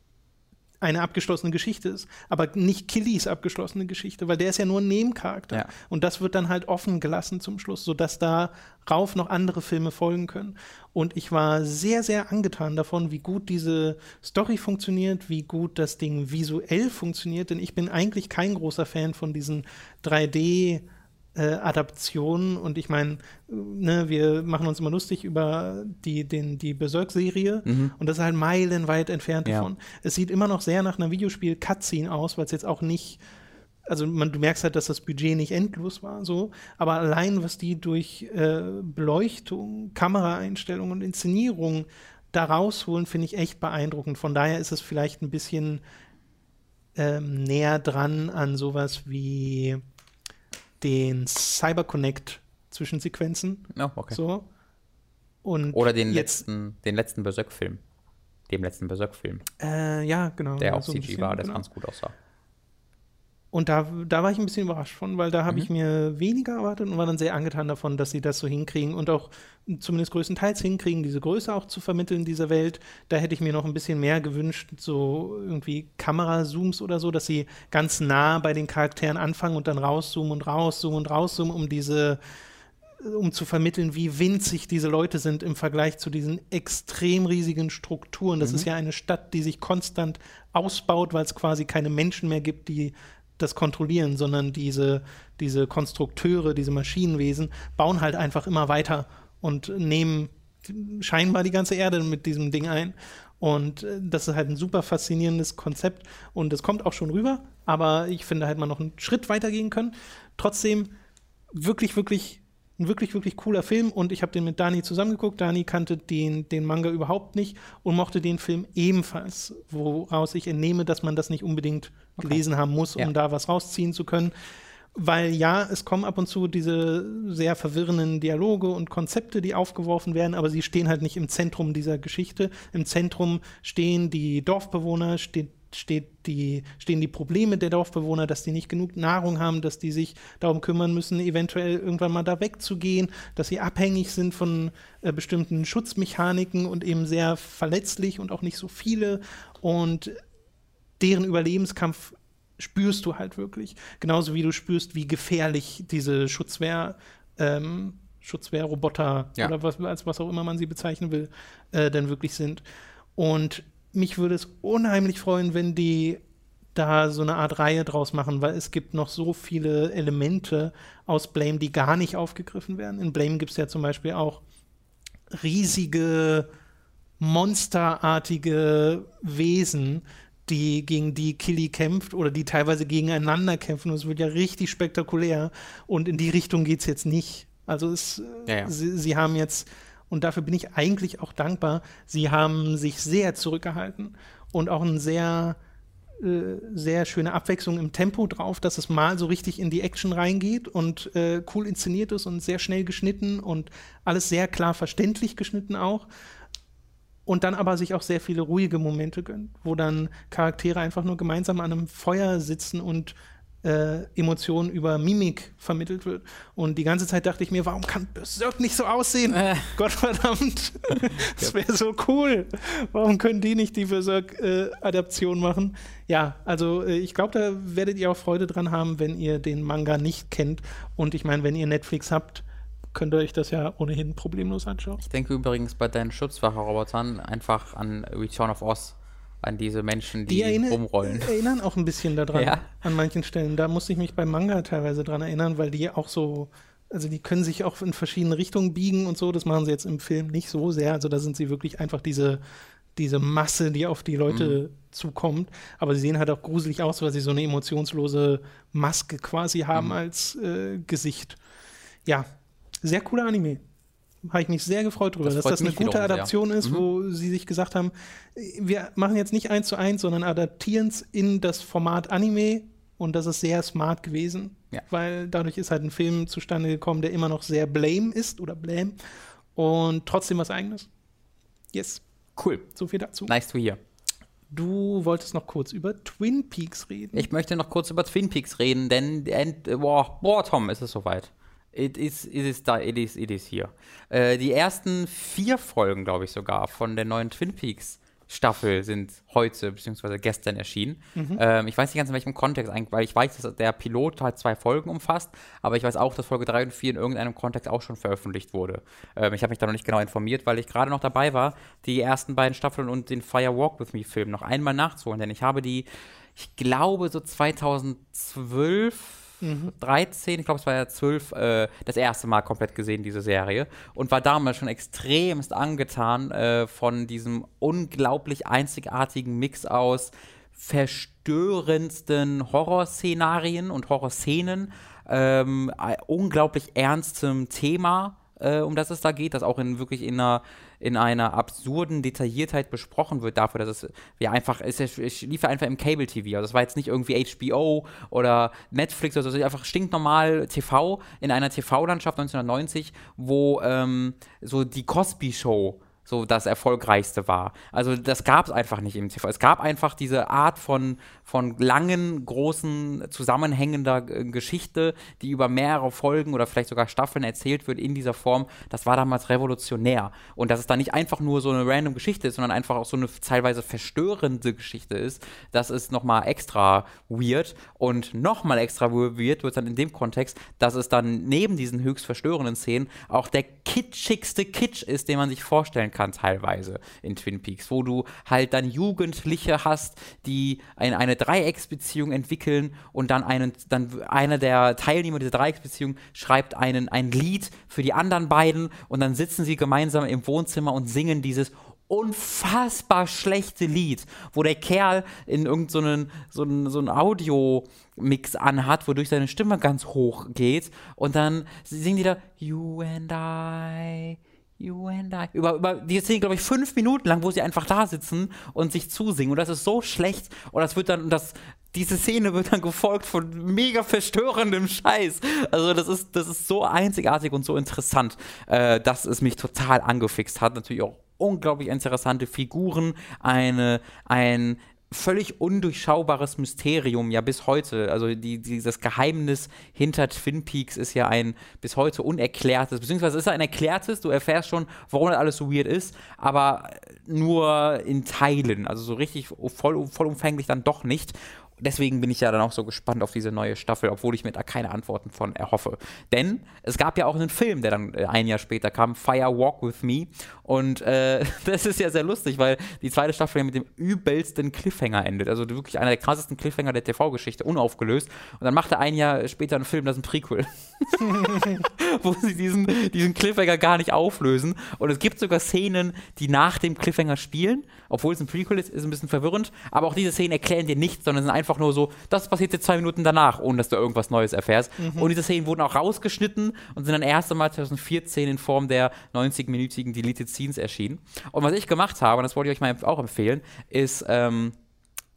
eine abgeschlossene Geschichte ist. Aber nicht Killys abgeschlossene Geschichte, weil der ist ja nur ein Nebencharakter. Ja. Und das wird dann halt offen gelassen zum Schluss, sodass darauf noch andere Filme folgen können. Und ich war sehr, sehr angetan davon, wie gut diese Story funktioniert, wie gut das Ding visuell funktioniert, denn ich bin eigentlich kein großer Fan von diesen 3D- äh, Adaptionen und ich meine, ne, wir machen uns immer lustig über die, den, die Berserk-Serie mhm. und das ist halt meilenweit entfernt ja. davon. Es sieht immer noch sehr nach einer Videospiel-Cutscene aus, weil es jetzt auch nicht also man, du merkst halt, dass das Budget nicht endlos war, so, aber allein, was die durch äh, Beleuchtung, Kameraeinstellungen und Inszenierung da rausholen, finde ich echt beeindruckend. Von daher ist es vielleicht ein bisschen ähm, näher dran an sowas wie den CyberConnect Zwischensequenzen. Oh, okay. So. Und Oder den jetzt, letzten, den letzten Berserk-Film. Dem letzten Berserk-Film. Äh, ja, genau. Der auch so CG war, der genau. ganz gut aussah. Und da, da war ich ein bisschen überrascht von, weil da habe mhm. ich mir weniger erwartet und war dann sehr angetan davon, dass sie das so hinkriegen und auch zumindest größtenteils hinkriegen, diese Größe auch zu vermitteln dieser Welt. Da hätte ich mir noch ein bisschen mehr gewünscht, so irgendwie Kamerazooms oder so, dass sie ganz nah bei den Charakteren anfangen und dann rauszoomen und rauszoomen und rauszoomen, um diese um zu vermitteln, wie winzig diese Leute sind im Vergleich zu diesen extrem riesigen Strukturen. Das mhm. ist ja eine Stadt, die sich konstant ausbaut, weil es quasi keine Menschen mehr gibt, die das kontrollieren, sondern diese, diese Konstrukteure, diese Maschinenwesen bauen halt einfach immer weiter und nehmen scheinbar die ganze Erde mit diesem Ding ein. Und äh, das ist halt ein super faszinierendes Konzept und es kommt auch schon rüber, aber ich finde halt man noch einen Schritt weiter gehen können. Trotzdem wirklich, wirklich ein wirklich, wirklich cooler Film und ich habe den mit Dani zusammengeguckt. Dani kannte den, den Manga überhaupt nicht und mochte den Film ebenfalls, woraus ich entnehme, dass man das nicht unbedingt okay. gelesen haben muss, um ja. da was rausziehen zu können. Weil ja, es kommen ab und zu diese sehr verwirrenden Dialoge und Konzepte, die aufgeworfen werden, aber sie stehen halt nicht im Zentrum dieser Geschichte. Im Zentrum stehen die Dorfbewohner, steht steht die, stehen die Probleme der Dorfbewohner, dass die nicht genug Nahrung haben, dass die sich darum kümmern müssen, eventuell irgendwann mal da wegzugehen, dass sie abhängig sind von äh, bestimmten Schutzmechaniken und eben sehr verletzlich und auch nicht so viele. Und deren Überlebenskampf spürst du halt wirklich. Genauso wie du spürst, wie gefährlich diese Schutzwehr, ähm, Schutzwehrroboter ja. oder was, als was auch immer man sie bezeichnen will, äh, denn wirklich sind. Und mich würde es unheimlich freuen, wenn die da so eine Art Reihe draus machen, weil es gibt noch so viele Elemente aus Blame, die gar nicht aufgegriffen werden. In Blame gibt es ja zum Beispiel auch riesige, monsterartige Wesen, die gegen die Killy kämpft oder die teilweise gegeneinander kämpfen. Und es wird ja richtig spektakulär. Und in die Richtung geht es jetzt nicht. Also es, ja, ja. Sie, sie haben jetzt und dafür bin ich eigentlich auch dankbar. Sie haben sich sehr zurückgehalten und auch eine sehr, äh, sehr schöne Abwechslung im Tempo drauf, dass es mal so richtig in die Action reingeht und äh, cool inszeniert ist und sehr schnell geschnitten und alles sehr klar verständlich geschnitten auch. Und dann aber sich auch sehr viele ruhige Momente gönnt, wo dann Charaktere einfach nur gemeinsam an einem Feuer sitzen und äh, Emotionen über Mimik vermittelt wird. Und die ganze Zeit dachte ich mir, warum kann Berserk nicht so aussehen? Äh. Gottverdammt, das wäre so cool. Warum können die nicht die Berserk-Adaption äh, machen? Ja, also äh, ich glaube, da werdet ihr auch Freude dran haben, wenn ihr den Manga nicht kennt. Und ich meine, wenn ihr Netflix habt, könnt ihr euch das ja ohnehin problemlos anschauen. Ich denke übrigens bei deinen Schutzwache-Robotern einfach an Return of Oz an diese Menschen, die, die erinner rumrollen. erinnern auch ein bisschen daran ja. an manchen Stellen. Da musste ich mich beim Manga teilweise dran erinnern, weil die auch so, also die können sich auch in verschiedene Richtungen biegen und so. Das machen sie jetzt im Film nicht so sehr. Also da sind sie wirklich einfach diese, diese Masse, die auf die Leute mhm. zukommt. Aber sie sehen halt auch gruselig aus, weil sie so eine emotionslose Maske quasi haben mhm. als äh, Gesicht. Ja, sehr cooler Anime. Habe ich mich sehr gefreut darüber, das dass das eine gute Adaption sehr. ist, mhm. wo sie sich gesagt haben, wir machen jetzt nicht eins zu eins, sondern adaptieren es in das Format Anime und das ist sehr smart gewesen, ja. weil dadurch ist halt ein Film zustande gekommen, der immer noch sehr blame ist oder blame und trotzdem was eigenes. Yes. Cool. So viel dazu. Nice to hear. Du wolltest noch kurz über Twin Peaks reden. Ich möchte noch kurz über Twin Peaks reden, denn, boah, boah, Tom, ist es soweit. It is, it is, da, it is, it is hier. Äh, die ersten vier Folgen, glaube ich sogar, von der neuen Twin Peaks Staffel sind heute bzw. gestern erschienen. Mhm. Ähm, ich weiß nicht ganz in welchem Kontext eigentlich, weil ich weiß, dass der Pilot halt zwei Folgen umfasst, aber ich weiß auch, dass Folge 3 und 4 in irgendeinem Kontext auch schon veröffentlicht wurde. Ähm, ich habe mich da noch nicht genau informiert, weil ich gerade noch dabei war, die ersten beiden Staffeln und den Fire Walk With Me Film noch einmal nachzuholen, denn ich habe die, ich glaube, so 2012 mhm. 13, ich glaube es war ja 12, äh, das erste Mal komplett gesehen, diese Serie. Und war damals schon extremst angetan äh, von diesem unglaublich einzigartigen Mix aus verstörendsten Horrorszenarien und Horrorszenen, ähm, unglaublich ernstem Thema, äh, um das es da geht, das auch in wirklich in einer in einer absurden Detailliertheit besprochen wird, dafür, dass es ja einfach, es, es lief einfach im Cable TV. Also das war jetzt nicht irgendwie HBO oder Netflix oder so, einfach stinknormal TV in einer TV-Landschaft 1990, wo ähm, so die Cosby Show so das Erfolgreichste war. Also das gab es einfach nicht im TV. Es gab einfach diese Art von, von langen, großen, zusammenhängender äh, Geschichte, die über mehrere Folgen oder vielleicht sogar Staffeln erzählt wird in dieser Form. Das war damals revolutionär. Und dass es da nicht einfach nur so eine random Geschichte ist, sondern einfach auch so eine teilweise verstörende Geschichte ist, das ist nochmal extra weird. Und nochmal extra weird wird dann in dem Kontext, dass es dann neben diesen höchst verstörenden Szenen auch der kitschigste Kitsch ist, den man sich vorstellen kann teilweise in Twin Peaks, wo du halt dann Jugendliche hast, die in eine Dreiecksbeziehung entwickeln und dann einen, dann einer der Teilnehmer dieser Dreiecksbeziehung schreibt einen, ein Lied für die anderen beiden und dann sitzen sie gemeinsam im Wohnzimmer und singen dieses unfassbar schlechte Lied, wo der Kerl in irgendeinen so einen, so einen Audio-Mix anhat, wodurch seine Stimme ganz hoch geht und dann singen die da You and I You and I. Über, über die Szene, glaube ich, fünf Minuten lang, wo sie einfach da sitzen und sich zusingen. Und das ist so schlecht. Und das wird dann, das, diese Szene wird dann gefolgt von mega verstörendem Scheiß. Also, das ist, das ist so einzigartig und so interessant, äh, dass es mich total angefixt hat. Natürlich auch unglaublich interessante Figuren, eine, ein völlig undurchschaubares Mysterium, ja bis heute. Also die, dieses Geheimnis hinter Twin Peaks ist ja ein bis heute unerklärtes, beziehungsweise ist ein erklärtes, du erfährst schon, warum das alles so weird ist, aber nur in Teilen, also so richtig voll, vollumfänglich dann doch nicht deswegen bin ich ja dann auch so gespannt auf diese neue Staffel, obwohl ich mir da keine Antworten von erhoffe. Denn es gab ja auch einen Film, der dann äh, ein Jahr später kam, Fire Walk With Me. Und äh, das ist ja sehr lustig, weil die zweite Staffel ja mit dem übelsten Cliffhanger endet. Also wirklich einer der krassesten Cliffhanger der TV-Geschichte, unaufgelöst. Und dann macht er ein Jahr später einen Film, das ist ein Prequel. Wo sie diesen, diesen Cliffhanger gar nicht auflösen. Und es gibt sogar Szenen, die nach dem Cliffhanger spielen, obwohl es ein Prequel ist, ist ein bisschen verwirrend. Aber auch diese Szenen erklären dir nichts, sondern sind einfach einfach nur so, das passiert jetzt zwei Minuten danach, ohne dass du irgendwas Neues erfährst. Mhm. Und diese Szenen wurden auch rausgeschnitten und sind dann erst einmal 2014 in Form der 90-minütigen Deleted Scenes erschienen. Und was ich gemacht habe, und das wollte ich euch mal auch empfehlen, ist ähm,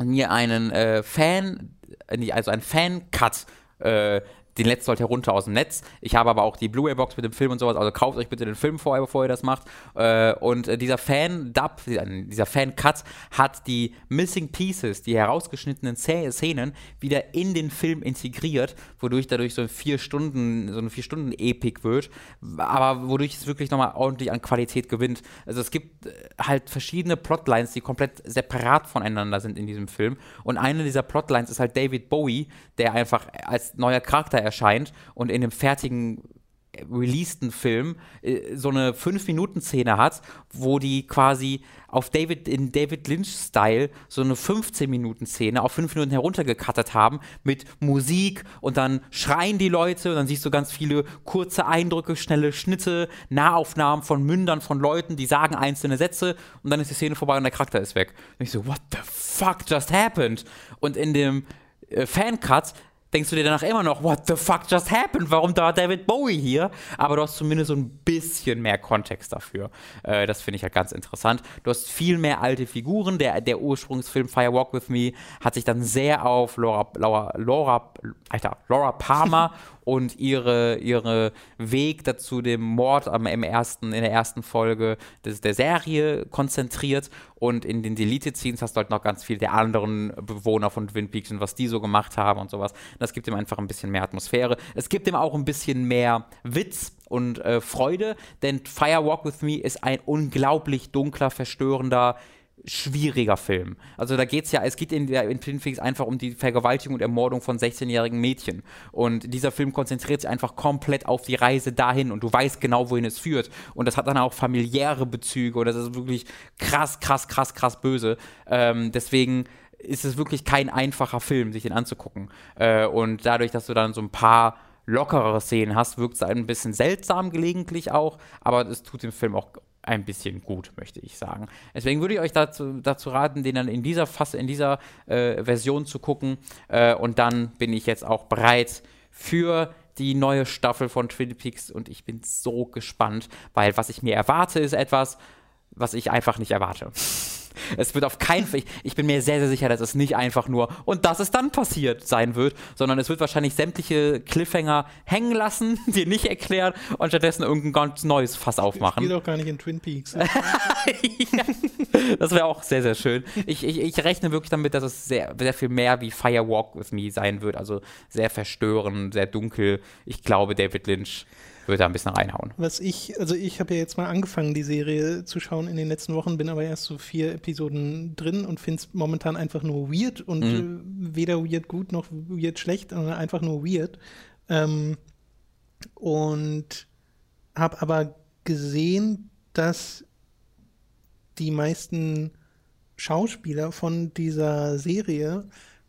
mir einen äh, Fan, äh, also einen Fan-Cut äh, den letzten sollte herunter aus dem Netz. Ich habe aber auch die Blu-ray-Box mit dem Film und sowas, also kauft euch bitte den Film vorher, bevor ihr das macht. Äh, und äh, dieser Fan-Dub, dieser Fan-Cut hat die Missing Pieces, die herausgeschnittenen Szenen, wieder in den Film integriert, wodurch dadurch so ein vier Stunden, so eine vier Stunden Epik wird, aber wodurch es wirklich nochmal ordentlich an Qualität gewinnt. Also es gibt äh, halt verschiedene Plotlines, die komplett separat voneinander sind in diesem Film. Und eine dieser Plotlines ist halt David Bowie, der einfach als neuer Charakter erscheint und in dem fertigen releaseden Film äh, so eine 5-Minuten-Szene hat, wo die quasi auf David, in David Lynch-Style so eine 15-Minuten-Szene auf 5 Minuten heruntergekattet haben mit Musik und dann schreien die Leute und dann siehst du ganz viele kurze Eindrücke, schnelle Schnitte, Nahaufnahmen von Mündern von Leuten, die sagen einzelne Sätze und dann ist die Szene vorbei und der Charakter ist weg. Und ich so, what the fuck just happened? Und in dem äh, Fancut denkst du dir danach immer noch, what the fuck just happened? Warum da David Bowie hier? Aber du hast zumindest so ein bisschen mehr Kontext dafür. Äh, das finde ich halt ganz interessant. Du hast viel mehr alte Figuren. Der, der Ursprungsfilm Fire Walk With Me hat sich dann sehr auf Laura, Laura, Laura, Alter, Laura Palmer und ihre, ihre Weg dazu dem Mord am, im ersten, in der ersten Folge des, der Serie konzentriert und in den Deleted Scenes hast du halt noch ganz viel der anderen Bewohner von Twin Peaks und was die so gemacht haben und sowas. Das gibt ihm einfach ein bisschen mehr Atmosphäre. Es gibt ihm auch ein bisschen mehr Witz und äh, Freude, denn Fire Walk With Me ist ein unglaublich dunkler, verstörender, schwieriger Film. Also da geht es ja, es geht in, der, in Twin Peaks einfach um die Vergewaltigung und Ermordung von 16-jährigen Mädchen. Und dieser Film konzentriert sich einfach komplett auf die Reise dahin und du weißt genau, wohin es führt. Und das hat dann auch familiäre Bezüge und das ist wirklich krass, krass, krass, krass böse. Ähm, deswegen ist es wirklich kein einfacher Film, sich den anzugucken. Äh, und dadurch, dass du dann so ein paar lockerere Szenen hast, wirkt es ein bisschen seltsam gelegentlich auch, aber es tut dem Film auch ein bisschen gut, möchte ich sagen. Deswegen würde ich euch dazu, dazu raten, den dann in dieser Fass, in dieser äh, Version zu gucken. Äh, und dann bin ich jetzt auch bereit für die neue Staffel von Twin Peaks und ich bin so gespannt, weil was ich mir erwarte, ist etwas, was ich einfach nicht erwarte. Es wird auf keinen Fall, ich, ich, bin mir sehr, sehr sicher, dass es nicht einfach nur und dass es dann passiert sein wird, sondern es wird wahrscheinlich sämtliche Cliffhanger hängen lassen, dir nicht erklären und stattdessen irgendein ganz neues Fass aufmachen. Ich doch gar nicht in Twin Peaks. ja, das wäre auch sehr, sehr schön. Ich, ich, ich, rechne wirklich damit, dass es sehr, sehr viel mehr wie Fire Walk with Me sein wird, also sehr verstörend, sehr dunkel. Ich glaube, David Lynch würde da ein bisschen reinhauen. Was ich, also ich habe ja jetzt mal angefangen, die Serie zu schauen in den letzten Wochen, bin aber erst so vier Episoden drin und finde es momentan einfach nur weird und mhm. äh, weder weird gut noch weird schlecht, sondern einfach nur weird. Ähm, und habe aber gesehen, dass die meisten Schauspieler von dieser Serie,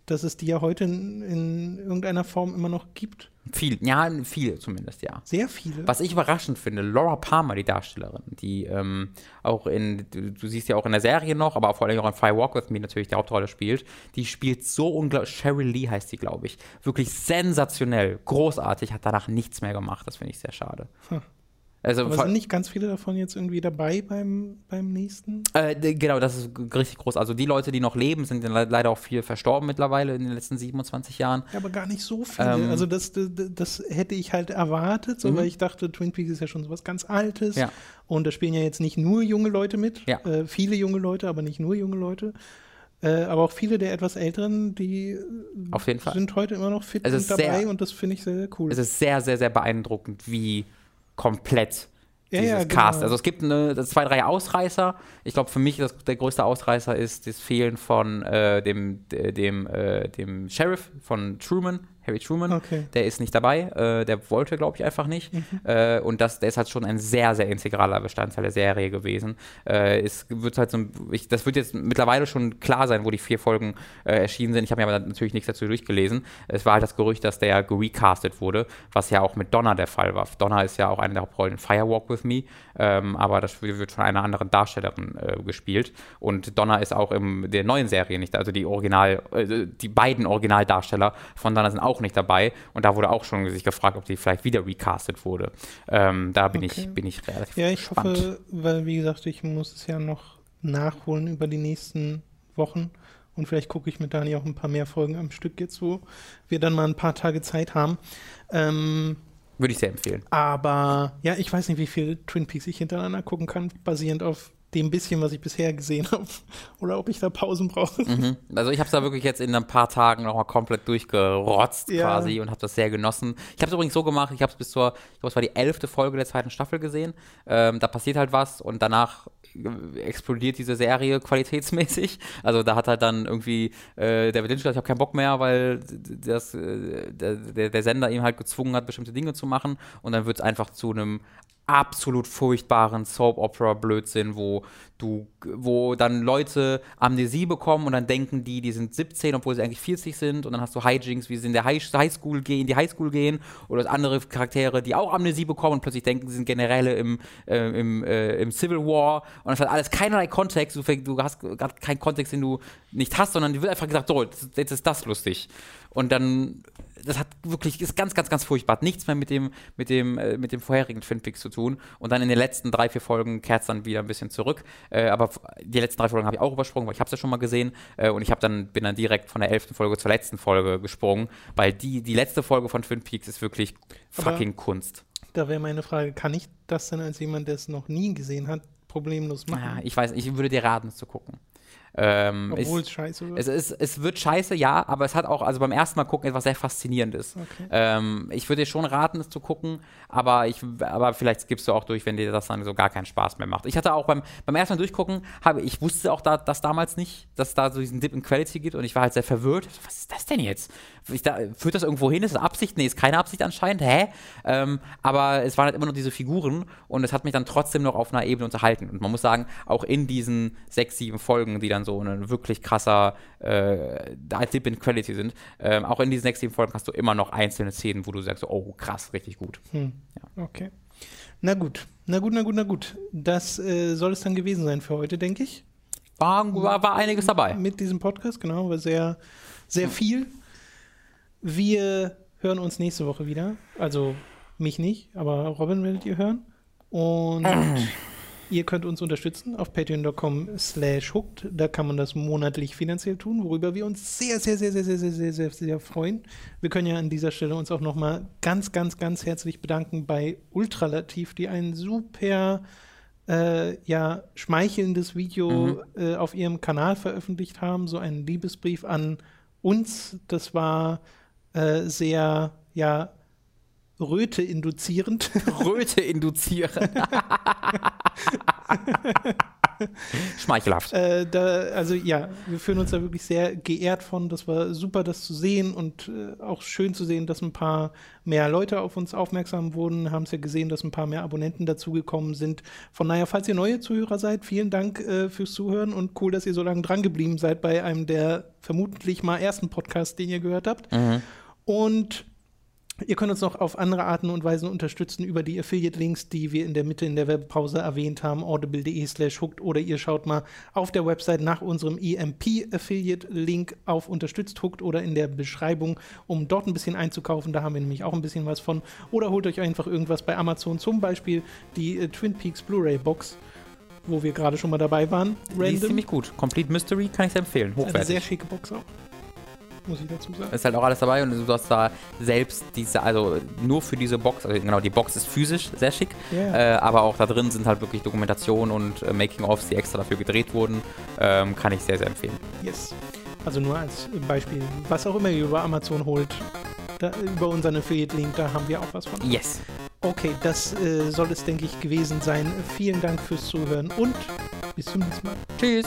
dass es die ja heute in, in irgendeiner Form immer noch gibt. Viel, ja, viele zumindest, ja. Sehr viele. Was ich überraschend finde, Laura Palmer, die Darstellerin, die ähm, auch in, du, du, siehst ja auch in der Serie noch, aber vor allem auch in Fire Walk With Me natürlich die Hauptrolle spielt, die spielt so unglaublich, Cheryl Lee heißt die, glaube ich, wirklich sensationell, großartig, hat danach nichts mehr gemacht, das finde ich sehr schade. Hm. Also Aber sind nicht ganz viele davon jetzt irgendwie dabei beim, beim nächsten? Äh, genau, das ist richtig groß. Also die Leute, die noch leben, sind leider auch viel verstorben mittlerweile in den letzten 27 Jahren. Ja, aber gar nicht so viele. Ähm, also das, das, das, hätte ich halt erwartet, so, mhm. weil ich dachte, Twin Peaks ist ja schon sowas ganz Altes. Ja. Und da spielen ja jetzt nicht nur junge Leute mit. Ja. Äh, viele junge Leute, aber nicht nur junge Leute. Äh, aber auch viele der etwas Älteren, die sind heute immer noch fit und dabei sehr, und das finde ich sehr, sehr cool. Es ist sehr, sehr, sehr beeindruckend, wie komplett ja, dieses ja, genau. Cast. Also es gibt eine, zwei, drei Ausreißer. Ich glaube, für mich das, der größte Ausreißer ist das Fehlen von äh, dem, dem, äh, dem Sheriff von Truman, Harry Truman, okay. der ist nicht dabei, äh, der wollte, glaube ich, einfach nicht. Mhm. Äh, und das, der ist halt schon ein sehr, sehr integraler Bestandteil der Serie gewesen. Äh, es wird halt so, ich, das wird jetzt mittlerweile schon klar sein, wo die vier Folgen äh, erschienen sind. Ich habe mir aber natürlich nichts dazu durchgelesen. Es war halt das Gerücht, dass der gerecastet wurde, was ja auch mit Donna der Fall war. Donna ist ja auch eine der Hauptrollen in Firewalk with Me, ähm, aber das wird von einer anderen Darstellerin äh, gespielt. Und Donna ist auch in der neuen Serie nicht, also die Original, äh, die beiden Originaldarsteller von Donna sind auch auch nicht dabei. Und da wurde auch schon sich gefragt, ob die vielleicht wieder recastet wurde. Ähm, da bin, okay. ich, bin ich relativ Ja, ich gespannt. hoffe, weil wie gesagt, ich muss es ja noch nachholen über die nächsten Wochen. Und vielleicht gucke ich mit Dani auch ein paar mehr Folgen am Stück jetzt, wo wir dann mal ein paar Tage Zeit haben. Ähm, Würde ich sehr empfehlen. Aber ja, ich weiß nicht, wie viele Twin Peaks ich hintereinander gucken kann, basierend auf dem bisschen, was ich bisher gesehen habe. Oder ob ich da Pausen brauche. Mhm. Also ich habe es da wirklich jetzt in ein paar Tagen nochmal komplett durchgerotzt ja. quasi und habe das sehr genossen. Ich habe es übrigens so gemacht, ich habe es bis zur, ich glaube, es war die elfte Folge der zweiten Staffel gesehen. Ähm, da passiert halt was und danach explodiert diese Serie qualitätsmäßig. Also da hat halt dann irgendwie äh, David Lynch gesagt, ich habe keinen Bock mehr, weil das, äh, der, der Sender ihm halt gezwungen hat, bestimmte Dinge zu machen. Und dann wird es einfach zu einem absolut furchtbaren Soap-Opera-Blödsinn, wo du, wo dann Leute Amnesie bekommen und dann denken die, die sind 17, obwohl sie eigentlich 40 sind. Und dann hast du Hijinks, wie sie in der High Highschool gehen, die Highschool gehen. Oder andere Charaktere, die auch Amnesie bekommen und plötzlich denken, sie sind Generäle im, äh, im, äh, im Civil War. Und das hat alles keinerlei Kontext, du, du hast gerade keinen Kontext, den du nicht hast, sondern dir wird einfach gesagt, so, jetzt ist das lustig. Und dann das hat wirklich, ist ganz, ganz, ganz furchtbar. Hat nichts mehr mit dem, mit dem, äh, mit dem vorherigen Twin Peaks zu tun. Und dann in den letzten drei, vier Folgen kehrt es dann wieder ein bisschen zurück. Äh, aber die letzten drei Folgen habe ich auch übersprungen, weil ich habe es ja schon mal gesehen. Äh, und ich habe dann, bin dann direkt von der elften Folge zur letzten Folge gesprungen, weil die, die letzte Folge von Twin Peaks ist wirklich fucking aber Kunst. Da wäre meine Frage, kann ich das denn als jemand, der es noch nie gesehen hat, problemlos machen? Ja, ich weiß, ich würde dir raten, es zu gucken. Ähm, Obwohl es scheiße wird. Es, ist, es wird scheiße, ja, aber es hat auch, also beim ersten Mal gucken, etwas sehr Faszinierendes. Okay. Ähm, ich würde dir schon raten, es zu gucken, aber, ich, aber vielleicht gibst du auch durch, wenn dir das dann so gar keinen Spaß mehr macht. Ich hatte auch beim, beim ersten Mal durchgucken, habe, ich wusste auch da, das damals nicht, dass es da so diesen Dip in Quality gibt und ich war halt sehr verwirrt. Was ist das denn jetzt? Da, führt das irgendwo hin? Ist das Absicht? Nee, ist keine Absicht anscheinend. Hä? Ähm, aber es waren halt immer noch diese Figuren und es hat mich dann trotzdem noch auf einer Ebene unterhalten. Und man muss sagen, auch in diesen sechs, sieben Folgen, die dann so ein wirklich krasser äh, Dip in Quality sind, ähm, auch in diesen sechs, sieben Folgen hast du immer noch einzelne Szenen, wo du sagst, oh krass, richtig gut. Hm. Ja. Okay. Na gut, na gut, na gut, na gut. Das äh, soll es dann gewesen sein für heute, denke ich. War, war, war, einiges dabei. Mit diesem Podcast, genau, war sehr, sehr viel. Wir hören uns nächste Woche wieder. Also mich nicht, aber Robin werdet ihr hören. Und Ihr könnt uns unterstützen auf patreon.com slash hooked. Da kann man das monatlich finanziell tun, worüber wir uns sehr, sehr, sehr, sehr, sehr, sehr, sehr, sehr, sehr freuen. Wir können ja an dieser Stelle uns auch nochmal ganz, ganz, ganz herzlich bedanken bei Ultralativ, die ein super äh, ja, schmeichelndes Video mhm. äh, auf ihrem Kanal veröffentlicht haben. So einen Liebesbrief an uns. Das war äh, sehr, ja, Röte induzierend. Röte induzierend. Schmeichelhaft. Äh, da, also ja, wir fühlen uns da wirklich sehr geehrt von. Das war super, das zu sehen und äh, auch schön zu sehen, dass ein paar mehr Leute auf uns aufmerksam wurden. Haben es ja gesehen, dass ein paar mehr Abonnenten dazugekommen sind. Von daher, falls ihr neue Zuhörer seid, vielen Dank äh, fürs Zuhören und cool, dass ihr so lange dran geblieben seid bei einem der vermutlich mal ersten Podcasts, den ihr gehört habt. Mhm. Und Ihr könnt uns noch auf andere Arten und Weisen unterstützen über die Affiliate-Links, die wir in der Mitte in der Webpause erwähnt haben, audible.de slash hooked oder ihr schaut mal auf der Website nach unserem EMP-Affiliate-Link auf unterstützt hooked oder in der Beschreibung, um dort ein bisschen einzukaufen. Da haben wir nämlich auch ein bisschen was von. Oder holt euch einfach irgendwas bei Amazon, zum Beispiel die äh, Twin Peaks Blu-ray-Box wo wir gerade schon mal dabei waren. Random. Die ist ziemlich gut. Complete Mystery kann ich sehr empfehlen. Hochwertig. Eine sehr schicke Box auch muss ich dazu sagen. Ist halt auch alles dabei und du hast da selbst diese, also nur für diese Box, also genau, die Box ist physisch sehr schick, yeah. äh, aber auch da drin sind halt wirklich Dokumentationen und äh, Making-ofs, die extra dafür gedreht wurden. Ähm, kann ich sehr, sehr empfehlen. Yes. Also nur als Beispiel, was auch immer ihr über Amazon holt, da, über unseren Affiliate-Link, da haben wir auch was von. Yes. Okay, das äh, soll es, denke ich, gewesen sein. Vielen Dank fürs Zuhören und bis zum nächsten Mal. Tschüss.